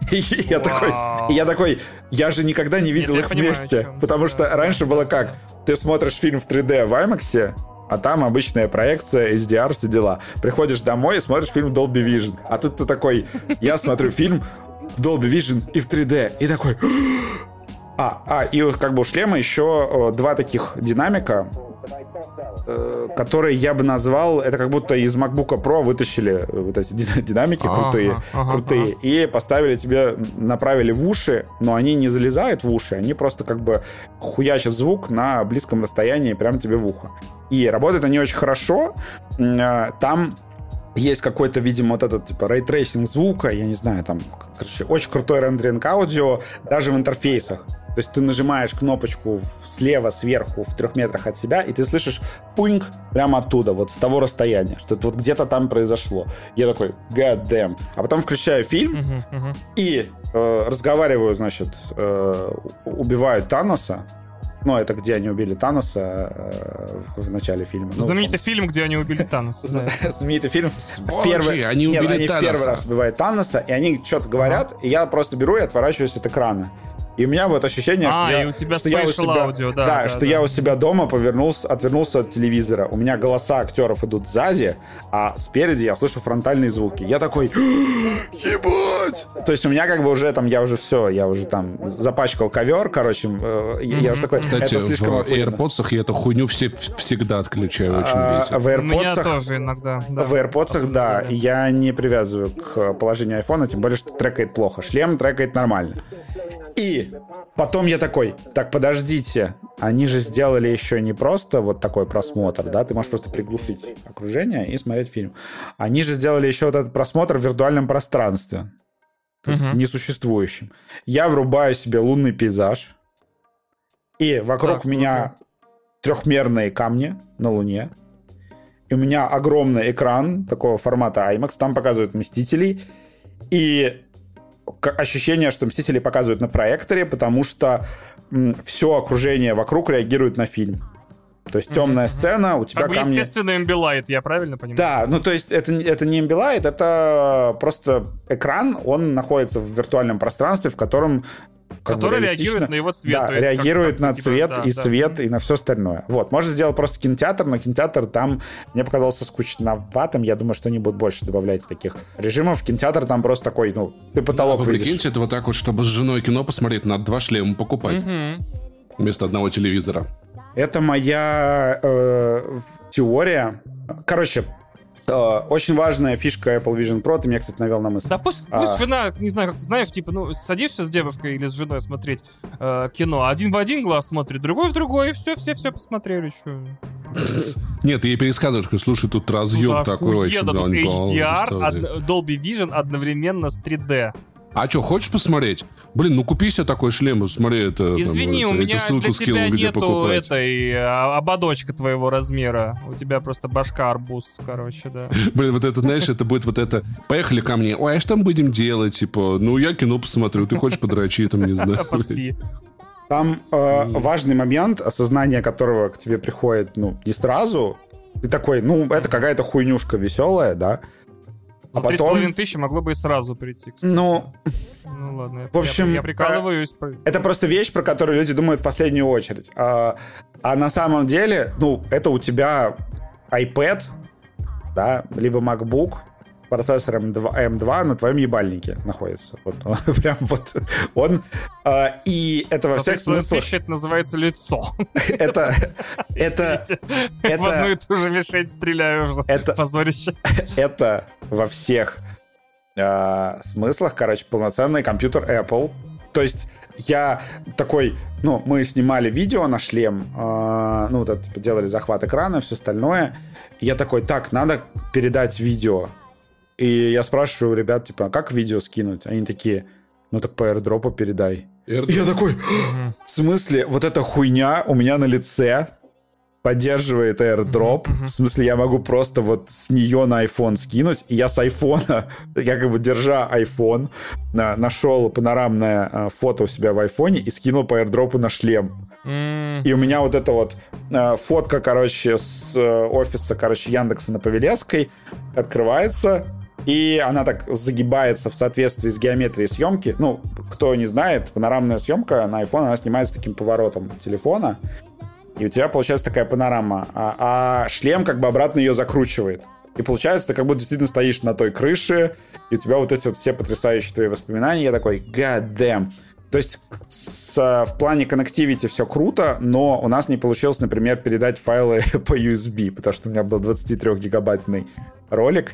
*laughs* И я такой, я такой, я же никогда не видел Нет, их вместе, понимаю, потому что раньше было как, ты смотришь фильм в 3D в IMAX, а там обычная проекция, HDR, все дела. Приходишь домой и смотришь фильм Dolby Vision. А тут ты такой, я смотрю фильм в Dolby Vision и в 3D. И такой... *gasps* А, а, и как бы у шлема еще два таких динамика, Э, которые я бы назвал, это как будто из MacBook Pro вытащили вот эти динамики крутые, ага, крутые, ага. и поставили тебе, направили в уши, но они не залезают в уши, они просто как бы хуячат звук на близком расстоянии прямо тебе в ухо. И работают они очень хорошо. Э, там есть какой-то, видимо, вот этот, типа, ray tracing звука, я не знаю, там, короче, очень крутой рендеринг аудио, даже в интерфейсах. То есть ты нажимаешь кнопочку слева, сверху, в трех метрах от себя, и ты слышишь пуньк прямо оттуда, вот с того расстояния, что это вот где-то там произошло. Я такой, god damn. А потом включаю фильм uh-huh, uh-huh. и э, разговариваю, значит, э, убивают Таноса, ну, это где они убили Таноса э, в, в начале фильма. Ну, Знаменитый фильм, где они убили Таноса. *laughs* Знаменитый фильм. В первый... Они убили Таноса. Они в первый раз убивают Таноса, и они что-то говорят, и я просто беру и отворачиваюсь от экрана. И у меня вот ощущение, а, что, я, у тебя что я у себя, аудио, да, да, да, что да. я у себя дома повернулся, отвернулся от телевизора. У меня голоса актеров идут сзади, а спереди я слышу фронтальные звуки. Я такой, ебать! То есть у меня как бы уже там, я уже все, я уже там запачкал ковер, короче, э, я уже такой, Кстати, это слишком в AirPods я эту хуйню все, всегда отключаю, очень а, весело. В AirPods, тоже иногда. Да, в AirPods, да, я не привязываю к положению айфона, тем более, что трекает плохо. Шлем трекает нормально. И потом я такой, так, подождите, они же сделали еще не просто вот такой просмотр, да, ты можешь просто приглушить окружение и смотреть фильм. Они же сделали еще вот этот просмотр в виртуальном пространстве, угу. в несуществующем. Я врубаю себе лунный пейзаж, и вокруг так, меня трехмерные камни на Луне, и у меня огромный экран такого формата IMAX, там показывают Мстителей, и ощущение, что Мстители показывают на проекторе, потому что все окружение вокруг реагирует на фильм. То есть темная mm-hmm. сцена, у тебя как камни... естественно, эмбилайт, я правильно понимаю? Да, ну то есть это, это не эмбилайт, это просто экран, он находится в виртуальном пространстве, в котором Который реагирует на его цвет. Да, реагирует на типа, цвет да, и да. свет и на все остальное. Вот, можно сделать просто кинотеатр, но кинотеатр там мне показался скучноватым. Я думаю, что они будут больше добавлять таких режимов. Кинотеатр там просто такой, ну, ты потолок да, вы видишь. Прикиньте, это вот так вот, чтобы с женой кино посмотреть, надо два шлема покупать. Угу. Вместо одного телевизора. Это моя э, теория. Короче, очень важная фишка Apple Vision Pro, ты меня, кстати, навел на мысль. Да пусть, а... пусть жена, не знаю, как ты знаешь, типа, ну, садишься с девушкой или с женой смотреть э, кино, один в один глаз смотрит, другой в другой, и все, все, все посмотрели, что. Нет, ты ей пересказываешь, слушай, тут разъем ну, такой очень. Да, тут HDR, Dolby Vision одновременно с 3D. А что, хочешь посмотреть? Блин, ну купи себе такой шлем, смотри, это... Извини, там, у меня ссылку для скинул, тебя нету покупать. этой а, ободочка твоего размера. У тебя просто башка арбуз, короче, да. *laughs* Блин, вот это, знаешь, это будет вот это... Поехали ко мне. Ой, а что там будем делать? Типа, ну, я кино посмотрю, ты хочешь подрачи, там, не знаю. *laughs* Поспи. Там э, важный момент, осознание которого к тебе приходит, ну, не сразу. Ты такой, ну, это какая-то хуйнюшка веселая, да? Три с половиной тысячи могло бы и сразу прийти. Кстати. Ну, ну ладно, я, в общем, я, я прикалываюсь. Это просто вещь, про которую люди думают в последнюю очередь. А, а на самом деле, ну, это у тебя iPad, да, либо MacBook, процессор M2, M2 на твоем ебальнике находится. Вот он, *laughs* прям вот он. Э, и это во всех смыслах... это называется лицо. *laughs* Это... *laughs* Это... это в одну и ту же мишень стреляю уже. Это... Позорище. Это во всех э, смыслах, короче, полноценный компьютер Apple. То есть я такой, ну, мы снимали видео на шлем, э, ну, вот это, типа, делали захват экрана, все остальное. Я такой, так, надо передать видео и я спрашиваю у ребят, типа, а как видео скинуть? Они такие, ну так по аирдропу передай. Airdrop? Я такой, в смысле, вот эта хуйня у меня на лице поддерживает airdrop. В смысле, я могу просто вот с нее на iPhone скинуть. И я с айфона, *laughs* я как бы держа iPhone, нашел панорамное а, фото у себя в айфоне и скинул по airdropу на шлем. И у меня вот эта вот э, фотка, короче, с э, офиса, короче, Яндекса на Павелецкой открывается, и она так загибается в соответствии с геометрией съемки. Ну, кто не знает, панорамная съемка на iPhone, она снимается таким поворотом телефона, и у тебя получается такая панорама. А, а шлем как бы обратно ее закручивает. И получается, ты как будто действительно стоишь на той крыше, и у тебя вот эти вот все потрясающие твои воспоминания. Я такой, god damn. То есть с, в плане коннективити все круто, но у нас не получилось, например, передать файлы *laughs* по USB, потому что у меня был 23-гигабайтный ролик,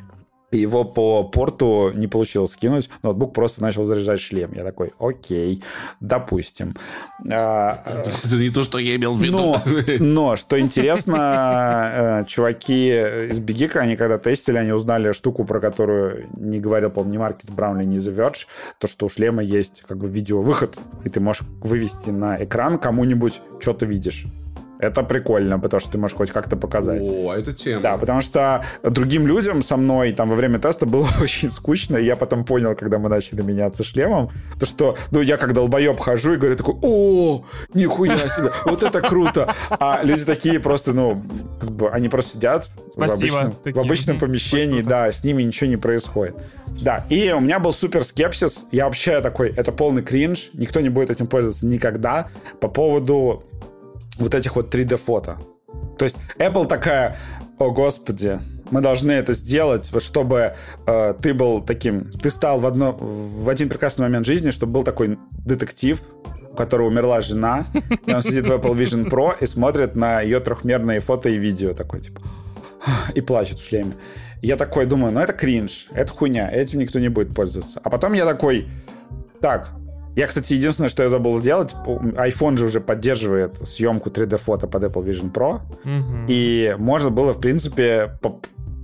его по порту не получилось скинуть. Ноутбук просто начал заряжать шлем. Я такой, окей, допустим. А, Это не то, что я имел в виду. Но, но что интересно, э, чуваки из Бигика, они когда тестили, они узнали штуку, про которую не говорил, по-моему, ни Маркис Браунли, ни The Verge, то, что у шлема есть как бы видеовыход, и ты можешь вывести на экран кому-нибудь, что ты видишь. Это прикольно, потому что ты можешь хоть как-то показать. О, это тема. Да, потому что другим людям со мной там во время теста было *laughs* очень скучно, и я потом понял, когда мы начали меняться шлемом, то что, ну, я как долбоеб хожу и говорю такой, о, нихуя себе, вот это круто. А люди такие просто, ну, как бы, они просто сидят Спасибо, в обычном, в обычном помещении, да, с ними ничего не происходит. Да, и у меня был супер скепсис. Я вообще такой, это полный кринж, никто не будет этим пользоваться никогда по поводу вот этих вот 3D-фото. То есть Apple такая, о господи, мы должны это сделать, вот чтобы э, ты был таким, ты стал в, одно, в один прекрасный момент жизни, чтобы был такой детектив, у которого умерла жена, и он сидит в Apple Vision Pro и смотрит на ее трехмерные фото и видео такой, типа, и плачет в шлеме. Я такой думаю, ну это кринж, это хуйня, этим никто не будет пользоваться. А потом я такой, так, я, кстати, единственное, что я забыл сделать, iPhone же уже поддерживает съемку 3D-фото под Apple Vision Pro, угу. и можно было, в принципе,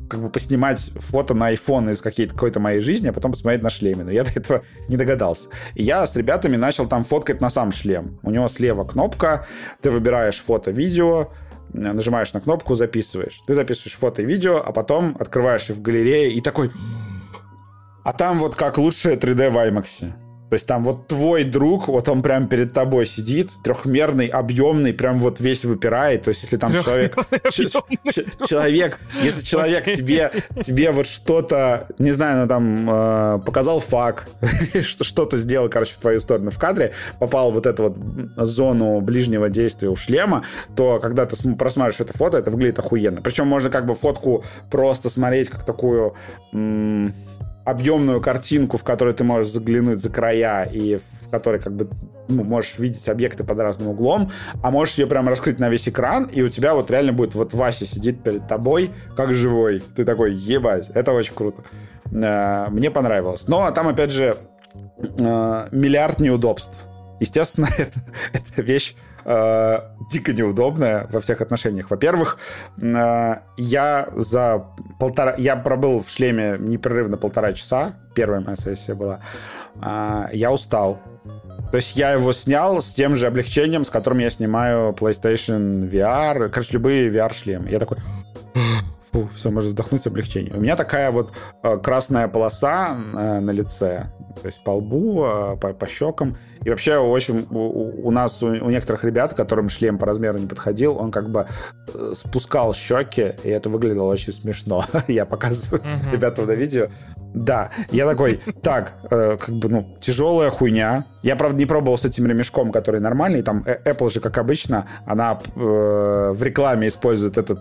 как бы поснимать фото на iPhone из какой-то моей жизни, а потом посмотреть на шлеме. Но я до этого не догадался. И я с ребятами начал там фоткать на сам шлем. У него слева кнопка, ты выбираешь фото-видео, нажимаешь на кнопку, записываешь. Ты записываешь фото и видео, а потом открываешь их в галерее и такой... А там вот как лучшее 3D в IMAX. То есть там вот твой друг, вот он прям перед тобой сидит, трехмерный, объемный, прям вот весь выпирает. То есть если там человек... Человек, если человек тебе, тебе вот что-то, не знаю, ну там э, показал факт, *laughs* что-то сделал, короче, в твою сторону в кадре, попал вот эту вот зону ближнего действия у шлема, то когда ты просматриваешь это фото, это выглядит охуенно. Причем можно как бы фотку просто смотреть как такую объемную картинку, в которой ты можешь заглянуть за края и в которой как бы ну, можешь видеть объекты под разным углом, а можешь ее прям раскрыть на весь экран, и у тебя вот реально будет вот Вася сидит перед тобой, как живой. Ты такой, ебать, это очень круто. Э, мне понравилось. Но там, опять же, э, миллиард неудобств. Естественно, *laughs* это, это вещь э, дико неудобная во всех отношениях. Во-первых, э, я за полтора... Я пробыл в шлеме непрерывно полтора часа. Первая моя сессия была. Э, я устал. То есть я его снял с тем же облегчением, с которым я снимаю PlayStation VR, короче, любые VR-шлемы. Я такой, фу, все, можно вдохнуть облегчение. У меня такая вот э, красная полоса э, на лице, то есть по лбу, э, по, по щекам. И вообще, в общем, у, у нас, у, у некоторых ребят, которым шлем по размеру не подходил, он как бы спускал щеки, и это выглядело очень смешно. *laughs* Я показываю ребятам на видео. Да, я такой, так, э, как бы, ну, тяжелая хуйня. Я, правда, не пробовал с этим ремешком, который нормальный. Там Apple же, как обычно, она э, в рекламе использует этот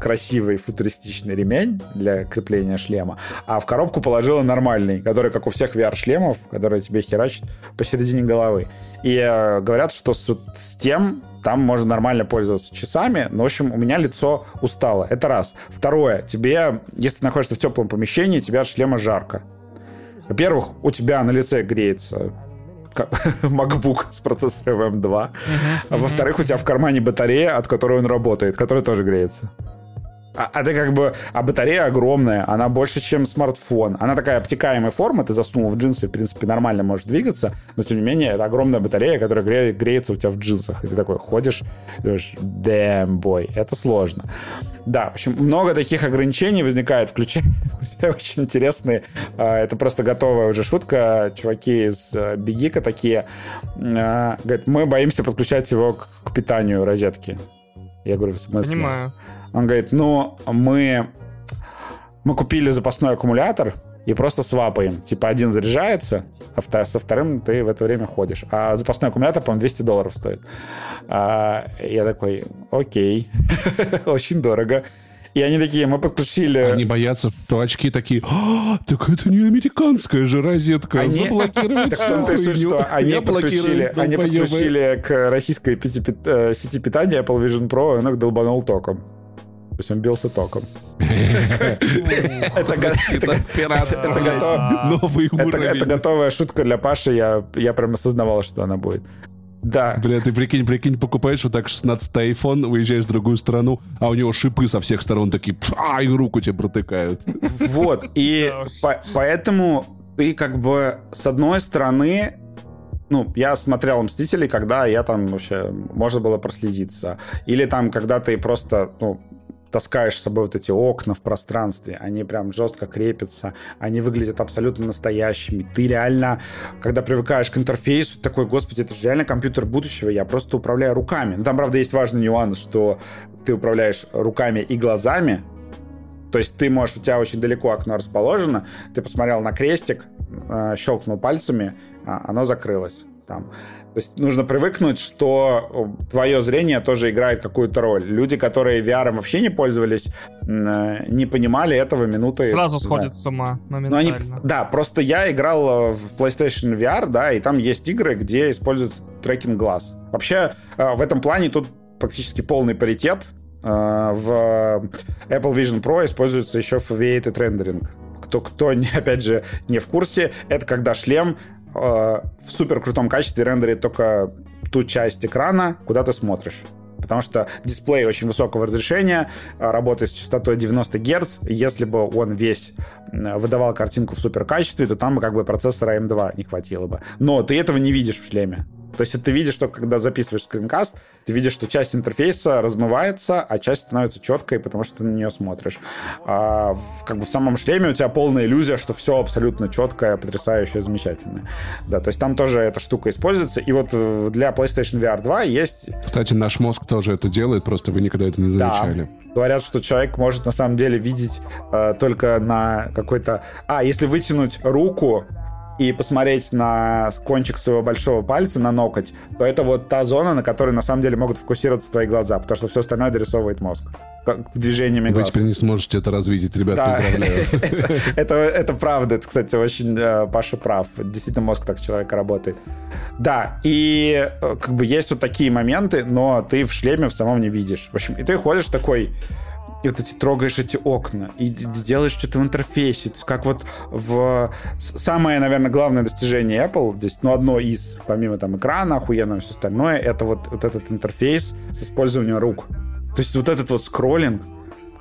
красивый футуристичный ремень для крепления шлема, а в коробку положила нормальный, который, как у всех VR-шлемов, который тебе херачит посередине головы. И э, говорят, что с, с тем там можно нормально пользоваться часами, но, в общем, у меня лицо устало. Это раз. Второе, тебе, если ты находишься в теплом помещении, тебе от шлема жарко. Во-первых, у тебя на лице греется *laughs* MacBook с процессором M2. Uh-huh, uh-huh. Во-вторых, у тебя в кармане батарея, от которой он работает, которая тоже греется. А, а ты как бы... А батарея огромная, она больше, чем смартфон. Она такая обтекаемая форма, ты заснул в джинсы, в принципе, нормально можешь двигаться, но, тем не менее, это огромная батарея, которая гре, греется у тебя в джинсах. И ты такой ходишь, думаешь, boy, это сложно. Да, в общем, много таких ограничений возникает, включая, *laughs* включая очень интересные. А, это просто готовая уже шутка. Чуваки из э, Бегика такие а, говорят, мы боимся подключать его к, к питанию розетки. Я говорю, в смысле? Понимаю. Он говорит, ну, мы, мы купили запасной аккумулятор и просто свапаем. Типа один заряжается, а со вторым ты в это время ходишь. А запасной аккумулятор, по-моему, 200 долларов стоит. А, я такой, окей, *laughs* очень дорого. И они такие, мы подключили... Они боятся, что очки такие, а, так это не американская же розетка, они... заблокировать Так в том-то и суть, что они подключили, они подключили к российской э, сети питания Apple Vision Pro, и он их долбанул током. То есть он бился током. Это готовая шутка для Паши. Я прям осознавал, что она будет. Да. Бля, ты прикинь, прикинь, покупаешь вот так 16-й iPhone, уезжаешь в другую страну, а у него шипы со всех сторон такие, а, и руку тебе протыкают. Вот, и *laughs* поэтому ты как бы с одной стороны ну, я смотрел «Мстителей», когда я там вообще, можно было проследиться. Или там, когда ты просто, ну, таскаешь с собой вот эти окна в пространстве, они прям жестко крепятся, они выглядят абсолютно настоящими. Ты реально, когда привыкаешь к интерфейсу, такой, господи, это же реально компьютер будущего, я просто управляю руками. Но ну, там, правда, есть важный нюанс, что ты управляешь руками и глазами, то есть ты можешь, у тебя очень далеко окно расположено, ты посмотрел на крестик, э, щелкнул пальцами, а оно закрылось там. То есть нужно привыкнуть, что твое зрение тоже играет какую-то роль. Люди, которые VR вообще не пользовались, э, не понимали этого минуты. Сразу сходят с ума моментально. они, да, просто я играл в PlayStation VR, да, и там есть игры, где используется трекинг глаз. Вообще э, в этом плане тут практически полный паритет. Э, в Apple Vision Pro используется еще Foveated Rendering кто, кто, *laughs* опять же, не в курсе, это когда шлем Э, в супер крутом качестве рендерит только ту часть экрана, куда ты смотришь. Потому что дисплей очень высокого разрешения, э, работает с частотой 90 Гц. Если бы он весь выдавал картинку в супер качестве, то там бы как бы процессора M2 не хватило бы. Но ты этого не видишь в шлеме. То есть ты видишь, что когда записываешь скринкаст, ты видишь, что часть интерфейса размывается, а часть становится четкой, потому что ты на нее смотришь. А в, как бы в самом шлеме у тебя полная иллюзия, что все абсолютно четкое, потрясающее, замечательное. Да, то есть там тоже эта штука используется. И вот э, для PlayStation VR 2 есть... Кстати, наш мозг тоже это делает, просто вы никогда это не замечали. Да. Говорят, что человек может на самом деле видеть э, только на какой-то... А, если вытянуть руку и посмотреть на кончик своего большого пальца, на ноготь, то это вот та зона, на которой на самом деле могут фокусироваться твои глаза, потому что все остальное дорисовывает мозг движениями глаз. Вы теперь не сможете это развидеть, ребят, да. поздравляю. *laughs* это, это правда, это, кстати, очень э, Паша прав. Действительно, мозг так человека работает. Да, и э, как бы есть вот такие моменты, но ты в шлеме в самом не видишь. В общем, и ты ходишь такой, и вот эти трогаешь эти окна, и делаешь что-то в интерфейсе. То есть как вот в... Самое, наверное, главное достижение Apple, здесь, ну, одно из, помимо там экрана, охуенного все остальное, это вот, вот этот интерфейс с использованием рук. То есть вот этот вот скроллинг,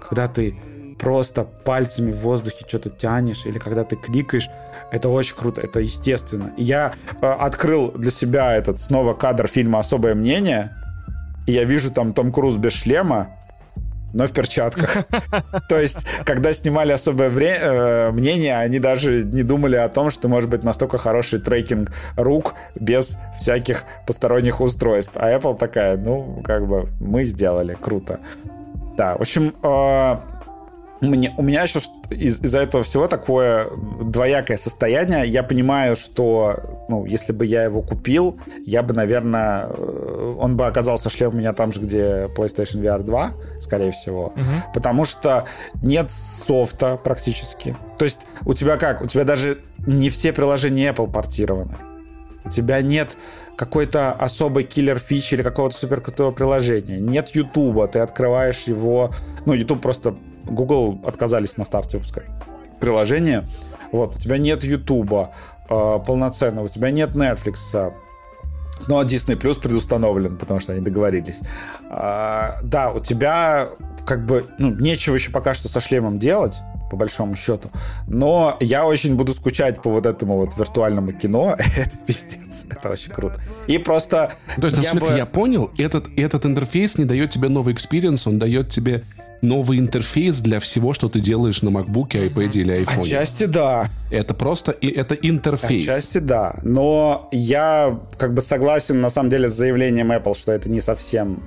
когда ты просто пальцами в воздухе что-то тянешь, или когда ты кликаешь, это очень круто, это естественно. И я э, открыл для себя этот снова кадр фильма «Особое мнение», и я вижу там Том Круз без шлема, но в перчатках. *laughs* То есть, когда снимали особое э, мнение, они даже не думали о том, что может быть настолько хороший трекинг рук без всяких посторонних устройств. А Apple такая, ну, как бы, мы сделали, круто. Да, в общем, э, мне, у меня еще из- из-за этого всего такое двоякое состояние. Я понимаю, что ну, если бы я его купил, я бы, наверное, э, он бы оказался шлем у меня там же, где PlayStation VR 2, скорее всего. Угу. Потому что нет софта практически. То есть у тебя как? У тебя даже не все приложения Apple портированы. У тебя нет какой-то особой киллер фичи или какого-то суперкрутого приложения. Нет Ютуба, ты открываешь его... Ну, YouTube просто Google отказались на старте выпускать приложение. Вот, у тебя нет Ютуба э, полноценно, у тебя нет Netflix, но Disney Plus предустановлен, потому что они договорились. А, да, у тебя как бы ну, нечего еще пока что со шлемом делать, по большому счету. Но я очень буду скучать по вот этому вот виртуальному кино. *laughs* это пиздец. Это очень круто. И просто... То есть, я, бы... я понял, этот, этот интерфейс не дает тебе новый experience, он дает тебе новый интерфейс для всего, что ты делаешь на MacBook, iPad или iPhone. Отчасти да. Это просто и это интерфейс. Отчасти да. Но я как бы согласен на самом деле с заявлением Apple, что это не совсем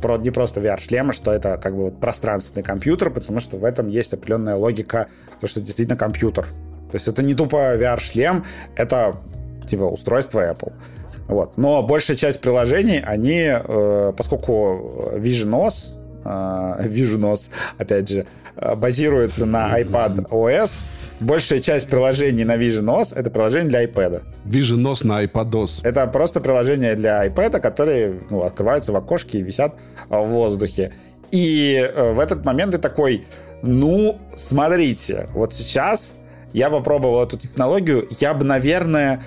про, не просто VR-шлема, что это как бы вот пространственный компьютер, потому что в этом есть определенная логика, то, что это действительно компьютер. То есть это не тупо VR-шлем, это типа устройство Apple. Вот. Но большая часть приложений, они, э, поскольку Vision OS вижу нос, опять же, а, базируется на iPad OS. Большая часть приложений на Vision OS — это приложение для iPad. Vision OS на iPad OS. Это просто приложение для iPad, которые ну, открываются в окошке и висят в воздухе. И э, в этот момент ты такой, ну, смотрите, вот сейчас я попробовал эту технологию, я бы, наверное,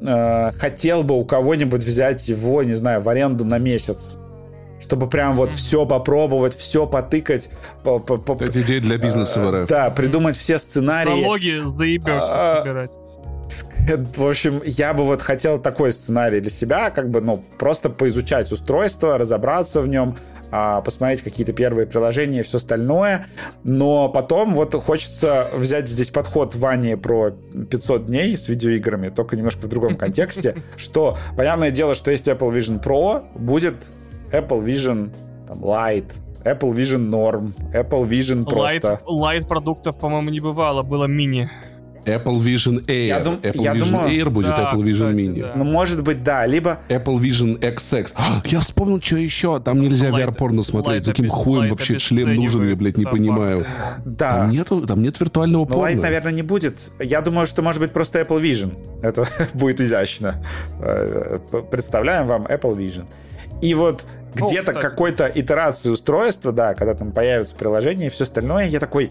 э, хотел бы у кого-нибудь взять его, не знаю, в аренду на месяц чтобы прям вот все попробовать, все потыкать. По, по, по, Это идея для бизнеса в РФ. Да, придумать все сценарии. Налоги заебешься а, собирать. В общем, я бы вот хотел такой сценарий для себя, как бы, ну, просто поизучать устройство, разобраться в нем, а, посмотреть какие-то первые приложения и все остальное. Но потом вот хочется взять здесь подход Вани про 500 дней с видеоиграми, только немножко в другом *laughs* контексте, что, понятное дело, что есть Apple Vision Pro, будет Apple Vision там, Lite, Apple Vision Norm, Apple Vision просто. Light, light продуктов, по-моему, не бывало, было мини. Apple Vision Air. Я, дум, Apple я Vision думаю, Air будет да, Apple Vision кстати, Mini. Да. Ну, может быть, да. Либо... Apple Vision XX. А, я вспомнил, что еще. Там нельзя VR-порно смотреть. За каким хуем вообще член нужен, я, блядь, не понимаю. Да. Там нет, там нет виртуального порно. Light, наверное, не будет. Я думаю, что, может быть, просто Apple Vision. Это *laughs* будет изящно. Э, представляем вам Apple Vision. И вот где-то какой-то итерации устройства, да, когда там появится приложение и все остальное, я такой,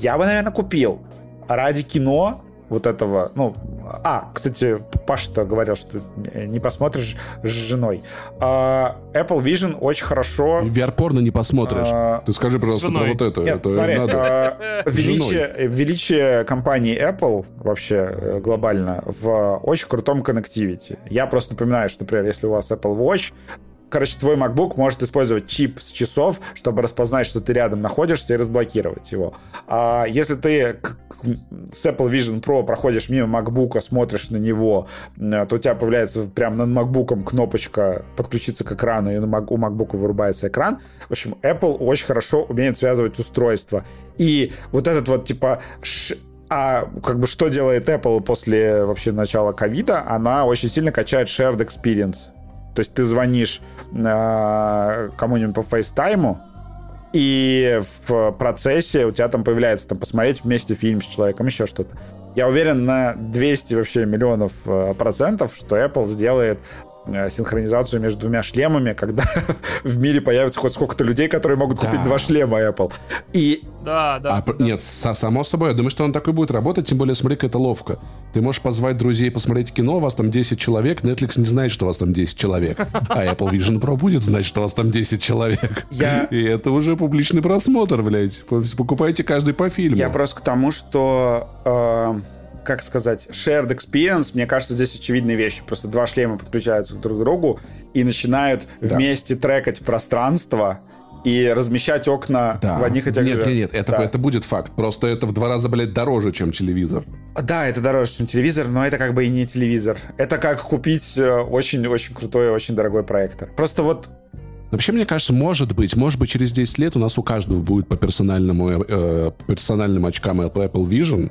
я бы, наверное, купил. Ради кино вот этого, ну, а, кстати, Паша-то говорил, что не посмотришь с женой. А, Apple Vision очень хорошо... VR-порно не посмотришь. А, Ты скажи, пожалуйста, про вот это. Нет, это смотри, надо. А, величие, величие компании Apple вообще э, глобально в очень крутом коннективити. Я просто напоминаю, что, например, если у вас Apple Watch, короче, твой MacBook может использовать чип с часов, чтобы распознать, что ты рядом находишься и разблокировать его. А если ты с Apple Vision Pro проходишь мимо MacBook, смотришь на него, э, то у тебя появляется прямо над MacBook кнопочка подключиться к экрану, и у MacBook вырубается экран. В общем, Apple очень хорошо умеет связывать устройства. И вот этот вот, типа, а как бы что делает Apple после вообще начала ковида? Она очень сильно качает shared experience. То есть ты звонишь э, кому-нибудь по фейстайму, и в процессе у тебя там появляется там посмотреть вместе фильм с человеком, еще что-то. Я уверен на 200 вообще миллионов э, процентов, что Apple сделает синхронизацию между двумя шлемами, когда *laughs* в мире появится хоть сколько-то людей, которые могут да. купить два шлема Apple. И... Да, да. А, да. Нет, само собой, я думаю, что он такой будет работать, тем более, смотри, как это ловко. Ты можешь позвать друзей посмотреть кино, у вас там 10 человек, Netflix не знает, что у вас там 10 человек, а Apple Vision Pro будет знать, что у вас там 10 человек. Я... И это уже публичный просмотр, блядь. Покупайте каждый по фильму. Я просто к тому, что... Э как сказать, shared experience, мне кажется, здесь очевидные вещи. Просто два шлема подключаются друг к другу и начинают да. вместе трекать пространство, и размещать окна да. в одних и тех нет, же... Нет, нет, это, да. это будет факт. Просто это в два раза, блядь, дороже, чем телевизор. Да, это дороже, чем телевизор, но это как бы и не телевизор. Это как купить очень-очень крутой, очень дорогой проектор. Просто вот Вообще, мне кажется, может быть, может быть, через 10 лет у нас у каждого будет по персональному, э, персональным очкам Apple Vision,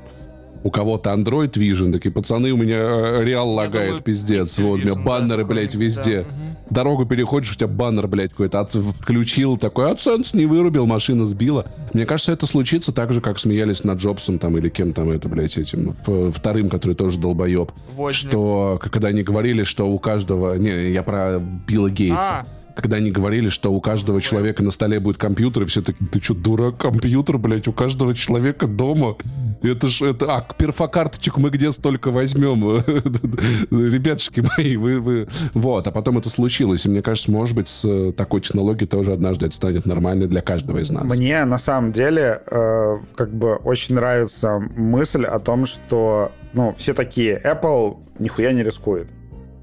у кого-то Android Vision, такие, пацаны, у меня э, реал лагает, думаю, пиздец. Вот, у меня баннеры, да, блядь, везде. Да. Дорогу переходишь, у тебя баннер, блядь, какой-то включил, такой, AdSense не вырубил, машина сбила. Мне кажется, это случится так же, как смеялись над Джобсом там или кем там это, блядь, этим вторым, который тоже долбоеб. Возник. Что, когда они говорили, что у каждого... Не, я про Билла Гейтса. А когда они говорили, что у каждого человека на столе будет компьютер, и все такие, ты что, дурак, компьютер, блядь, у каждого человека дома? Это ж, это, а, перфокарточек мы где столько возьмем? *laughs* Ребятушки мои, вы, вы... Вот, а потом это случилось, и мне кажется, может быть, с такой технологией тоже однажды это станет нормальной для каждого из нас. Мне, на самом деле, э, как бы очень нравится мысль о том, что, ну, все такие, Apple нихуя не рискует.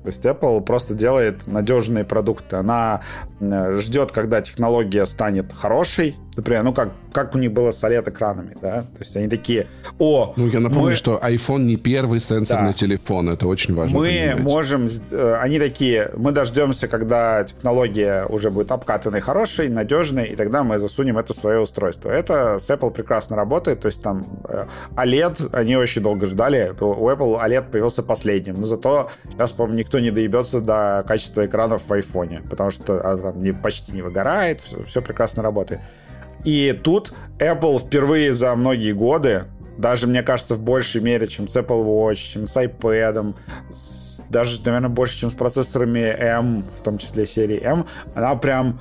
То есть Apple просто делает надежные продукты. Она ждет, когда технология станет хорошей, Например, ну как, как у них было с OLED-экранами, да? То есть они такие, о... Ну, я напомню, мы... что iPhone не первый сенсорный да. телефон, это очень важно Мы понимать. можем... Э, они такие, мы дождемся, когда технология уже будет обкатанной, хорошей, надежной, и тогда мы засунем это в свое устройство. Это с Apple прекрасно работает, то есть там э, OLED они очень долго ждали, у Apple OLED появился последним, но зато сейчас, по-моему, никто не доебется до качества экранов в iPhone, потому что там не, почти не выгорает, все, все прекрасно работает. И тут Apple впервые за многие годы, даже, мне кажется, в большей мере, чем с Apple Watch, чем с iPad, с, даже, наверное, больше, чем с процессорами M, в том числе серии M, она прям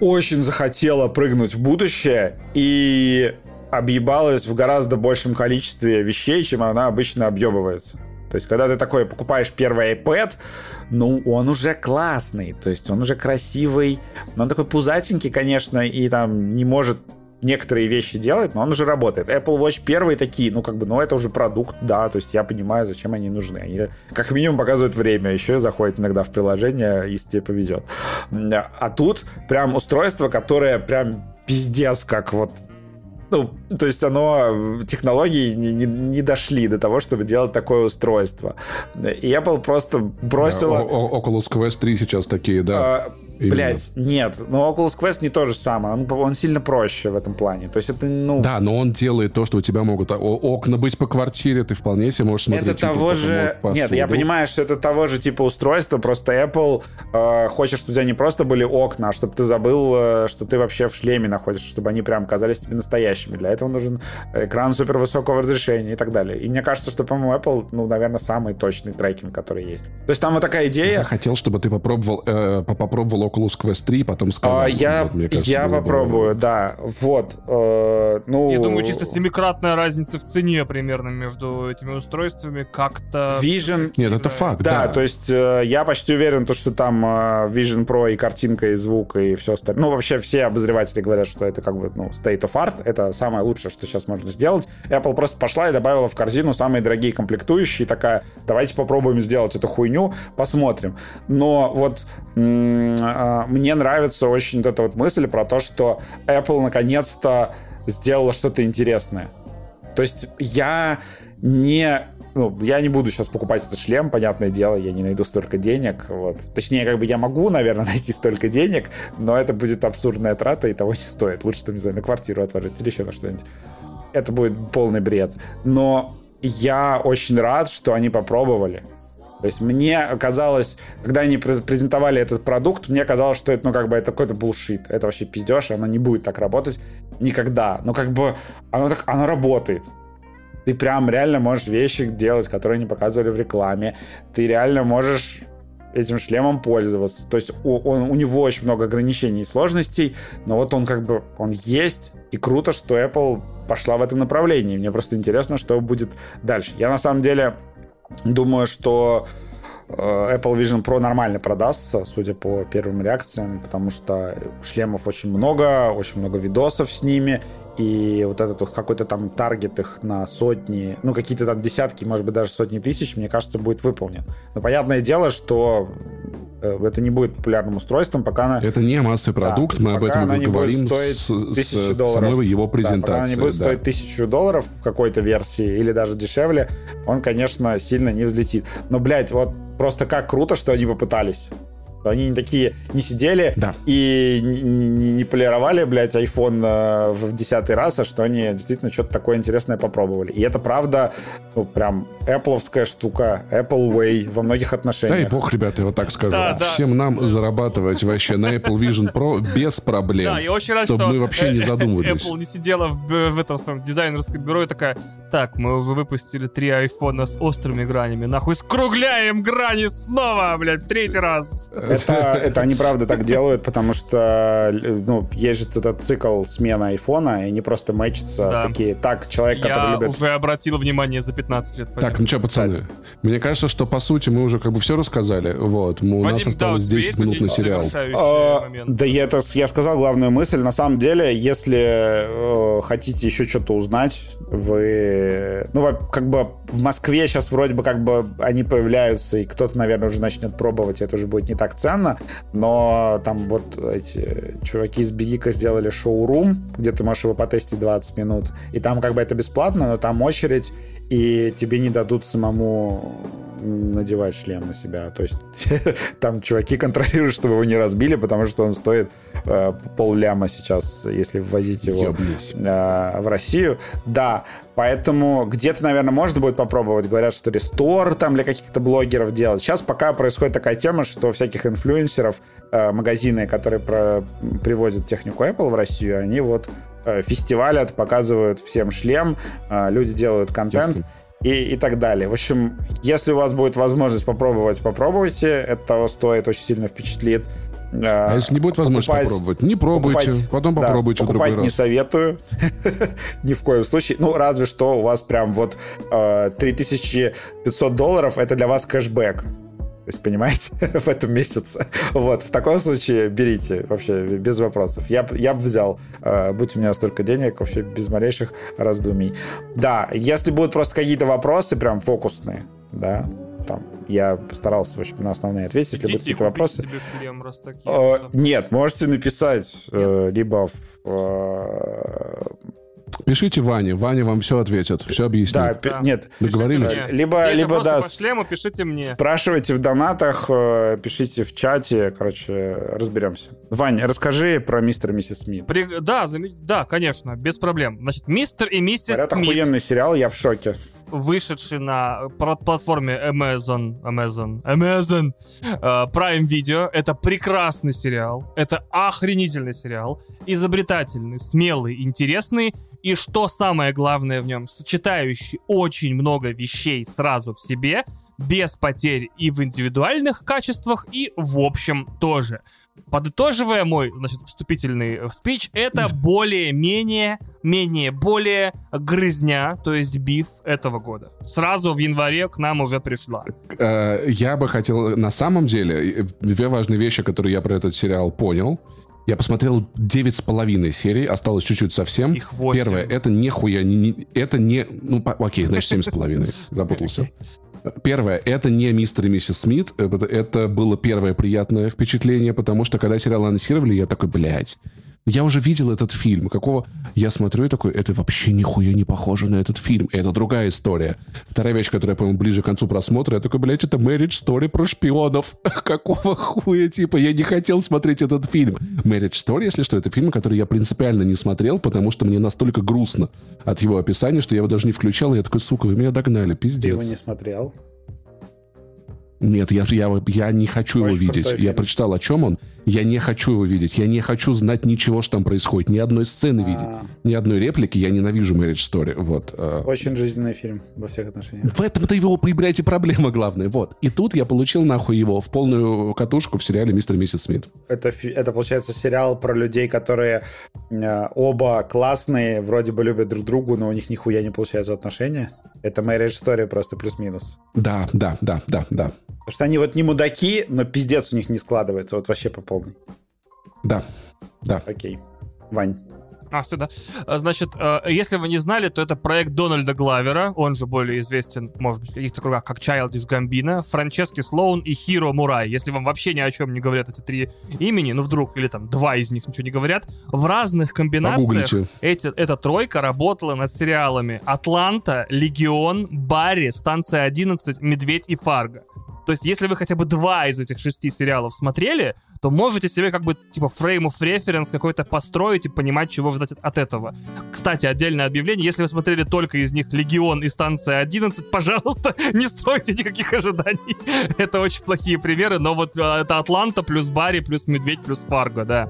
очень захотела прыгнуть в будущее и объебалась в гораздо большем количестве вещей, чем она обычно объебывается. То есть, когда ты такой покупаешь первый iPad, ну, он уже классный, то есть он уже красивый, но он такой пузатенький, конечно, и там не может некоторые вещи делать, но он уже работает. Apple Watch первые такие, ну, как бы, ну, это уже продукт, да, то есть я понимаю, зачем они нужны. Они как минимум показывают время, еще заходят иногда в приложение, если тебе повезет. А тут прям устройство, которое прям пиздец, как вот ну, то есть оно, технологии не, не, не дошли до того, чтобы делать такое устройство. И Apple просто бросила... Да, Oculus Quest 3 сейчас такие, да. Блять, нет. Но Oculus Quest не то же самое. Он, он сильно проще в этом плане. То есть это, ну... Да, но он делает то, что у тебя могут окна быть по квартире, ты вполне себе можешь смотреть. Это того же... Нет, я понимаю, что это того же типа устройства, просто Apple э, хочет, чтобы у тебя не просто были окна, а чтобы ты забыл, э, что ты вообще в шлеме находишься, чтобы они прям казались тебе настоящими. Для этого нужен экран супер высокого разрешения и так далее. И мне кажется, что, по-моему, Apple, ну, наверное, самый точный трекинг, который есть. То есть там вот такая идея... Я хотел, чтобы ты попробовал, э, попробовал Oculus Quest 3, потом сказал. А, я вот, кажется, я попробую, бы... да. Вот. Э, ну... Я думаю, чисто семикратная разница в цене примерно между этими устройствами как-то... Vision... Нет, это факт, да. Да, то есть э, я почти уверен, то, что там э, Vision Pro и картинка, и звук, и все остальное. Ну, вообще все обозреватели говорят, что это как бы, ну, state of art. Это самое лучшее, что сейчас можно сделать. Apple просто пошла и добавила в корзину самые дорогие комплектующие. Такая, давайте попробуем сделать эту хуйню, посмотрим. Но вот а, мне нравится очень вот эта вот мысль про то, что Apple наконец-то сделала что-то интересное. То есть я не ну, я не буду сейчас покупать этот шлем, понятное дело, я не найду столько денег, вот. Точнее, как бы я могу, наверное, *laughs* найти столько денег, но это будет абсурдная трата и того не стоит. Лучше, там, не знаю, на квартиру отложить или еще на что-нибудь. Это будет полный бред. Но я очень рад, что они попробовали. То есть мне казалось, когда они презентовали этот продукт, мне казалось, что это, ну, как бы, это какой-то булшит. Это вообще пиздеж, оно не будет так работать никогда. Но как бы оно, так, оно работает. Ты прям реально можешь вещи делать, которые не показывали в рекламе. Ты реально можешь этим шлемом пользоваться. То есть у, он, у него очень много ограничений и сложностей, но вот он как бы, он есть, и круто, что Apple пошла в этом направлении. Мне просто интересно, что будет дальше. Я на самом деле Думаю, что э, Apple Vision Pro нормально продастся, судя по первым реакциям, потому что шлемов очень много, очень много видосов с ними, и вот этот какой-то там таргет их на сотни, ну какие-то там десятки, может быть даже сотни тысяч, мне кажется, будет выполнен. Но понятное дело, что это не будет популярным устройством, пока она... Это не массовый продукт, да, мы об этом не говорим стоить с, с долларов. самой его презентации. Да, пока она не будет да. стоить тысячу долларов в какой-то версии или даже дешевле, он, конечно, сильно не взлетит. Но, блядь, вот просто как круто, что они попытались. Они такие не сидели да. и не, не, не полировали, блядь, iPhone э, в десятый раз, а что они действительно что-то такое интересное попробовали. И это правда, ну, прям Apple'овская штука, Apple Way во многих отношениях. Дай бог, ребята, я вот так скажу. Да, да. Всем нам зарабатывать вообще на Apple Vision Pro без проблем. Да, я очень рад, чтобы что мы вообще не задумывались. Apple не сидела в, в этом своем дизайнерском бюро и такая, так, мы уже выпустили три айфона с острыми гранями, нахуй скругляем грани снова, блядь, в третий раз. Это, *laughs* это они правда так делают, потому что ну, есть же этот цикл смены айфона, и они просто мэчатся да. такие. Так, человек, который Я любит... уже обратил внимание за 15 лет. Так, ну что, пацаны, Кстати. мне кажется, что по сути мы уже как бы все рассказали. Вот, мы, у Вадим, нас осталось да, 10 минут на сериал. А, да я, это, я сказал главную мысль. На самом деле, если э, хотите еще что-то узнать, вы... Ну, как бы в Москве сейчас вроде бы как бы они появляются, и кто-то, наверное, уже начнет пробовать, это уже будет не так ценно, но там вот эти чуваки из Бегика сделали шоурум, где ты можешь его потестить 20 минут, и там как бы это бесплатно, но там очередь, и тебе не дадут самому надевать шлем на себя. То есть *laughs* там чуваки контролируют, чтобы его не разбили, потому что он стоит э, пол ляма сейчас, если ввозить его э, в Россию. Да, поэтому где-то, наверное, можно будет попробовать. Говорят, что рестор там для каких-то блогеров делать. Сейчас пока происходит такая тема, что всяких инфлюенсеров, э, магазины, которые про, привозят технику Apple в Россию, они вот э, фестивалят, показывают всем шлем, э, люди делают контент. Ясно и, и так далее. В общем, если у вас будет возможность попробовать, попробуйте. Это того стоит, очень сильно впечатлит. А если не будет возможности покупать, попробовать, не пробуйте, покупать, потом попробуйте да, в другой не советую, *laughs* ни в коем случае. Ну, разве что у вас прям вот э, 3500 долларов, это для вас кэшбэк. То есть, понимаете, *laughs* в этом месяце. Вот, в таком случае берите вообще без вопросов. Я, я бы взял, э, будь у меня столько денег, вообще без малейших раздумий. Да, если будут просто какие-то вопросы прям фокусные, да, там, я постарался, в общем, на основные ответить. Если будут какие-то вопросы... Шлем, э, нет, можете написать э, либо в э, Пишите Ване, Ваня вам все ответит, все объяснит. Да, да. нет. Договорились? Либо, Если либо да, по шлему, пишите мне. Спрашивайте в донатах, э, пишите в чате, короче, разберемся. Ваня, расскажи про мистера и миссис Смит. При... Да, зам... да, конечно, без проблем. Значит, мистер и миссис Говорят, Смит. охуенный сериал, я в шоке. Вышедший на платформе Amazon, Amazon, Amazon, uh, Prime Video. Это прекрасный сериал. Это охренительный сериал. Изобретательный, смелый, интересный и что самое главное в нем, сочетающий очень много вещей сразу в себе, без потерь и в индивидуальных качествах, и в общем тоже. Подытоживая мой, значит, вступительный э, спич, это более-менее, менее, более грызня, то есть биф этого года. Сразу в январе к нам уже пришла. Э, я бы хотел, на самом деле, э, две важные вещи, которые я про этот сериал понял. Я посмотрел девять с половиной серий, осталось чуть-чуть совсем. Их 8. Первое, это нихуя, не, не, это не... Ну, по, окей, значит, семь с половиной. *laughs* Запутался. Первое, это не мистер и миссис Смит, это, это было первое приятное впечатление, потому что когда сериал анонсировали, я такой, блядь, я уже видел этот фильм. Какого... Я смотрю и такой, это вообще нихуя не похоже на этот фильм. Это другая история. Вторая вещь, которая, по-моему, ближе к концу просмотра, я такой, блядь, это Marriage Story про шпионов. *laughs* Какого хуя, типа, я не хотел смотреть этот фильм. Marriage Story, если что, это фильм, который я принципиально не смотрел, потому что мне настолько грустно от его описания, что я его даже не включал. И я такой, сука, вы меня догнали, пиздец. Ты его не смотрел? Нет, я, я, я не хочу Очень его видеть. Я прочитал, о чем он. Я не хочу его видеть. Я не хочу знать ничего, что там происходит. Ни одной сцены А-а-а. видеть. Ни одной реплики. Я ненавижу Marriage Story. Вот. А. Очень жизненный фильм во всех отношениях. В этом-то его, блядь, и проблема главная. Вот. И тут я получил нахуй его в полную катушку в сериале «Мистер и миссис Смит». Это, это, получается, сериал про людей, которые э, оба классные, вроде бы любят друг друга, но у них нихуя не получается отношения. Это Marriage Story просто плюс-минус. Да, да, да, да, да. Потому что они вот не мудаки, но пиздец у них не складывается. Вот вообще по полной. Да, да. Окей. Вань. А, все, да. А, значит, э, если вы не знали, то это проект Дональда Главера, он же более известен, может быть, в каких-то кругах, как Childish Гамбина, Франчески Слоун и Хиро Мурай. Если вам вообще ни о чем не говорят эти три имени, ну вдруг, или там два из них ничего не говорят, в разных комбинациях эти, эта тройка работала над сериалами «Атланта», «Легион», «Барри», «Станция 11», «Медведь» и «Фарго». То есть, если вы хотя бы два из этих шести сериалов смотрели, то можете себе как бы типа frame of reference какой-то построить и понимать, чего ждать от этого. Кстати, отдельное объявление, если вы смотрели только из них Легион и Станция 11, пожалуйста, *laughs* не стройте никаких ожиданий. *laughs* это очень плохие примеры, но вот э, это Атланта плюс Барри плюс Медведь плюс Фарго, да.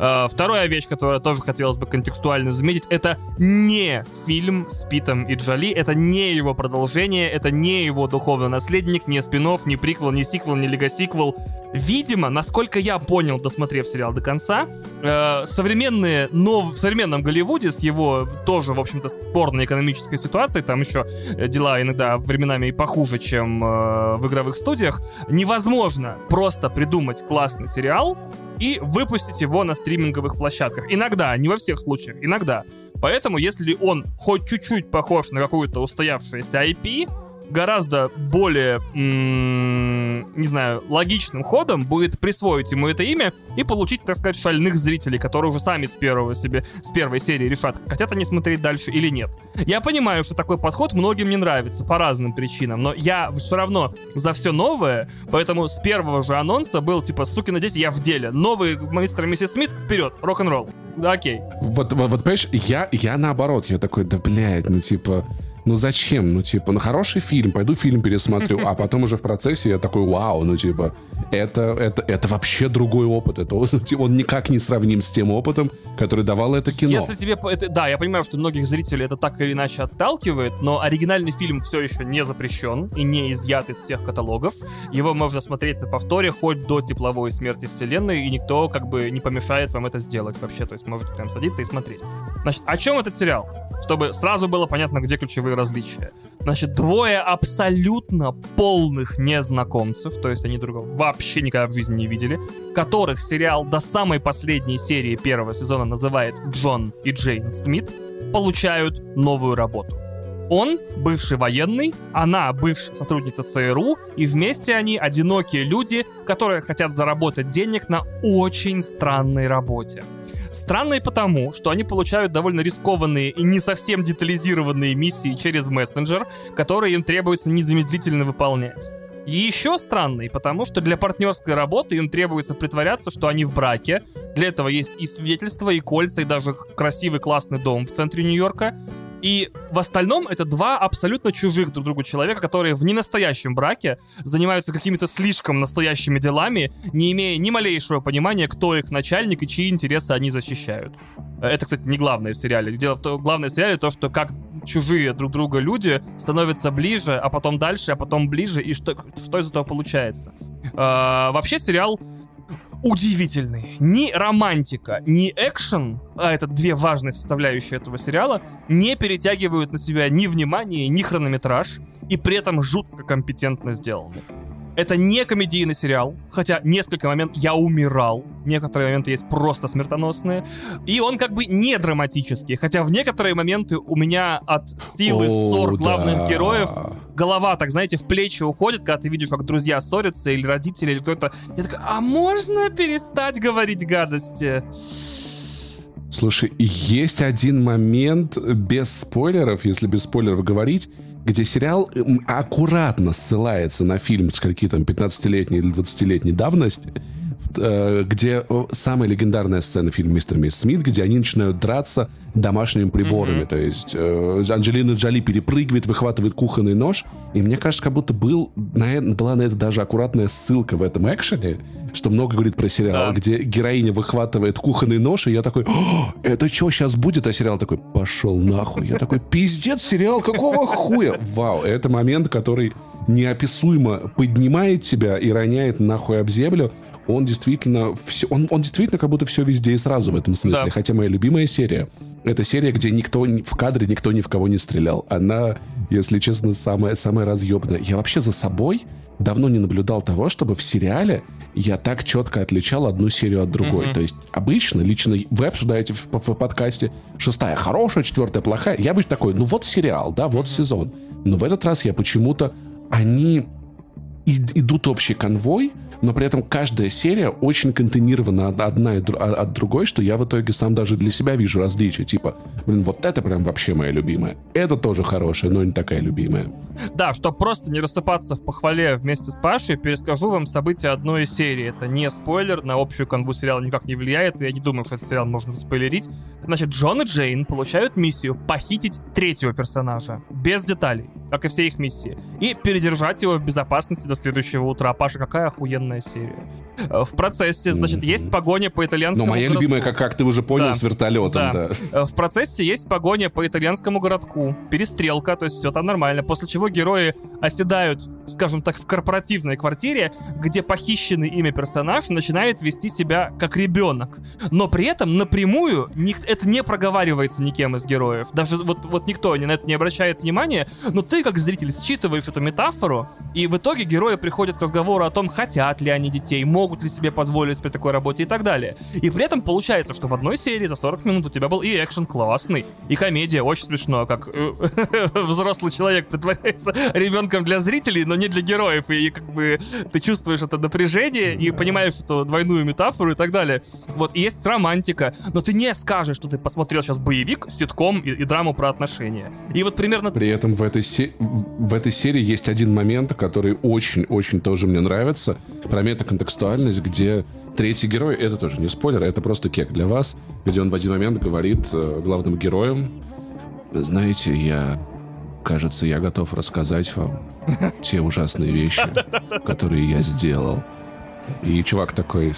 Э, вторая вещь, которую тоже хотелось бы контекстуально заметить, это не фильм с Питом и Джоли, это не его продолжение, это не его духовный наследник, не спин не приквел, не сиквел, не лего-сиквел. Видимо, насколько я понял, досмотрев сериал до конца, э, современные, но в современном Голливуде с его тоже, в общем-то, спорной экономической ситуацией, там еще э, дела иногда временами и похуже, чем э, в игровых студиях, невозможно просто придумать классный сериал и выпустить его на стриминговых площадках. Иногда, не во всех случаях, иногда. Поэтому, если он хоть чуть-чуть похож на какую-то устоявшуюся IP, гораздо более, не знаю, логичным ходом будет присвоить ему это имя и получить, так сказать, шальных зрителей, которые уже сами с первого себе, с первой серии решат, хотят они смотреть дальше или нет. Я понимаю, что такой подход многим не нравится по разным причинам, но я все равно за все новое, поэтому с первого же анонса был типа, сукины дети, я в деле. Новый мистер и миссис Смит, вперед, рок-н-ролл. Окей. Вот, вот, вот, понимаешь, я, я наоборот, я такой, да, блядь, ну типа, ну зачем? Ну, типа, на хороший фильм, пойду фильм пересмотрю, а потом уже в процессе я такой, вау, ну, типа, это, это, это вообще другой опыт. Это, он *laughs* никак не сравним с тем опытом, который давал это кино. Если тебе... Это, да, я понимаю, что многих зрителей это так или иначе отталкивает, но оригинальный фильм все еще не запрещен и не изъят из всех каталогов. Его можно смотреть на повторе хоть до тепловой смерти вселенной, и никто как бы не помешает вам это сделать вообще. То есть можете прям садиться и смотреть. Значит, о чем этот сериал? Чтобы сразу было понятно, где ключевые различия. Значит, двое абсолютно полных незнакомцев, то есть они друг друга вообще никогда в жизни не видели, которых сериал до самой последней серии первого сезона называет Джон и Джейн Смит, получают новую работу. Он бывший военный, она бывшая сотрудница ЦРУ, и вместе они одинокие люди, которые хотят заработать денег на очень странной работе. Странно и потому, что они получают довольно рискованные и не совсем детализированные миссии через мессенджер, которые им требуется незамедлительно выполнять. И еще странный, потому что для партнерской работы им требуется притворяться, что они в браке. Для этого есть и свидетельства, и кольца, и даже красивый классный дом в центре Нью-Йорка. И в остальном это два абсолютно чужих друг другу человека, которые в ненастоящем браке занимаются какими-то слишком настоящими делами, не имея ни малейшего понимания, кто их начальник и чьи интересы они защищают. Это, кстати, не главное в сериале. Дело в том, главное в сериале то, что как чужие друг друга люди становятся ближе, а потом дальше, а потом ближе, и что, что из этого получается. А, вообще сериал удивительный. Ни романтика, ни экшен, а это две важные составляющие этого сериала, не перетягивают на себя ни внимание, ни хронометраж, и при этом жутко компетентно сделаны. Это не комедийный сериал, хотя несколько моментов я умирал, некоторые моменты есть просто смертоносные, и он как бы не драматический, хотя в некоторые моменты у меня от силы ссор главных да. героев голова, так знаете, в плечи уходит, когда ты видишь, как друзья ссорятся, или родители, или кто-то. Я такой, а можно перестать говорить гадости? Слушай, есть один момент без спойлеров, если без спойлеров говорить, где сериал аккуратно ссылается на фильм с какие там 15-летней или 20-летней давности, где самая легендарная сцена фильма «Мистер Мисс Смит», где они начинают драться домашними приборами. Mm-hmm. То есть э, Анджелина Джоли перепрыгивает, выхватывает кухонный нож. И мне кажется, как будто был, на, была на это даже аккуратная ссылка в этом экшене, что много говорит про сериал, да. где героиня выхватывает кухонный нож, и я такой, это что сейчас будет? А сериал такой, пошел нахуй. Я такой, пиздец, сериал, какого хуя? Вау, это момент, который неописуемо поднимает тебя и роняет нахуй об землю он действительно все, он, он действительно как будто все везде и сразу в этом смысле. Да. Хотя моя любимая серия это серия, где никто в кадре никто ни в кого не стрелял. Она, если честно, самая самая разъебная. Я вообще за собой давно не наблюдал того, чтобы в сериале я так четко отличал одну серию от другой. Mm-hmm. То есть обычно, лично вы обсуждаете в, в, в подкасте шестая хорошая, четвертая плохая. Я обычно такой, ну вот сериал, да, вот mm-hmm. сезон. Но в этот раз я почему-то они идут общий конвой, но при этом каждая серия очень контейнирована одна от другой, что я в итоге сам даже для себя вижу различия. Типа, блин, вот это прям вообще моя любимая. Это тоже хорошая, но не такая любимая. Да, чтобы просто не рассыпаться в похвале вместе с Пашей, перескажу вам события одной из серий. Это не спойлер, на общую канву сериала никак не влияет, и я не думаю, что этот сериал можно заспойлерить. Значит, Джон и Джейн получают миссию похитить третьего персонажа, без деталей, как и все их миссии, и передержать его в безопасности до следующего утра. Паша, какая охуенная серия. Э, в процессе, значит, mm-hmm. есть погоня по итальянскому Но моя городку. любимая, как, как ты уже понял, да. с вертолетом, да. да. Э, в процессе есть погоня по итальянскому городку, перестрелка, то есть все там нормально, после чего герои оседают, скажем так, в корпоративной квартире, где похищенный ими персонаж начинает вести себя как ребенок. Но при этом напрямую это не проговаривается никем из героев. Даже вот, вот никто на это не обращает внимания, но ты как зритель считываешь эту метафору, и в итоге герои приходят к разговору о том, хотят ли они детей, могут ли себе позволить при такой работе и так далее. И при этом получается, что в одной серии за 40 минут у тебя был и экшен классный, и комедия очень смешно, как э, *laughs* взрослый человек притворяется ребенком для зрителей, но не для героев. И как бы ты чувствуешь это напряжение и понимаешь, что двойную метафору и так далее. Вот, и есть романтика, но ты не скажешь, что ты посмотрел сейчас боевик, ситком и, и драму про отношения. И вот примерно... При этом в этой, се... в этой серии есть один момент, который очень-очень тоже мне нравится, про метаконтекстуальность, где третий герой, это тоже не спойлер, это просто кек для вас, где он в один момент говорит э, главным героям, знаете, я Кажется, я готов рассказать вам *laughs* те ужасные вещи, *laughs* которые я сделал. И чувак такой,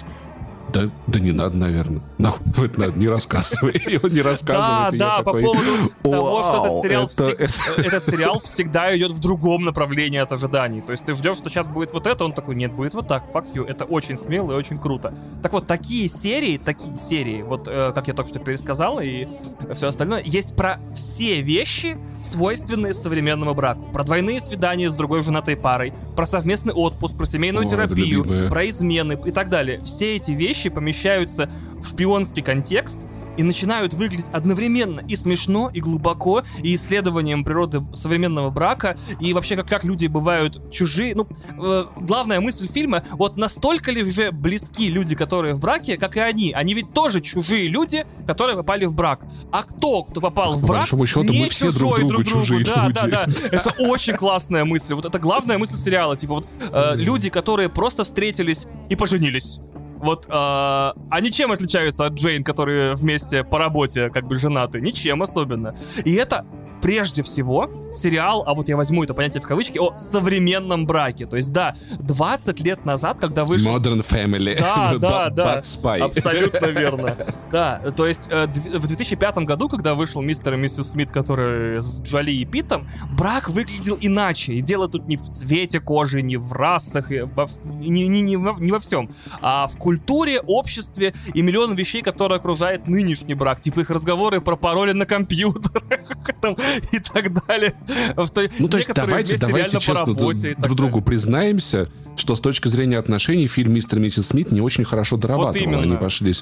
да, да не надо, наверное. Нахуй это надо, не рассказывай. *laughs* Он не рассказывает. Да, да, по поводу того, что *laughs* этот сериал, всегда идет в другом направлении от ожиданий. То есть ты ждешь, что сейчас будет вот это, он такой, нет, будет вот так, fuck you. Это очень смело и очень круто. Так вот, такие серии, такие серии, вот э, как я только что пересказал и все остальное, есть про все вещи, свойственные современному браку. Про двойные свидания с другой женатой парой, про совместный отпуск, про семейную терапию, про измены и так далее. Все эти вещи помещаются в шпионский контекст, и начинают выглядеть одновременно и смешно, и глубоко, и исследованием природы современного брака, и вообще как, как люди бывают чужие. Ну, э, главная мысль фильма, вот настолько ли уже близки люди, которые в браке, как и они. Они ведь тоже чужие люди, которые попали в брак. А кто, кто попал в брак, По счету, не мы все друг другу, друг другу. чужие да, люди. Да, да, да. Это очень классная мысль. Вот это главная мысль сериала. Типа вот э, люди, которые просто встретились и поженились. Вот э, они чем отличаются от Джейн, которые вместе по работе как бы женаты? Ничем особенно. И это прежде всего сериал, а вот я возьму это понятие в кавычки, о современном браке. То есть, да, 20 лет назад, когда вышел... Modern Family. Да, *laughs* да, да. Spy. Абсолютно *laughs* верно. Да, то есть э, в 2005 году, когда вышел мистер и миссис Смит, который с Джоли и Питом, брак выглядел иначе. И дело тут не в цвете кожи, не в расах, не, не, не, не во всем, а в культуре, обществе и миллион вещей, которые окружает нынешний брак. Типа их разговоры про пароли на компьютерах *laughs* и так далее. *laughs* Ну, то есть давайте, давайте честно друг другу признаемся, что с точки зрения отношений фильм «Мистер и миссис Смит» не очень хорошо дорабатывал. Они пошли...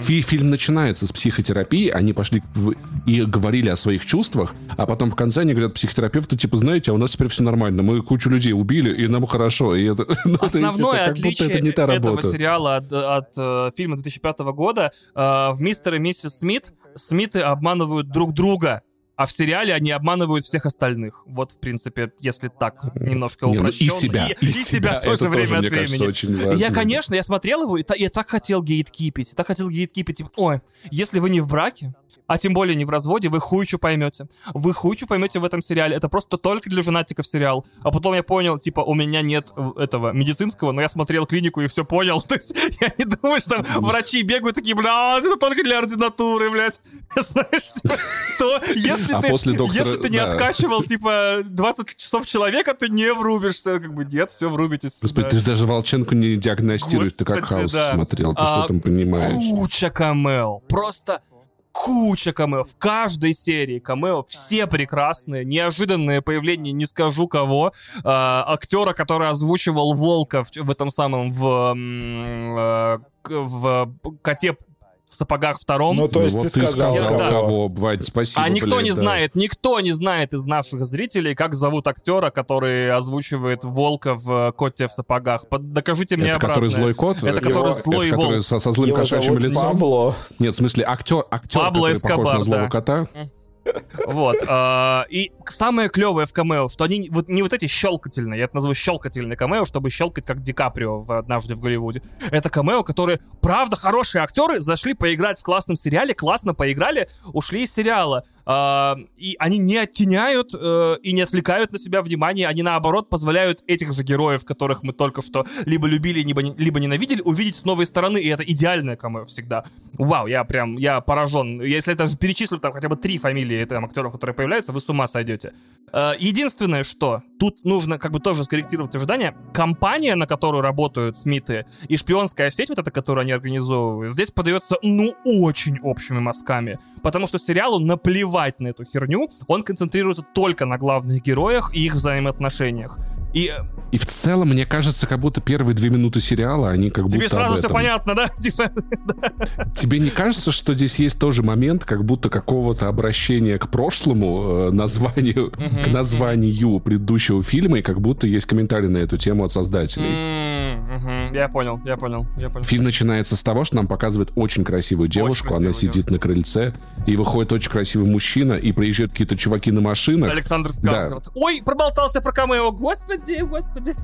Фильм начинается с психотерапии, они пошли и говорили о своих чувствах, а потом в конце они говорят психотерапевту, типа, знаете, а у нас теперь все нормально, мы кучу людей убили, и нам хорошо. И это, *laughs* ну, Основное это, отличие это не та этого сериала от, от э, фильма 2005 года э, в «Мистер и миссис Смит» Смиты обманывают друг друга а в сериале они обманывают всех остальных. Вот, в принципе, если так немножко упрощенно. Ну и себя. И, и себя, себя тоже время тоже, от времени. Кажется, очень важно. Я, конечно, я смотрел его, и я так хотел гейткипить. Так хотел гейткипить. Типа, ой, если вы не в браке, а тем более не в разводе, вы хуй что поймете. Вы хуй что поймете в этом сериале. Это просто только для женатиков сериал. А потом я понял, типа, у меня нет этого медицинского, но я смотрел клинику и все понял. *laughs* То есть я не думаю, что врачи бегают такие, бля, это только для ординатуры, блядь. *laughs* Знаешь, типа, то если а ты, после доктора, если ты не да. откачивал, типа, 20 часов человека, ты не врубишься. Как бы нет, все врубитесь. Господи, да. ты же даже Волченко не диагностируешь, ты как хаос да. смотрел, ты а, что там понимаешь? Куча камео. Просто куча камео. В каждой серии камео все прекрасные. Неожиданное появление, не скажу кого. Э, актера, который озвучивал Волка в, в этом самом, в, э, в «Коте в сапогах втором. Ну, то есть ну, ты, ты сказал, сказал да. кого, Вань, спасибо. А никто блядь, не да. знает, никто не знает из наших зрителей, как зовут актера, который озвучивает волка в коте в сапогах. Под, докажите мне Это обратно. который злой кот? Это его, который злой это волк. Который со, со злым Его кошачьим лицом? Пабло. Нет, в смысле, актер, актер Пабло который Эскобар, похож на злого да. кота? Вот. Э, и самое клевое в камео, что они вот не вот эти щелкательные, я это назову щелкательные камео, чтобы щелкать как Ди Каприо в «Однажды в Голливуде». Это камео, которые, правда, хорошие актеры, зашли поиграть в классном сериале, классно поиграли, ушли из сериала. Uh, и они не оттеняют uh, и не отвлекают на себя внимание, они наоборот позволяют этих же героев, которых мы только что либо любили, либо, либо ненавидели, увидеть с новой стороны, и это идеальное камео всегда. Вау, я прям, я поражен. Если это же перечислю там хотя бы три фамилии там, актеров, которые появляются, вы с ума сойдете. Uh, единственное, что тут нужно как бы тоже скорректировать ожидания, компания, на которую работают Смиты, и шпионская сеть вот эта, которую они организовывают, здесь подается, ну, очень общими мазками, потому что сериалу наплевать плевать на эту херню, он концентрируется только на главных героях и их взаимоотношениях. И, э, и в целом, мне кажется, как будто первые две минуты сериала, они как Тебе будто сразу все понятно, да? *laughs* Типа, Тебе не кажется, что здесь есть тоже момент, как будто какого-то обращения к прошлому, э, названию, к названию предыдущего фильма, и как будто есть комментарий на эту тему от создателей. Я понял, я понял, я понял. Фильм начинается с того, что нам показывают очень красивую девушку, она сидит на крыльце, и выходит очень красивый мужчина, и приезжают какие-то чуваки на машинах. Александр Сказков. Ой, проболтался про камео, господи! Господи, господи.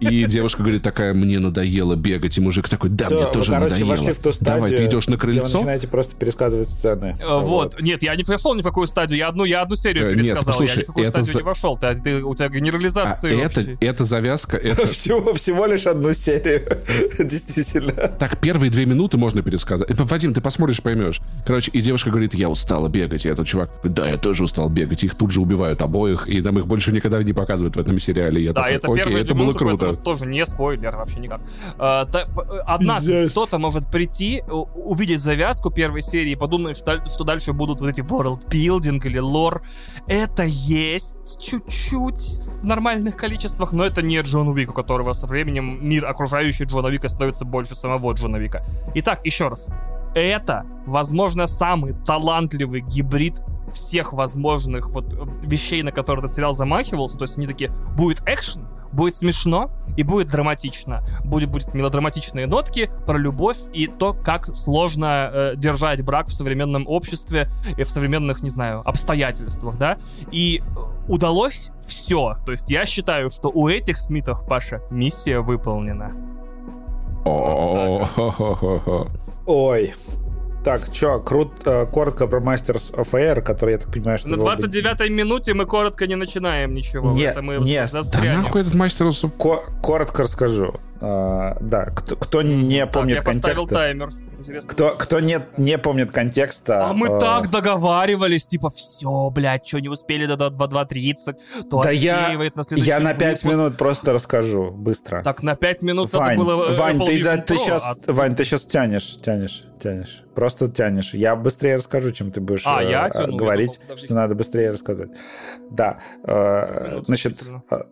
И девушка говорит такая, мне надоело бегать, и мужик такой, да, Все, мне тоже вы, короче, надоело. Вошли в ту стадию, Давай, ты идешь на крыльцо. Где вы начинаете просто пересказывать сцены. Э, вот. вот. Нет, я не вошел ни в какую стадию, я одну, я одну серию э, пересказал, Нет, послушай, я ни в какую стадию за... не вошел. Ты, ты, у тебя генерализация а это, это завязка, *laughs* это... всего, всего лишь одну серию, *laughs* действительно. Так, первые две минуты можно пересказать. Э, Вадим, ты посмотришь, поймешь. Короче, и девушка говорит, я устала бегать, и этот чувак такой, да, я тоже устал бегать. Их тут же убивают обоих, и нам их больше никогда не показывают в этом сериале. Я да, такой, это первые это было круто. Это тоже не спойлер вообще никак. А, та, однако кто-то может прийти, увидеть завязку первой серии и подумать, что, что дальше будут вот эти world building или лор. Это есть чуть-чуть в нормальных количествах, но это не Джон Уик, у которого со временем мир окружающий Джона Вика становится больше самого Джона Вика. Итак, еще раз. Это, возможно, самый талантливый гибрид всех возможных вот вещей, на которые этот сериал замахивался. То есть они такие, будет экшен, будет смешно и будет драматично. Будет, будет мелодраматичные нотки про любовь и то, как сложно э, держать брак в современном обществе и в современных, не знаю, обстоятельствах, да. И удалось все. То есть я считаю, что у этих Смитов, Паша, миссия выполнена. Ой, так, чё, крут, э, коротко про Masters of Air, который, я так понимаю, что... На 29-й минуте мы коротко не начинаем ничего. Нет, это мы нет. Да нахуй этот Masters of... Ко- коротко расскажу. Uh, да, кто, кто не помнит так, я контекста... поставил таймер. Кто, кто не, не помнит контекста... А мы э... так договаривались, типа, все, блядь, что не успели до 2.30, то Да я, на я на 5 выпуск. минут просто расскажу, быстро. Так на 5 минут Вань, надо было... Вань, ты, да, ты, сейчас, а... Вань, ты сейчас тянешь, тянешь, тянешь. Просто тянешь. Я быстрее расскажу, чем ты будешь а, э, я тяну, говорить, я что надо быстрее рассказать. Да. Э, значит,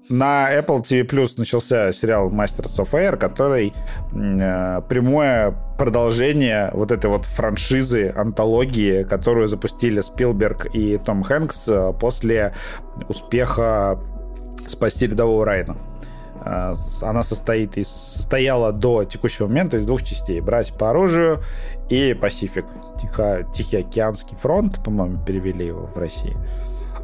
на Apple TV Plus начался сериал Masters of Air, который э, прямое продолжение вот этой вот франшизы, антологии, которую запустили Спилберг и Том Хэнкс э, после успеха «Спасти рядового Райна». Э, она состоит из, состояла до текущего момента из двух частей. «Братья по оружию» и «Пасифик». Тихо, Тихоокеанский фронт, по-моему, перевели его в России.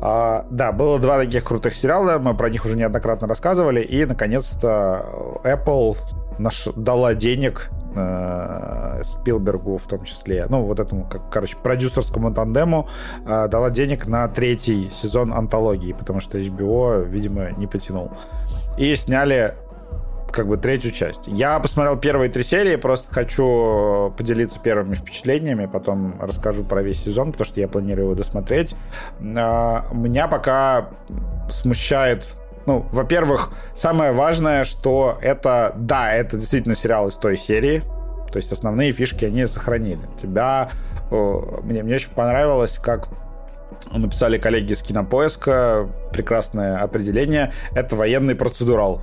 А, да, было два таких крутых сериала, мы про них уже неоднократно рассказывали, и, наконец-то, Apple наш, дала денег э, Спилбергу в том числе, ну, вот этому, как, короче, продюсерскому тандему э, дала денег на третий сезон антологии, потому что HBO, видимо, не потянул. И сняли как бы третью часть. Я посмотрел первые три серии, просто хочу поделиться первыми впечатлениями, потом расскажу про весь сезон, потому что я планирую его досмотреть. А, меня пока смущает ну, во-первых, самое важное, что это, да, это действительно сериал из той серии, то есть основные фишки они сохранили. Тебя, мне, мне очень понравилось, как написали коллеги с Кинопоиска, прекрасное определение, это военный процедурал.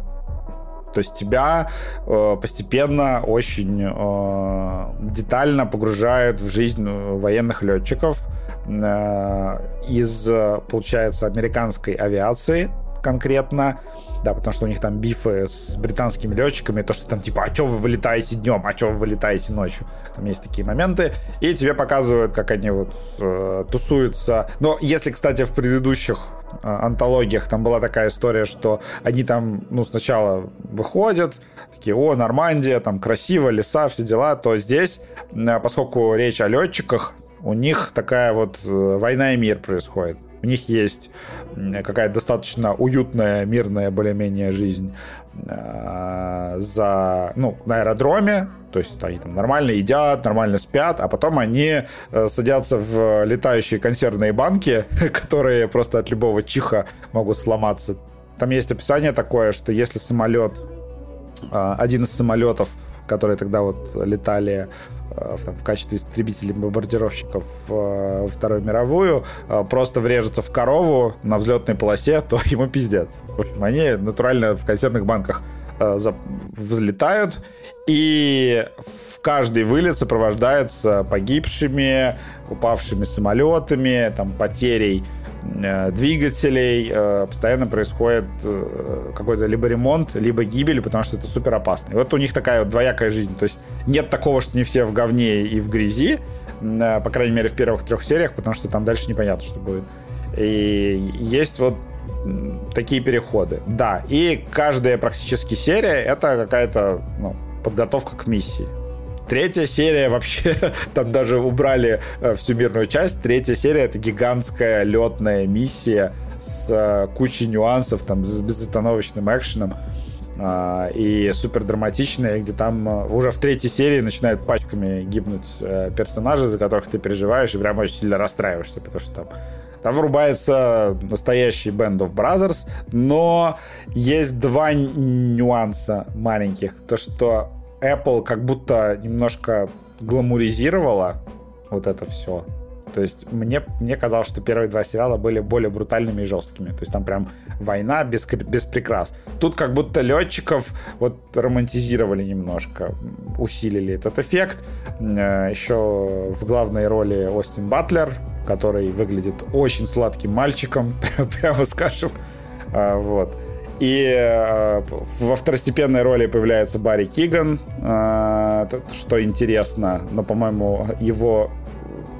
То есть тебя э, постепенно очень э, детально погружают в жизнь э, военных летчиков э, из, получается, американской авиации конкретно, да, потому что у них там бифы с британскими летчиками, то, что там типа, а что вы вылетаете днем, а что вы вылетаете ночью, там есть такие моменты, и тебе показывают, как они вот э, тусуются. Но если, кстати, в предыдущих э, антологиях там была такая история, что они там, ну, сначала выходят, такие, о, Нормандия, там красиво, леса, все дела, то здесь, поскольку речь о летчиках, у них такая вот э, война и мир происходит. У них есть какая-то достаточно уютная, мирная более-менее жизнь э, за, ну, на аэродроме, то есть они там нормально едят, нормально спят, а потом они э, садятся в летающие консервные банки, *laughs* которые просто от любого чиха могут сломаться. Там есть описание такое, что если самолет, один из самолетов, которые тогда вот летали Э, в, там, в качестве истребителей бомбардировщиков э, Вторую мировую просто врежется в корову на взлетной полосе, *laughs* то ему пиздец. В общем, они натурально в консервных банках взлетают, и в каждый вылет сопровождается погибшими, упавшими самолетами, там, потерей Э, двигателей, э, постоянно происходит э, какой-то либо ремонт, либо гибель, потому что это супер опасно. И вот у них такая вот двоякая жизнь. То есть нет такого, что не все в говне и в грязи, по крайней мере, в первых трех сериях, потому что там дальше непонятно, что будет. И есть вот такие переходы. Да, и каждая практически серия это какая-то ну, подготовка к миссии. Третья серия вообще, *laughs* там даже убрали э, всю мирную часть. Третья серия это гигантская летная миссия с э, кучей нюансов, там, с безостановочным экшеном э, и супер драматичная, где там э, уже в третьей серии начинают пачками гибнуть э, персонажи, за которых ты переживаешь и прям очень сильно расстраиваешься, потому что там там врубается настоящий Band of Brothers, но есть два нюанса маленьких. То, что Apple как будто немножко гламуризировала вот это все. То есть мне, мне казалось, что первые два сериала были более брутальными и жесткими. То есть там прям война без, без прикрас. Тут как будто летчиков вот романтизировали немножко, усилили этот эффект. Э, Еще в главной роли Остин Батлер, который выглядит очень сладким мальчиком, *laughs* прямо скажем. А, вот. И э, во второстепенной роли появляется Барри Киган, э, что интересно, но, по-моему, его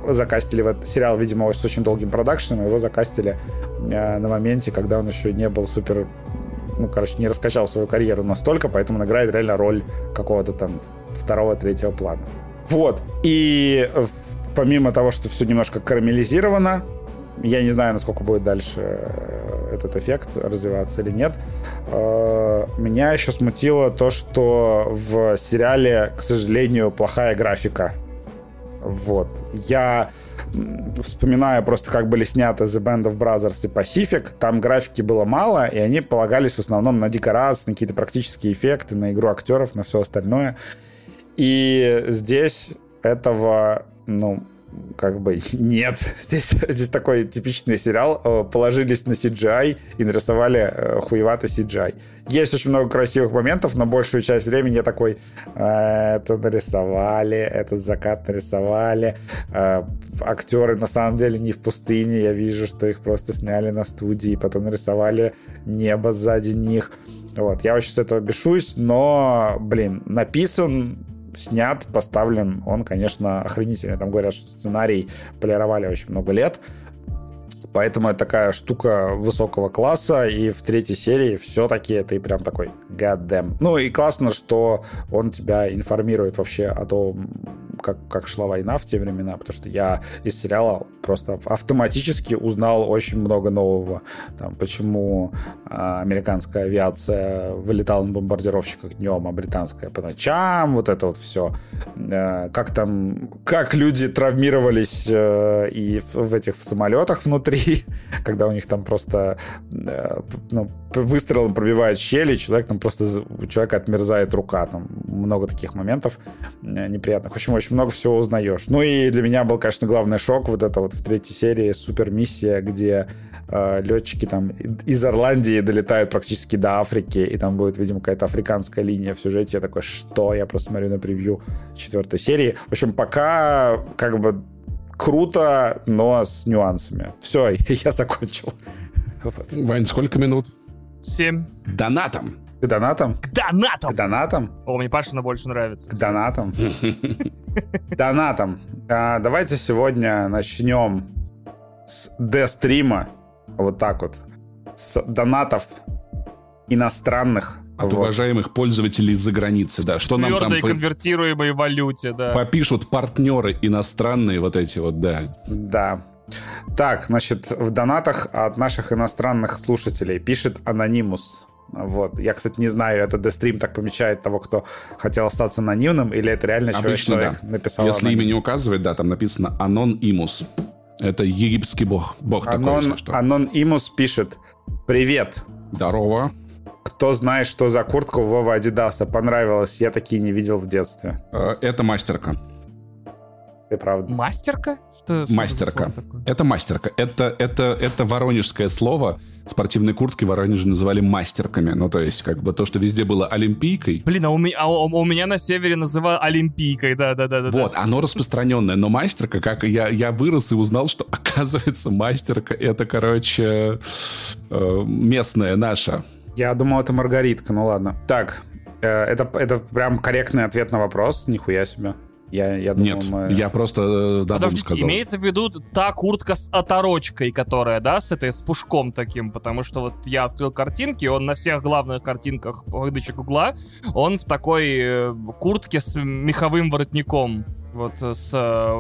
закастили в этот сериал, видимо, с очень долгим продакшеном, его закастили э, на моменте, когда он еще не был супер ну, короче, не раскачал свою карьеру настолько, поэтому он играет реально роль какого-то там второго, третьего плана. Вот. И помимо того, что все немножко карамелизировано, я не знаю, насколько будет дальше э, этот эффект развиваться или нет. Э, меня еще смутило то, что в сериале, к сожалению, плохая графика. Вот. Я вспоминаю просто, как были сняты The Band of Brothers и Pacific. Там графики было мало, и они полагались в основном на декорации, на какие-то практические эффекты, на игру актеров, на все остальное. И здесь этого, ну, как бы *laughs* нет. Здесь, здесь такой типичный сериал. Э, положились на CGI и нарисовали э, хуеватый CGI. Есть очень много красивых моментов, но большую часть времени я такой, «Э, это нарисовали, этот закат нарисовали. Актеры на самом деле не в пустыне. Я вижу, что их просто сняли на студии, потом нарисовали небо сзади них. Вот, я очень с этого бешусь, но, блин, написан снят, поставлен, он, конечно, охренительный. Там говорят, что сценарий полировали очень много лет. Поэтому это такая штука высокого класса, и в третьей серии все-таки ты прям такой god damn. Ну и классно, что он тебя информирует вообще о том, как, как шла война в те времена, потому что я из сериала просто автоматически узнал очень много нового. Там, почему а, американская авиация вылетала на бомбардировщиках днем, а британская по ночам, вот это вот все. А, как там, как люди травмировались а, и в, в этих в самолетах внутри, *laughs* когда у них там просто а, ну, выстрелом пробивают щели, человек там просто у человека отмерзает рука. Там много таких моментов неприятных. В общем, очень много всего узнаешь. Ну и для меня был, конечно, главный шок вот это вот в третьей серии супер миссия, где э, летчики там из Ирландии долетают практически до Африки, и там будет, видимо, какая-то африканская линия в сюжете. Я такой, что? Я просто смотрю на превью четвертой серии. В общем, пока как бы круто, но с нюансами. Все, *laughs* я закончил. Вот. Вань, сколько минут? Семь. Донатом. К донатам? К донатам! К донатам? О, мне Пашина больше нравится. К донатам? *laughs* Донатам. А, давайте сегодня начнем с D-стрима. Вот так вот. С донатов иностранных. От вот. уважаемых пользователей за границей, да. Что нам там... конвертируемой валюте, да. Попишут партнеры иностранные вот эти вот, да. Да. Так, значит, в донатах от наших иностранных слушателей пишет Анонимус. Вот. Я, кстати, не знаю, это Дестрим так помечает того, кто хотел остаться анонимным, или это реально Обычно, человек да. написал Если аноним. имя не указывает, да, там написано Анон Имус. Это египетский бог. Бог Анон, такой, если что. Анон Имус пишет. Привет. Здорово. Кто знает, что за куртку Вова Адидаса понравилась? Я такие не видел в детстве. Э, это мастерка. Ты правда. Мастерка? Что, что мастерка. Это мастерка. Это, это, это воронежское слово. Спортивные куртки в Воронеже называли мастерками. Ну, то есть, как бы то, что везде было олимпийкой. Блин, а у меня, а у, у меня на севере называют олимпийкой, да-да-да. Вот, оно распространенное. Но мастерка, как я, я вырос и узнал, что, *laughs* оказывается, мастерка это, короче, э, местная наша. Я думал, это Маргаритка, ну ладно. Так, э, это, это прям корректный ответ на вопрос, нихуя себе. Я, я думал, Нет, мы... я просто да, Подождите, сказал. имеется в виду та куртка с оторочкой, которая, да, с этой, с пушком таким, потому что вот я открыл картинки, он на всех главных картинках выдачи Гугла, он в такой э, куртке с меховым воротником. Вот э, с э,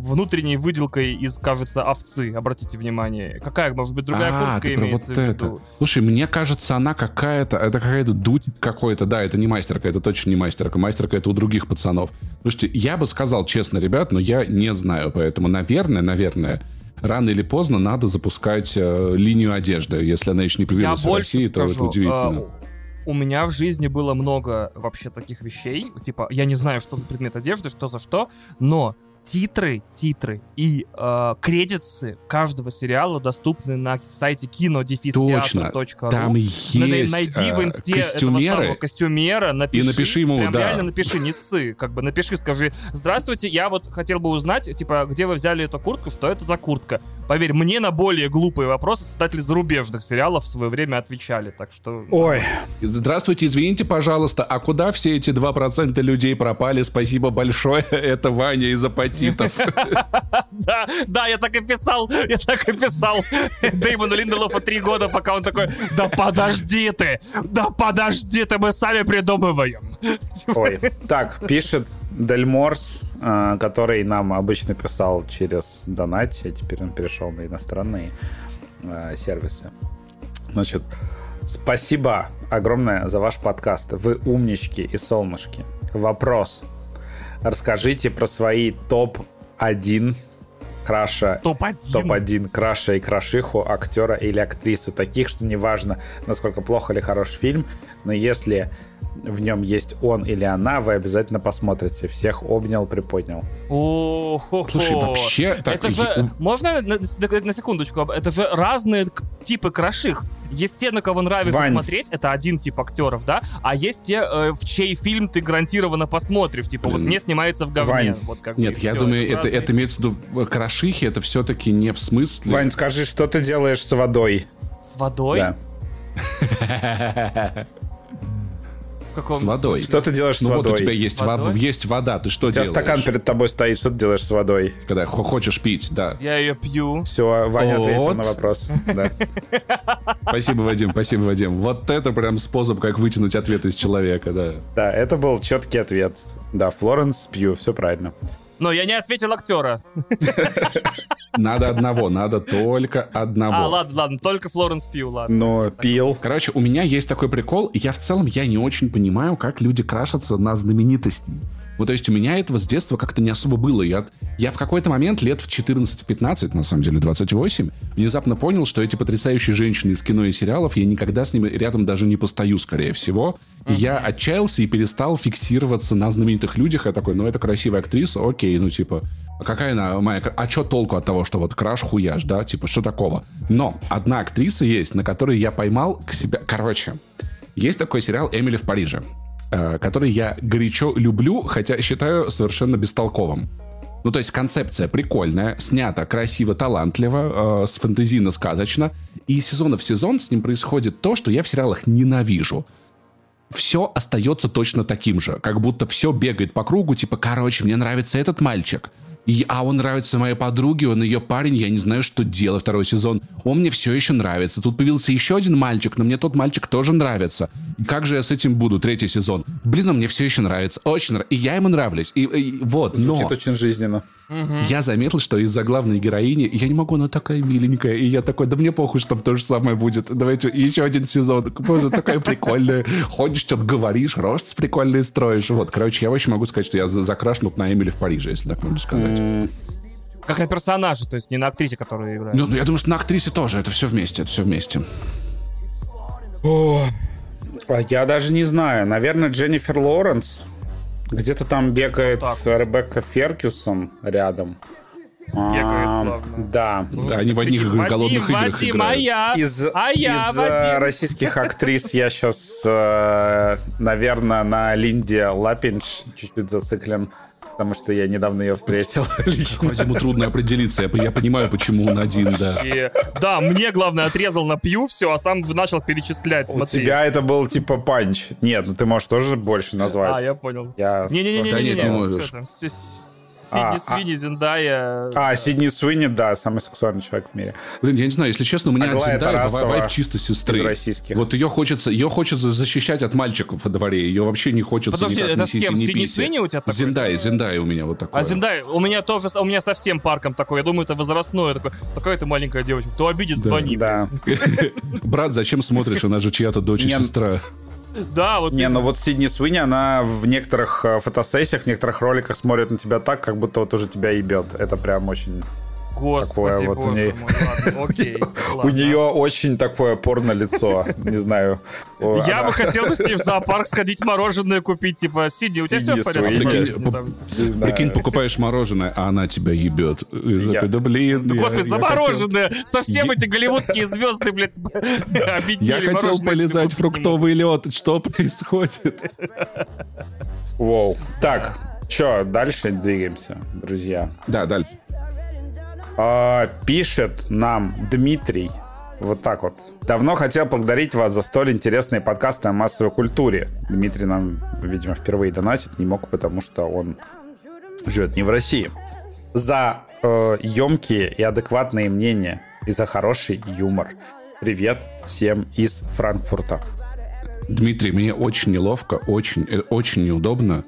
внутренней выделкой из, кажется, овцы. Обратите внимание. Какая, может быть, другая а, куртка имеется вот в виду? Это. Слушай, мне кажется, она какая-то... Это какая-то дуть какой-то. Да, это не мастерка, это точно не мастерка. Мастерка это у других пацанов. Слушайте, я бы сказал честно, ребят, но я не знаю. Поэтому, наверное, наверное, рано или поздно надо запускать э, линию одежды. Если она еще не появилась я в России, скажу, то это удивительно. У меня в жизни было много вообще таких вещей. Типа, я не знаю, что за предмет одежды, что за что, но титры, титры и э, кредитсы каждого сериала доступны на сайте кинодефистеатр.ру. Там есть Найди в э, инсте костюмеры, этого самого костюмера, напиши. И напиши ему, прям да. реально напиши, не ссы. Как бы напиши, скажи, здравствуйте, я вот хотел бы узнать, типа, где вы взяли эту куртку, что это за куртка. Поверь, мне на более глупые вопросы создатели зарубежных сериалов в свое время отвечали, так что... Ой. Здравствуйте, извините, пожалуйста, а куда все эти 2% людей пропали? Спасибо большое, *laughs* это Ваня из апатитов. *laughs* Да, да, я так и писал, я так и писал Дэймону Линделофа три года, пока он такой, да подожди ты, да подожди ты, мы сами придумываем. Ой, так, пишет Дельморс, э, который нам обычно писал через донать, а теперь он перешел на иностранные э, сервисы. Значит, спасибо огромное за ваш подкаст. Вы умнички и солнышки. Вопрос. Расскажите про свои топ-1 краша, топ-1. топ-1 краша и крашиху актера или актрису. Таких, что неважно, насколько плохо или хороший фильм, но если в нем есть он или она, вы обязательно посмотрите. Всех обнял, приподнял. О, Слушай, вообще... Так, это же... Можно на, на секундочку? Это же разные типы краших. Есть те, на кого нравится Вань. смотреть, это один тип актеров, да, а есть те, э, в чей фильм ты гарантированно посмотришь, типа вот не снимается в говне. Вань. Вот как Нет, я все, думаю, это, это, это имеется в виду крашихи, это все-таки не в смысле... Вань, скажи, что ты делаешь с водой? С водой? Да. *laughs* каком с водой. Что ты делаешь с ну, водой? вот у тебя есть, водой? есть вода, ты что у делаешь? У тебя стакан перед тобой стоит, что ты делаешь с водой? Когда хочешь пить, да. Я ее пью. Все, Ваня вот. ответил на вопрос. *laughs* Спасибо, Вадим, спасибо, Вадим. Вот это прям способ, как вытянуть ответ из человека, да. Да, это был четкий ответ. Да, Флоренс пью, все правильно. Но я не ответил актера. Надо одного, надо только одного. А, ладно, ладно, только Флоренс Пью, ладно. Но пил. Короче, у меня есть такой прикол, я в целом, я не очень понимаю, как люди крашатся на знаменитости. Ну, то есть у меня этого с детства как-то не особо было. Я, я в какой-то момент, лет в 14-15, на самом деле 28, внезапно понял, что эти потрясающие женщины из кино и сериалов, я никогда с ними рядом даже не постою, скорее всего. И я отчаялся и перестал фиксироваться на знаменитых людях. Я такой, ну, это красивая актриса, окей, ну, типа, а какая она моя... А что толку от того, что вот краш хуяш, да? Типа, что такого? Но одна актриса есть, на которой я поймал к себе... Короче, есть такой сериал «Эмили в Париже». Э, который я горячо люблю, хотя считаю совершенно бестолковым. Ну, то есть концепция прикольная, снята красиво, талантливо, э, с фэнтезийно-сказочно. И сезона в сезон с ним происходит то, что я в сериалах ненавижу. Все остается точно таким же. Как будто все бегает по кругу, типа, короче, мне нравится этот мальчик. И, а он нравится моей подруге, он ее парень, я не знаю, что делать второй сезон. Он мне все еще нравится. Тут появился еще один мальчик, но мне тот мальчик тоже нравится. Как же я с этим буду, третий сезон? Блин, он мне все еще нравится, очень нравится. И я ему нравлюсь. И, и вот, Звучит но... очень жизненно. Я заметил, что из-за главной героини, я не могу, она такая миленькая, и я такой, да мне похуй, что там то же самое будет. Давайте еще один сезон. Боже, такая прикольная. Ходишь, что-то говоришь, рост прикольный строишь. Вот, короче, я очень могу сказать, что я закрашнут на Эмили в Париже, если так можно сказать. Как на персонаже, то есть не на актрисе, которую играет. Ну, ну, я думаю, что на актрисе тоже. Это все вместе, это все вместе. О, а я даже не знаю. Наверное, Дженнифер Лоренс. Где-то там бегает так. Ребекка Феркюсон рядом. А, да. Они в одних Вадим, голодных играх Вадим, играют. А я, из, а я, из Вадим. российских актрис я сейчас, э, наверное, на Линде Лапинч чуть-чуть зациклен потому что я недавно ее встретил *laughs* лично. Ему трудно определиться, я, я понимаю, почему он один, да. И, да, мне, главное, отрезал на пью все, а сам начал перечислять, смотри. У тебя это был типа панч. Нет, ну ты можешь тоже больше назвать. А, я понял. Я Не-не-не, Сидни а, Свини, а, Зиндая. А, Сидни Свини, да, самый сексуальный человек в мире. Блин, я не знаю, если честно, у меня Аглая от Зиндая вайп чисто сестры. Из российских. Вот ее хочется, ее хочется защищать от мальчиков во дворе. Ее вообще не хочется Подожди, это с кем? Сидни Свини у тебя такой? Зиндая, Зиндая у меня вот такой. А Зиндая, у меня тоже, у меня совсем парком такой. Я думаю, это возрастное такое. Такая ты маленькая девочка. Кто обидит, звони. Да. *laughs* Брат, зачем смотришь? Она же чья-то дочь и сестра. Да, вот. Не, ну вот Сидни Свинни, она в некоторых э, фотосессиях, в некоторых роликах смотрит на тебя так, как будто вот уже тебя ебет. Это прям очень Господи, такое вот у нее... *laughs* У нее очень такое порно лицо, не знаю. Я бы хотел бы с ней в зоопарк сходить мороженое купить, типа, сиди, у тебя все в порядке? Прикинь, покупаешь мороженое, а она тебя ебет. Да блин. Господи, за мороженое! Совсем эти голливудские звезды, блядь, *laughs* Я хотел полезать фруктовый лед. Что *laughs* происходит? Воу. Так, что, дальше двигаемся, друзья? Да, дальше. А, пишет нам Дмитрий вот так вот. Давно хотел поблагодарить вас за столь интересные подкасты о массовой культуре. Дмитрий нам, видимо, впервые донатит, не мог, потому что он живет не в России. За э, емкие и адекватные мнения и за хороший юмор. Привет всем из Франкфурта. Дмитрий, мне очень неловко, очень, э, очень неудобно.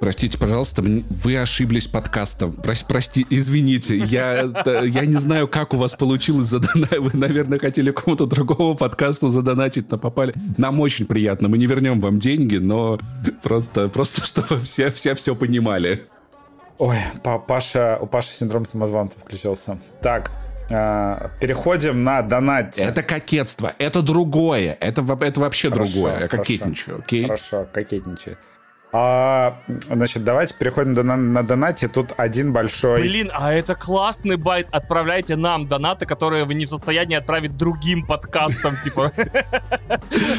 Простите, пожалуйста, вы ошиблись подкастом. Прос, прости, извините, я, я не знаю, как у вас получилось задонатить. Вы, наверное, хотели кому-то другому подкасту задонатить, но попали. Нам очень приятно. Мы не вернем вам деньги, но просто, просто чтобы все, все все понимали. Ой, Паша, у Паши синдром самозванца включился. Так, э, переходим на донат. Это кокетство, это другое. Это, это вообще хорошо, другое. Я кокетничаю, окей? Хорошо, кокетничаю. А, значит, давайте переходим на, на донате. Тут один большой... Блин, а это классный байт. Отправляйте нам донаты, которые вы не в состоянии отправить другим подкастам, *laughs* типа.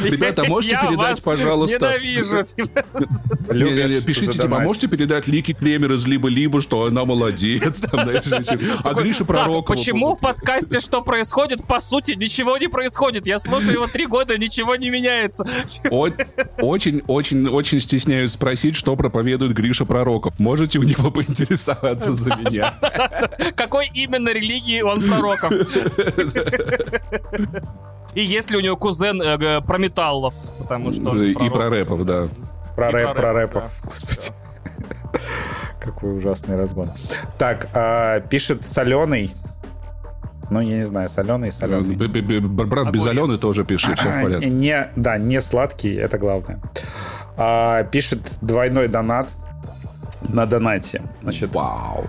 Ребята, можете передать, пожалуйста... Ненавижу. *laughs* Пишите, типа, «А можете передать Лики Клемер из либо-либо, что она молодец, *laughs* а Гриша Пророкова... Почему в подкасте что происходит? По сути, ничего не происходит. Я слушаю его три года, ничего не меняется. Очень, очень, очень стесняюсь спросить, что проповедует Гриша Пророков. Можете у него *laughs* поинтересоваться за меня? *laughs* Какой именно религии он пророков? *laughs* И есть ли у него кузен э, про металлов? Потому что и про рэпов, да. Про рэп, про рэпов. Господи. Какой ужасный разгон. Так, а, пишет соленый. Ну, я не знаю, соленый, соленый. Брат безоленый тоже пишет, все в порядке. Не, да, не сладкий, это главное а, пишет двойной донат на донате. Значит, Вау.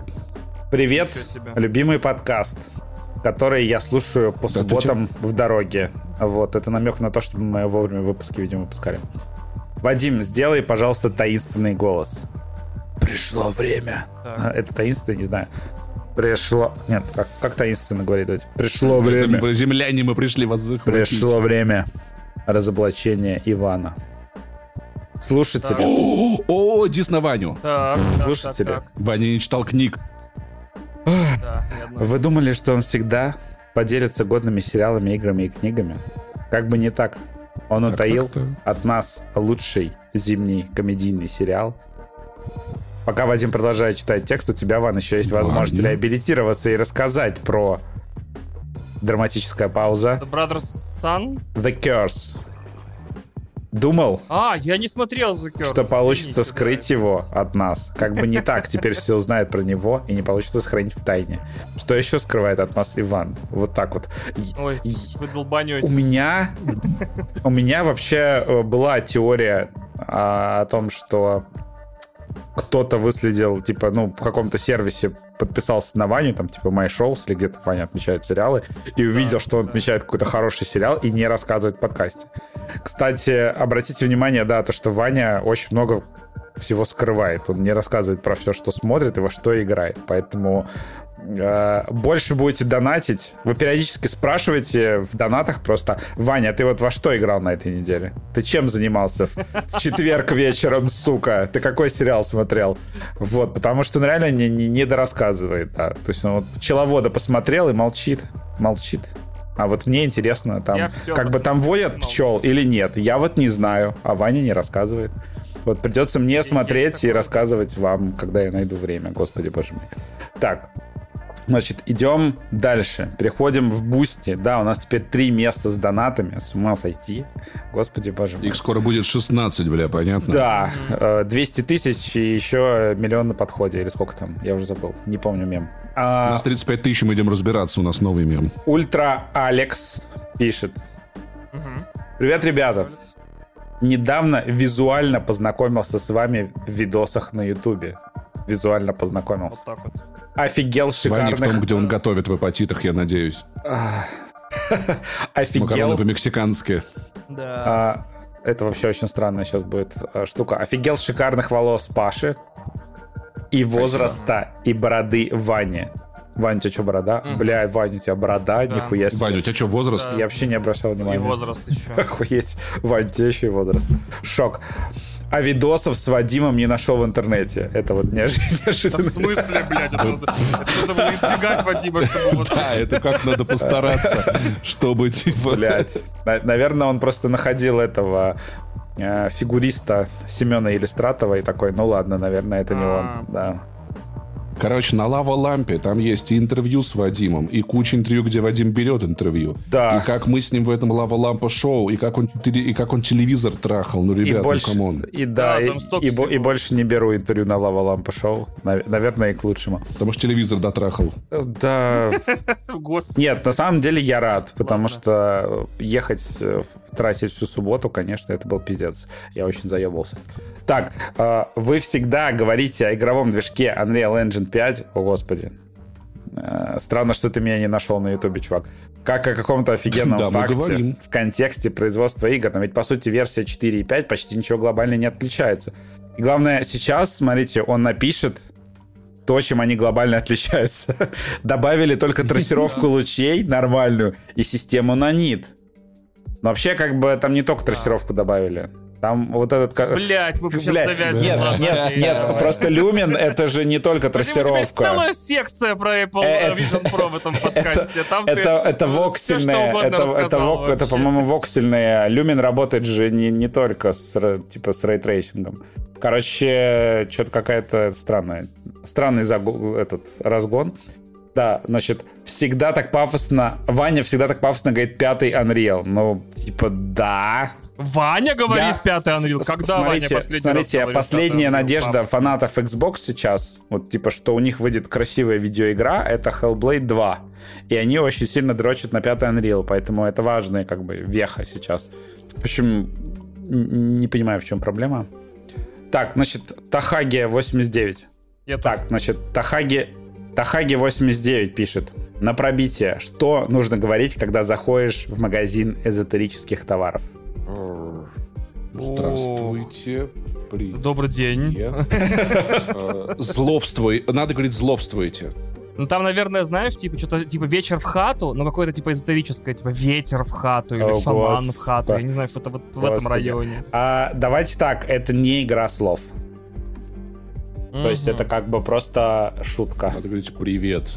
Привет, любимый подкаст, который я слушаю по да субботам в дороге. Вот, это намек на то, чтобы мы вовремя выпуски, видимо, выпускали. Вадим, сделай, пожалуйста, таинственный голос. Пришло время. Так. *laughs* Это таинственный, не знаю. Пришло... Нет, как, как таинственно говорить? Давайте. Пришло время. Это земляне мы пришли вас захватить. Пришло время разоблачения Ивана. Слушатели. О, Дис на Ваню. Слушатели. Ваня не читал книг. Вы думали, что он всегда поделится годными сериалами, играми и книгами? Как бы не так. Он так, утаил так, так. от нас лучший зимний комедийный сериал. Пока Вадим продолжает читать текст, у тебя, Ван, еще есть возможность реабилитироваться и рассказать про драматическая пауза. The Brothers Sun? The Curse. Думал, а, я не смотрел The Curse. что получится Извините, скрыть да. его от нас. Как бы не так, теперь все узнают про него и не получится сохранить в тайне. Что еще скрывает от нас Иван? Вот так вот. Ой, вы долбанете. У меня, у меня вообще э, была теория о том, что кто-то выследил, типа, ну, в каком-то сервисе подписался на Ваню, там, типа, My Shows, или где-то Ваня отмечает сериалы, и увидел, да. что он отмечает какой-то хороший сериал и не рассказывает в подкасте. Кстати, обратите внимание, да, то, что Ваня очень много всего скрывает. Он не рассказывает про все, что смотрит и во что играет. Поэтому больше будете донатить. Вы периодически спрашиваете в донатах просто, Ваня, ты вот во что играл на этой неделе? Ты чем занимался в, в четверг вечером, сука? Ты какой сериал смотрел? Вот, потому что он реально не, не, не дорассказывает. Да. То есть он вот пчеловода посмотрел и молчит. Молчит. А вот мне интересно, там, как бы там воят пчел или нет. Я вот не знаю, а Ваня не рассказывает. Вот придется мне смотреть и рассказывать вам, когда я найду время. Господи, боже мой. Так, Значит, идем дальше. Переходим в Boosty. Да, у нас теперь три места с донатами. С ума сойти. Господи, боже мой. Их скоро будет 16, бля, понятно? Да. 200 э, тысяч и еще миллион на подходе. Или сколько там? Я уже забыл. Не помню мем. А... У нас 35 тысяч, мы идем разбираться. У нас новый мем. Ультра Алекс пишет. Угу. Привет, ребята. Недавно визуально познакомился с вами в видосах на Ютубе. Визуально познакомился. Вот так вот. Офигел шикарных... в том, где он готовит в апатитах, я надеюсь. *laughs* Офигел. Макароны по-мексикански. Да. А, это вообще очень странная сейчас будет а, штука. Офигел шикарных волос Паши. И возраста, и бороды Вани. Ваня, у тебя что, борода? Mm. Бля, Ваня, у тебя борода, да. нихуя себе. Ваня, у тебя что, возраст? Да. Я вообще не обращал внимания. И возраст еще. *laughs* Охуеть. Ваня, у тебя еще и возраст. Шок. А видосов с Вадимом не нашел в интернете. Это вот неожиданно. в смысле, блядь? Это надо было избегать Вадима, чтобы вот... Да, это как надо постараться, чтобы типа... Блядь. Наверное, он просто находил этого э, фигуриста Семена Иллистратова и такой, ну ладно, наверное, это не он. А. Да. Короче, на Лава Лампе там есть и интервью с Вадимом, и куча интервью, где Вадим берет интервью. Да. И как мы с ним в этом Лава Лампа шоу, и как он, и как он телевизор трахал. Ну, ребята, и больше, ну, come on. И да, да и, и, и больше не беру интервью на Лава Лампа шоу. Наверное, и к лучшему. Потому что телевизор дотрахал. Да. *laughs* Нет, на самом деле я рад, потому что ехать, э, тратить всю субботу, конечно, это был пиздец. Я очень заебался. Так, э, вы всегда говорите о игровом движке Unreal Engine 5, о господи. Э, Странно, что ты меня не нашел на ютубе, чувак. Как о каком-то офигенном да, факте в контексте производства игр. Но ведь, по сути, версия 4 и 5 почти ничего глобально не отличается. И главное, сейчас, смотрите, он напишет то, чем они глобально *laughs* отличаются. Добавили только трассировку лучей нормальную и систему Nanite. Но вообще, как бы, там не только трассировку добавили. Там вот этот... Блять, мы сейчас Блядь, Нет, нет, нет, просто Lumen это же не только трассировка. целая секция про Apple э, Vision Pro в этом *laughs* подкасте. Там это, это воксельные, это, это, вок, это, по-моему, воксельные. Lumen работает же не, не только с, типа, с ray tracing ом. Короче, что-то какая-то странная, странный загон, этот разгон. Да, значит, всегда так пафосно, Ваня всегда так пафосно говорит пятый Unreal. Ну, типа, да, Ваня говорит я... пятый Unreal. Когда смотрите, Ваня последний Смотрите, раз последняя надежда Папа. фанатов Xbox сейчас, вот типа, что у них выйдет красивая видеоигра, это Hellblade 2. И они очень сильно дрочат на пятый Unreal, поэтому это важная как бы веха сейчас. В общем, не понимаю, в чем проблема. Так, значит, Тахаги 89. Я так, значит, Тахаги Тахаги 89 пишет. На пробитие. Что нужно говорить, когда заходишь в магазин эзотерических товаров? Здравствуйте. Привет. Добрый день. Э, зловствуй. Надо говорить зловствуйте. Ну там, наверное, знаешь, типа что-то типа вечер в хату, но какое-то типа эзотерическое, типа ветер в хату или О, шаман господи. в хату. Я не знаю, что-то вот в этом районе. А, давайте так, это не игра слов. То есть это как бы просто шутка. Надо говорить привет.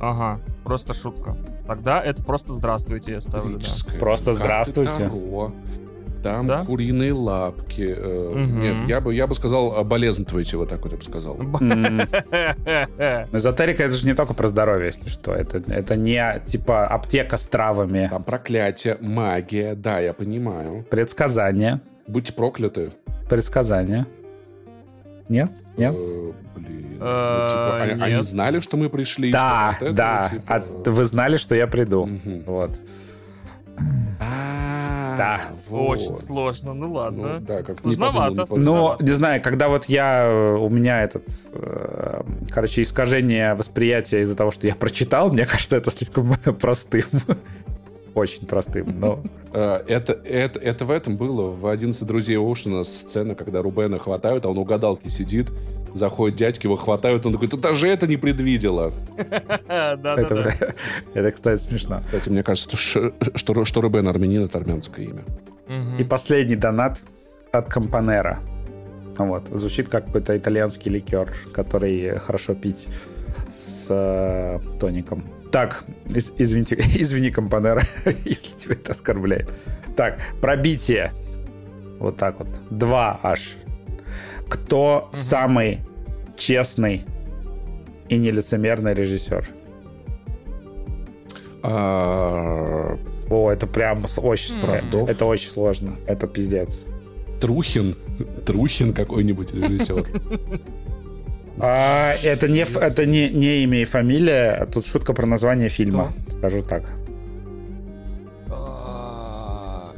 Ага, просто шутка. Тогда это просто здравствуйте я ставлю. Да. Просто здравствуйте. Там да? куриные лапки. Угу. Нет, я бы, я бы сказал, болезнствуйте, вот так вот я бы сказал. *laughs* Эзотерика это же не только про здоровье, если что. Это, это не типа аптека с травами. Там проклятие, магия, да, я понимаю. Предсказания. Будьте прокляты. Предсказания. Нет? Нет? Э, блин. Ну, типа, а, они знали, что мы пришли? Да, да. Типа, а вы знали, что я приду. Вот. А, да. Очень сложно, ну ладно. Ну, да, как Сложновато. Но, не знаю, когда вот я, у меня этот, э, короче, искажение восприятия из-за того, что я прочитал, мне кажется, это слишком *laughs* простым очень простым, но... *laughs* Э, это, это, это в этом было. В «11 друзей Оушена» сцена, когда Рубена хватают, а он у гадалки сидит, заходят дядьки, его хватают, он такой, ты даже это не предвидела. *laughs* Это, кстати, смешно. Кстати, мне кажется, что, что Рубен армянин — это армянское имя. И последний донат от Компанера. Вот. Звучит как какой-то итальянский ликер, который хорошо пить с э, тоником. Так, из, извините, *laughs* извини, компанера, *laughs* если тебя это оскорбляет. Так, пробитие. Вот так вот. Два аж. Кто угу. самый честный и нелицемерный режиссер? А... О, это прям очень сложно. Это очень сложно. Это пиздец. Трухин. Трухин какой-нибудь режиссер. *laughs* А, это не, это не, не имя и фамилия, а тут шутка про название фильма, Что? скажу так. А,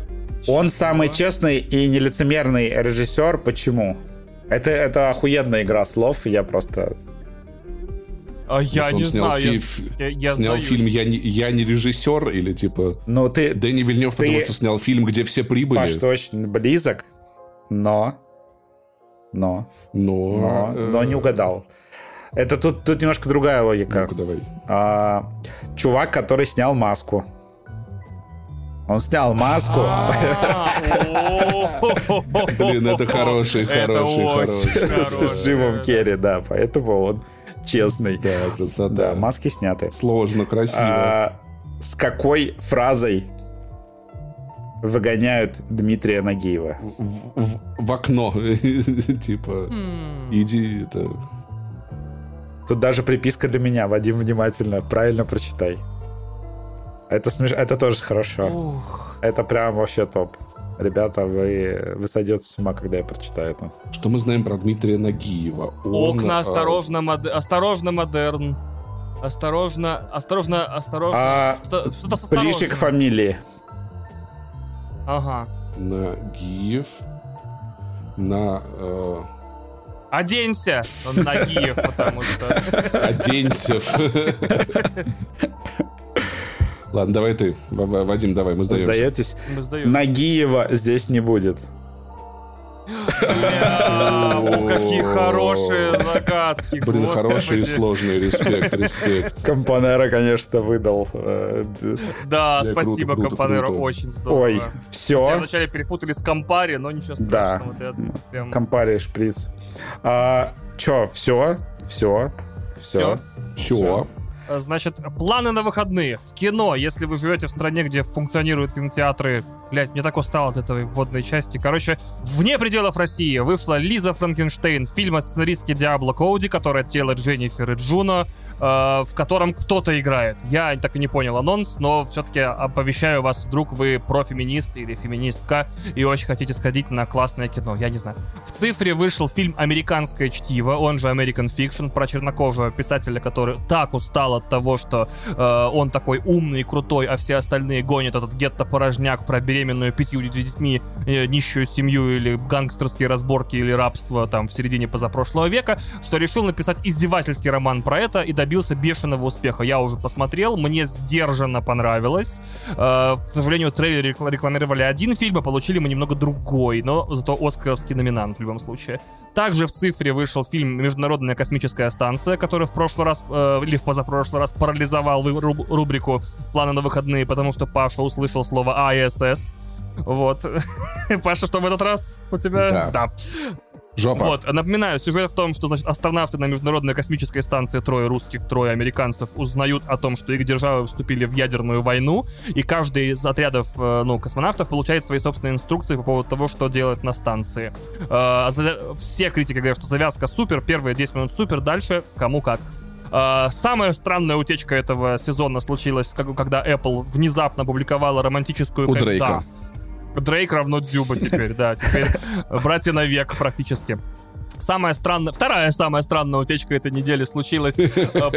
Он самый честный и нелицемерный режиссер. Почему? Это, это охуенная игра слов, я просто... А я Может, не знаю, фи- я, я снял сдаюсь. фильм я не, «Я не режиссер» или типа... Ну ты... Дэнни Вильнев, ты, потому что снял фильм, где все прибыли. Паш, ты очень близок, но но, но, но, но не угадал. Это тут, тут немножко другая логика. ну давай. А, чувак, который снял маску. Он снял маску. А, Блин, это хороший, хороший, хороший. С Джимом Керри, да, поэтому он честный. Да, красота. Да, маски сняты. Сложно, красиво. А, с какой фразой выгоняют Дмитрия Нагиева. В, в, в окно. *laughs* типа, хм. иди это... Тут даже приписка для меня. Вадим, внимательно, правильно прочитай. Это смеш... Это тоже хорошо. Ух. Это прям вообще топ. Ребята, вы, вы сойдете с ума, когда я прочитаю это. Что мы знаем про Дмитрия Нагиева? Он, Окна, осторожно, мод... осторожно, модерн. Осторожно, осторожно, осторожно. А, что-то, что-то ближе к фамилии. Ага. На Гиев. На... Э... Оденься, Нагиев, потому что... Оденься. Ладно, давай ты, Вадим, давай, мы сдаемся. Сдаетесь? Мы сдаемся. Нагиева здесь не будет. Какие хорошие загадки. Блин, хорошие и сложные. Респект, респект. Компанера, конечно, выдал. Да, спасибо, Компанера, очень здорово. Ой, все. Вначале перепутали с Компари, но ничего страшного. Да, Компари, шприц. А, Че, все? Все? Все? Все. Э, значит, планы на выходные. В кино, если вы живете в стране, где функционируют кинотеатры Блять, мне так устал от этой вводной части. Короче, вне пределов России вышла Лиза Франкенштейн, фильм о сценаристке Диабло Коуди, которая делает Дженнифер и Джуно, э, в котором кто-то играет. Я так и не понял анонс, но все-таки оповещаю вас, вдруг вы профеминист или феминистка и очень хотите сходить на классное кино. Я не знаю. В цифре вышел фильм «Американское чтиво», он же American Fiction, про чернокожего писателя, который так устал от того, что э, он такой умный и крутой, а все остальные гонят этот гетто-порожняк про беременную пятью детьми э, нищую семью или гангстерские разборки или рабство там в середине позапрошлого века, что решил написать издевательский роман про это и добился бешеного успеха. Я уже посмотрел, мне сдержанно понравилось. Э, к сожалению, трейлеры рекламировали один фильм, а получили мы немного другой, но зато оскаровский номинант в любом случае. Также в цифре вышел фильм «Международная космическая станция», который в прошлый раз, э, или в позапрошлый раз парализовал рубрику «Планы на выходные», потому что Паша услышал слово «АСС». Вот. *laughs* Паша, что в этот раз у тебя? Да. да. Жопа. Вот, напоминаю, сюжет в том, что, значит, астронавты на Международной космической станции, трое русских, трое американцев, узнают о том, что их державы вступили в ядерную войну, и каждый из отрядов, э, ну, космонавтов получает свои собственные инструкции по поводу того, что делать на станции. Э, все критики говорят, что завязка супер, первые 10 минут супер, дальше кому как. Uh, самая странная утечка этого сезона случилась, когда Apple внезапно опубликовала романтическую... У Дрейка. Да. Дрейк равно Дзюба теперь, да. Теперь братья на век практически. Самая странная, вторая самая странная утечка этой недели случилась *laughs* э,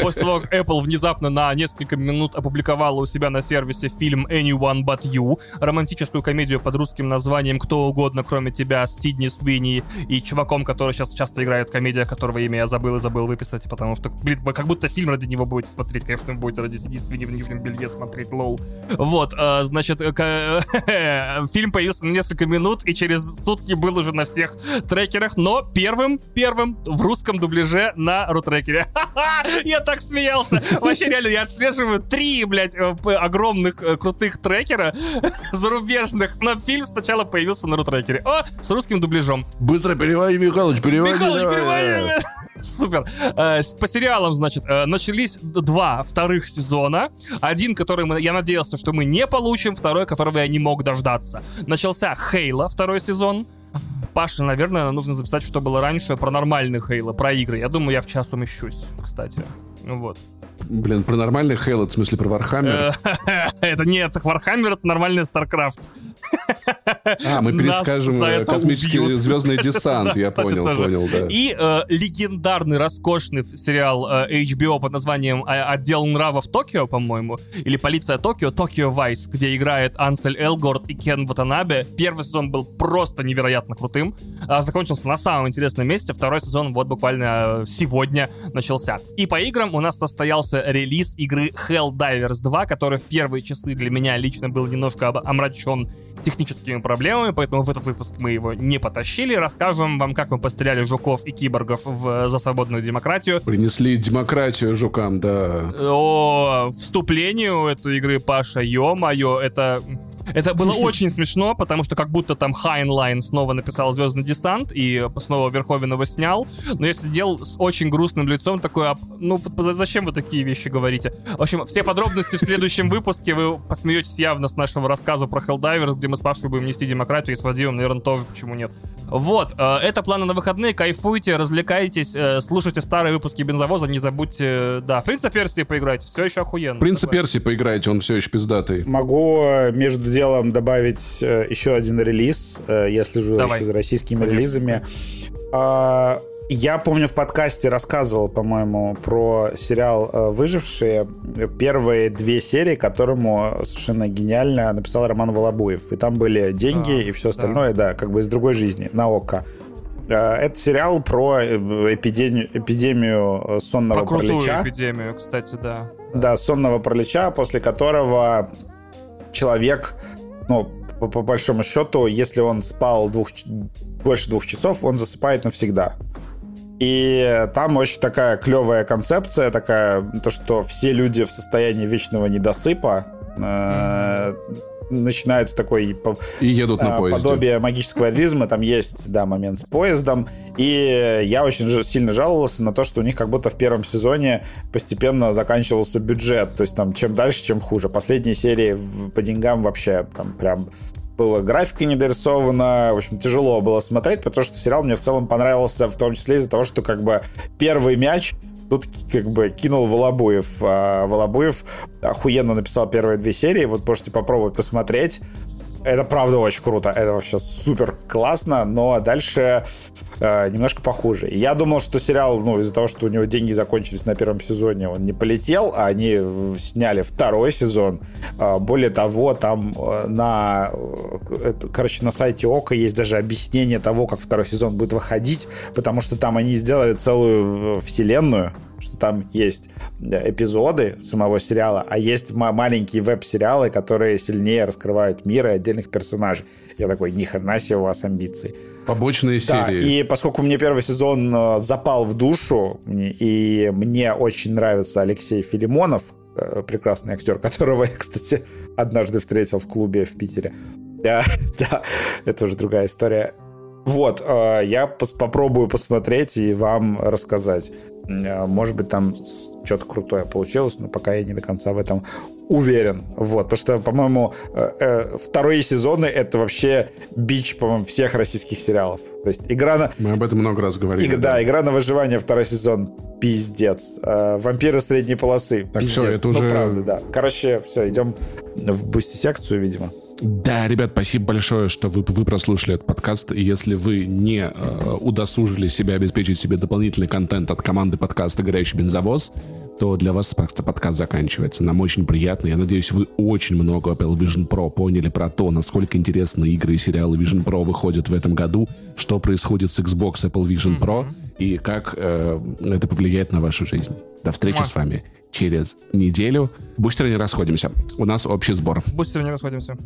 после того, как Apple внезапно на несколько минут опубликовала у себя на сервисе фильм Anyone But You, романтическую комедию под русским названием «Кто угодно, кроме тебя» с Сидни Свини и чуваком, который сейчас часто играет в комедиях, которого имя я забыл и забыл выписать, потому что, блин, вы как будто фильм ради него будете смотреть. Конечно, вы будете ради Сидни Свини в нижнем белье смотреть, лол. Вот, э, значит, *laughs* фильм появился на несколько минут и через сутки был уже на всех трекерах, но первым первым, в русском дубляже на рутрекере. *laughs* Я так смеялся. Вообще реально, я отслеживаю три, блядь, э, огромных э, крутых трекера *laughs* зарубежных, но фильм сначала появился на рутрекере. О, с русским дубляжом. Быстро переводи, Михалыч, переводи. Михалыч, переводи. *laughs* Супер. Э, по сериалам, значит, начались два вторых сезона. Один, который мы, я надеялся, что мы не получим, второй, которого я не мог дождаться. Начался Halo, второй сезон. Паша, наверное, нужно записать, что было раньше про нормальный Halo, про игры. Я думаю, я в час умещусь, кстати. Ну вот. Блин, про нормальный Halo, в смысле про Warhammer? *laughs* Это нет, Warhammer это нормальный StarCraft. А, мы перескажем э, космический убьют. звездный *laughs* десант, я понял, понял, да. И э, легендарный, роскошный сериал э, HBO под названием э, «Отдел нравов Токио», по-моему, или «Полиция Токио», «Tokyo Vice», где играет Ансель Элгорд и Кен Ватанабе. Первый сезон был просто невероятно крутым, а закончился на самом интересном месте, второй сезон вот буквально э, сегодня начался. И по играм у нас состоялся релиз игры Helldivers 2, который в первые часы для меня лично был немножко омрачен техническими проблемами, поэтому в этот выпуск мы его не потащили. Расскажем вам, как мы постреляли жуков и киборгов в «За свободную демократию». Принесли демократию жукам, да. О, вступлению этой игры, Паша, ё-моё, это это было очень смешно, потому что как будто там Хайнлайн снова написал «Звездный десант» и снова Верховен его снял. Но я сидел с очень грустным лицом, такой, ну зачем вы такие вещи говорите? В общем, все подробности в следующем выпуске. Вы посмеетесь явно с нашего рассказа про Helldivers, где мы с Пашей будем нести демократию, и с Вадимом, наверное, тоже, почему нет. Вот, э, это планы на выходные, кайфуйте, развлекайтесь, э, слушайте старые выпуски Бензовоза, не забудьте, да, Принца Персии поиграйте, все еще охуенно. Принца Персии поиграйте, он все еще пиздатый. Могу э, между делом добавить э, еще один релиз. Э, я слежу Давай. за российскими Конечно. релизами. А, я помню в подкасте рассказывал, по-моему, про сериал э, «Выжившие». Первые две серии, которому совершенно гениально написал Роман Волобуев. И там были деньги да, и все остальное, да. да, как бы из другой жизни, на ОКО. Это сериал про эпидемию, эпидемию сонного про паралича. эпидемию, кстати, да. Да, сонного паралича, после которого человек, ну, по, по большому счету, если он спал двух, больше двух часов, он засыпает навсегда. И там очень такая клевая концепция, такая, то, что все люди в состоянии вечного недосыпа, mm-hmm начинается такой и едут на поезде. подобие магического реализма. Там есть, да, момент с поездом. И я очень сильно жаловался на то, что у них как будто в первом сезоне постепенно заканчивался бюджет. То есть там чем дальше, чем хуже. Последние серии по деньгам вообще там прям была графика недорисована, в общем, тяжело было смотреть, потому что сериал мне в целом понравился, в том числе из-за того, что как бы первый мяч Тут как бы кинул Волобуев. А Волобуев охуенно написал первые две серии. Вот можете попробовать посмотреть. Это правда очень круто. Это вообще супер классно, но дальше э, немножко похуже. Я думал, что сериал, ну, из-за того, что у него деньги закончились на первом сезоне, он не полетел, а они сняли второй сезон. Э, более того, там э, на, э, короче, на сайте Ока есть даже объяснение того, как второй сезон будет выходить, потому что там они сделали целую э, вселенную что там есть э, эпизоды самого сериала, а есть маленькие веб-сериалы, которые сильнее раскрывают мир и отдельных персонажей. Я такой, ни хрена себе у вас амбиции. Побочные да, серии. И поскольку мне первый сезон э, запал в душу, и мне очень нравится Алексей Филимонов, э, прекрасный актер, которого я, *laughs* кстати, однажды встретил в клубе в Питере. Да, *laughs* да, это уже другая история. Вот, я попробую посмотреть и вам рассказать. Э, может быть, там что-то крутое получилось, но пока я не до конца в этом уверен. Вот, потому что, по-моему, э, э, вторые сезоны — это вообще бич, по-моему, всех российских сериалов. То есть игра на... Мы об этом много раз говорили. И, да, да, игра на выживание второй сезон — пиздец. Вампиры средней полосы — пиздец. Все, это ну, уже... правда, да. Короче, все, идем в бусти-секцию, видимо. Да, ребят, спасибо большое, что вы, вы прослушали этот подкаст. И если вы не э, удосужили себя обеспечить себе дополнительный контент от команды подкаста «Горящий бензовоз», то для вас подкаст заканчивается. Нам очень приятно. Я надеюсь, вы очень много Apple Vision Pro поняли про то, насколько интересные игры и сериалы Vision Pro выходят в этом году, что происходит с Xbox Apple Vision Pro и как э, это повлияет на вашу жизнь. До встречи с вами через неделю. Бустеры не расходимся. У нас общий сбор. Бустеры не расходимся.